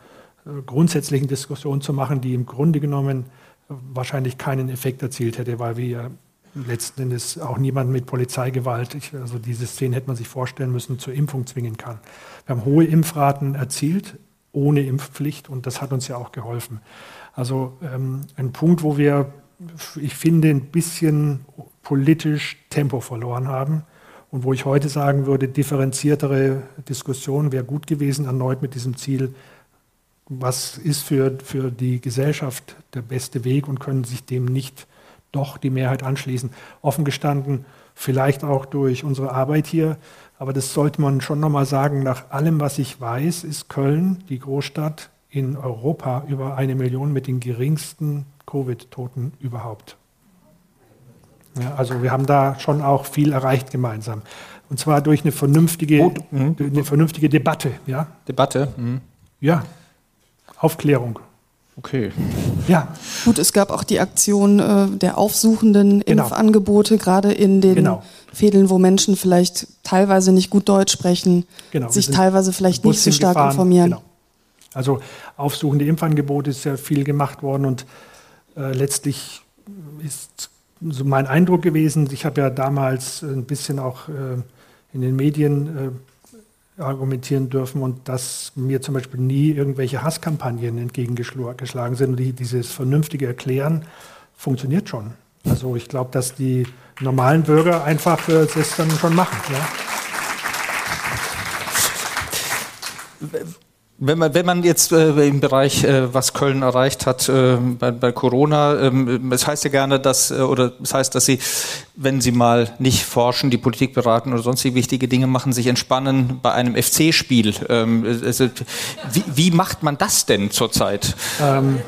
grundsätzlichen Diskussion zu machen, die im Grunde genommen wahrscheinlich keinen Effekt erzielt hätte, weil wir letzten Endes auch niemanden mit Polizeigewalt, also diese Szene hätte man sich vorstellen müssen, zur Impfung zwingen kann. Wir haben hohe Impfraten erzielt, ohne Impfpflicht, und das hat uns ja auch geholfen. Also ähm, ein Punkt, wo wir, ich finde, ein bisschen politisch Tempo verloren haben und wo ich heute sagen würde, differenziertere Diskussion wäre gut gewesen, erneut mit diesem Ziel, was ist für, für die Gesellschaft der beste Weg und können sich dem nicht doch die Mehrheit anschließen. Offen gestanden, vielleicht auch durch unsere Arbeit hier, aber das sollte man schon nochmal sagen, nach allem, was ich weiß, ist Köln die Großstadt in Europa über eine Million mit den geringsten Covid-Toten überhaupt. Ja, also wir haben da schon auch viel erreicht gemeinsam. Und zwar durch eine vernünftige, mhm. eine vernünftige Debatte. Ja? Debatte? Mhm. Ja, Aufklärung. Okay. Ja. Gut, es gab auch die Aktion äh, der aufsuchenden genau. Impfangebote, gerade in den genau. Fädeln, wo Menschen vielleicht teilweise nicht gut Deutsch sprechen, genau. sich teilweise vielleicht nicht so stark gefahren. informieren. Genau. Also aufsuchende Impfangebote ist ja viel gemacht worden und äh, letztlich ist so mein Eindruck gewesen, ich habe ja damals ein bisschen auch äh, in den Medien äh, argumentieren dürfen und dass mir zum Beispiel nie irgendwelche Hasskampagnen entgegengeschlagen sind. Die, dieses vernünftige Erklären funktioniert schon. Also ich glaube, dass die normalen Bürger einfach äh, das dann schon machen. Ja. Wenn man, wenn man jetzt äh, im Bereich, äh, was Köln erreicht hat äh, bei, bei, Corona, ähm, es heißt ja gerne, dass, äh, oder es heißt, dass Sie, wenn Sie mal nicht forschen, die Politik beraten oder sonstige wichtige Dinge machen, sich entspannen bei einem FC-Spiel. Ähm, also, wie, wie, macht man das denn zurzeit? Ähm,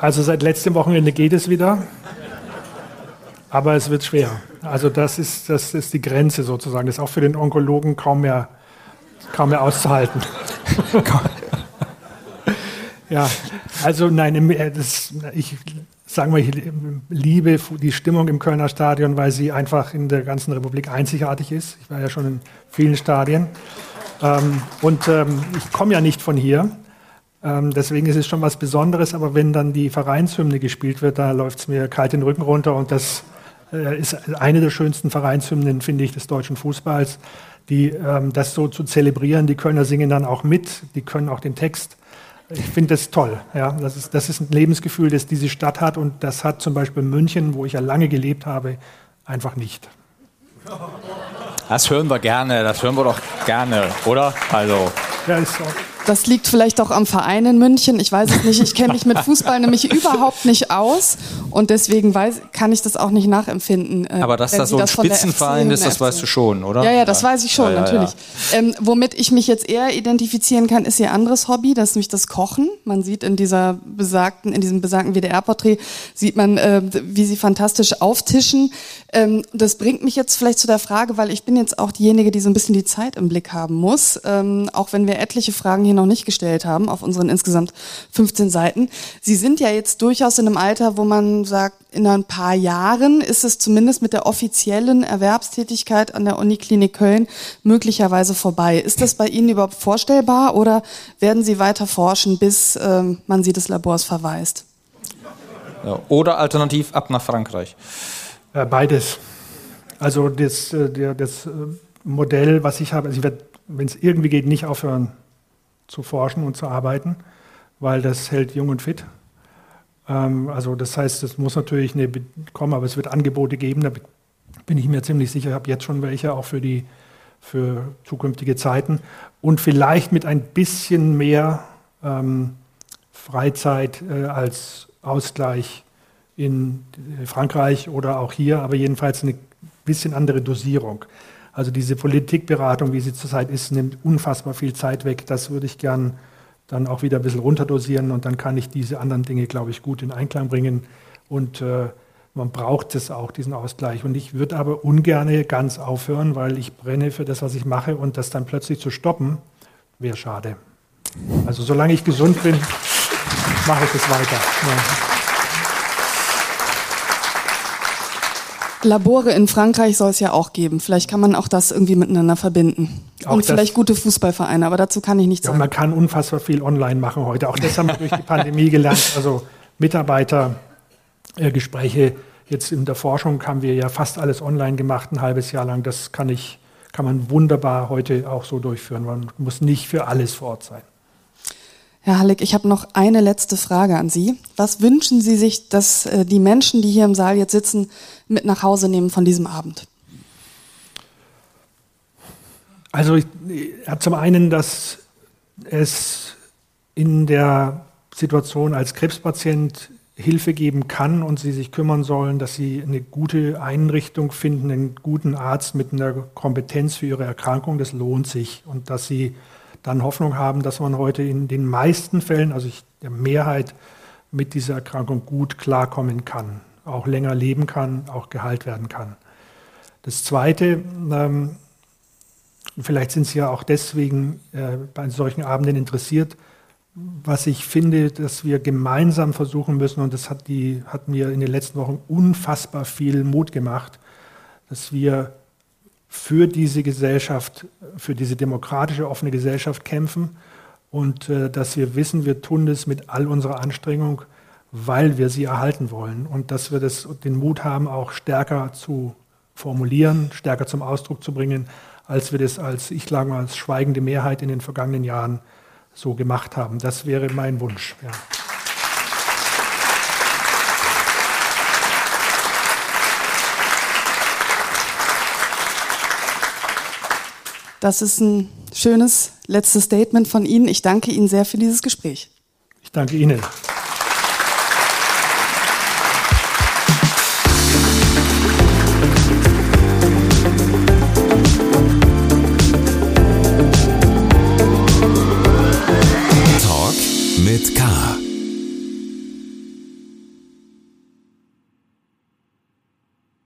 also seit letztem Wochenende geht es wieder, aber es wird schwer. Also das ist, das ist die Grenze sozusagen. Das ist auch für den Onkologen kaum mehr kaum mehr auszuhalten. ja, also nein, äh, das, ich sage mal, ich liebe die Stimmung im Kölner Stadion, weil sie einfach in der ganzen Republik einzigartig ist. Ich war ja schon in vielen Stadien. Ähm, und ähm, ich komme ja nicht von hier. Ähm, deswegen ist es schon was Besonderes, aber wenn dann die Vereinshymne gespielt wird, da läuft es mir kalt den Rücken runter und das äh, ist eine der schönsten Vereinshymnen, finde ich, des deutschen Fußballs die, ähm, das so zu zelebrieren. Die Kölner singen dann auch mit, die können auch den Text. Ich finde das toll. Ja? Das, ist, das ist ein Lebensgefühl, das diese Stadt hat und das hat zum Beispiel München, wo ich ja lange gelebt habe, einfach nicht. Das hören wir gerne, das hören wir doch gerne, oder? Also. Ja, ist so. Das liegt vielleicht auch am Verein in München. Ich weiß es nicht. Ich kenne mich mit Fußball nämlich überhaupt nicht aus und deswegen weiß, kann ich das auch nicht nachempfinden. Äh, Aber dass das so ein Spitzenverein ist, das weißt du schon, oder? Ja, ja, das weiß ich schon, ja, ja, natürlich. Ähm, womit ich mich jetzt eher identifizieren kann, ist ihr anderes Hobby, das ist nämlich das Kochen. Man sieht in dieser besagten, in diesem besagten WDR-Porträt, sieht man, äh, wie sie fantastisch auftischen. Ähm, das bringt mich jetzt vielleicht zu der Frage, weil ich bin jetzt auch diejenige, die so ein bisschen die Zeit im Blick haben muss, ähm, auch wenn wir etliche Fragen hier noch nicht gestellt haben auf unseren insgesamt 15 Seiten. Sie sind ja jetzt durchaus in einem Alter, wo man sagt, in ein paar Jahren ist es zumindest mit der offiziellen Erwerbstätigkeit an der Uniklinik Köln möglicherweise vorbei. Ist das bei Ihnen überhaupt vorstellbar oder werden Sie weiter forschen, bis ähm, man Sie des Labors verweist? Oder alternativ ab nach Frankreich. Äh, beides. Also das, äh, das äh, Modell, was ich habe, also ich werde, wenn es irgendwie geht, nicht aufhören zu forschen und zu arbeiten, weil das hält jung und fit. Ähm, also das heißt, es muss natürlich eine, kommen, aber es wird Angebote geben, da bin ich mir ziemlich sicher, ich habe jetzt schon welche auch für die für zukünftige Zeiten und vielleicht mit ein bisschen mehr ähm, Freizeit äh, als Ausgleich in Frankreich oder auch hier, aber jedenfalls eine bisschen andere Dosierung. Also diese Politikberatung, wie sie zurzeit ist, nimmt unfassbar viel Zeit weg. Das würde ich gern, dann auch wieder ein bisschen runterdosieren und dann kann ich diese anderen Dinge, glaube ich, gut in Einklang bringen. Und äh, man braucht es auch, diesen Ausgleich. Und ich würde aber ungern ganz aufhören, weil ich brenne für das, was ich mache und das dann plötzlich zu stoppen, wäre schade. Also solange ich gesund bin, mache ich das weiter. Ja. Labore in Frankreich soll es ja auch geben. Vielleicht kann man auch das irgendwie miteinander verbinden. Auch und vielleicht gute Fußballvereine, aber dazu kann ich nichts ja, sagen. Man kann unfassbar viel online machen heute. Auch das haben wir durch die Pandemie gelernt. Also Mitarbeitergespräche. Jetzt in der Forschung haben wir ja fast alles online gemacht, ein halbes Jahr lang. Das kann ich, kann man wunderbar heute auch so durchführen. Man muss nicht für alles vor Ort sein. Herr Halleck, ich habe noch eine letzte Frage an Sie. Was wünschen Sie sich, dass äh, die Menschen, die hier im Saal jetzt sitzen, mit nach Hause nehmen von diesem Abend? Also ich, ja, zum einen, dass es in der Situation als Krebspatient Hilfe geben kann und sie sich kümmern sollen, dass sie eine gute Einrichtung finden, einen guten Arzt mit einer Kompetenz für ihre Erkrankung, das lohnt sich und dass sie dann Hoffnung haben, dass man heute in den meisten Fällen, also ich, der Mehrheit, mit dieser Erkrankung gut klarkommen kann, auch länger leben kann, auch geheilt werden kann. Das Zweite, ähm, vielleicht sind Sie ja auch deswegen äh, bei solchen Abenden interessiert, was ich finde, dass wir gemeinsam versuchen müssen, und das hat, die, hat mir in den letzten Wochen unfassbar viel Mut gemacht, dass wir für diese Gesellschaft, für diese demokratische, offene Gesellschaft kämpfen und äh, dass wir wissen, wir tun das mit all unserer Anstrengung, weil wir sie erhalten wollen und dass wir das, den Mut haben, auch stärker zu formulieren, stärker zum Ausdruck zu bringen, als wir das als, ich sage mal, als schweigende Mehrheit in den vergangenen Jahren so gemacht haben. Das wäre mein Wunsch. Ja. Das ist ein schönes letztes Statement von Ihnen. Ich danke Ihnen sehr für dieses Gespräch. Ich danke Ihnen. Talk mit K.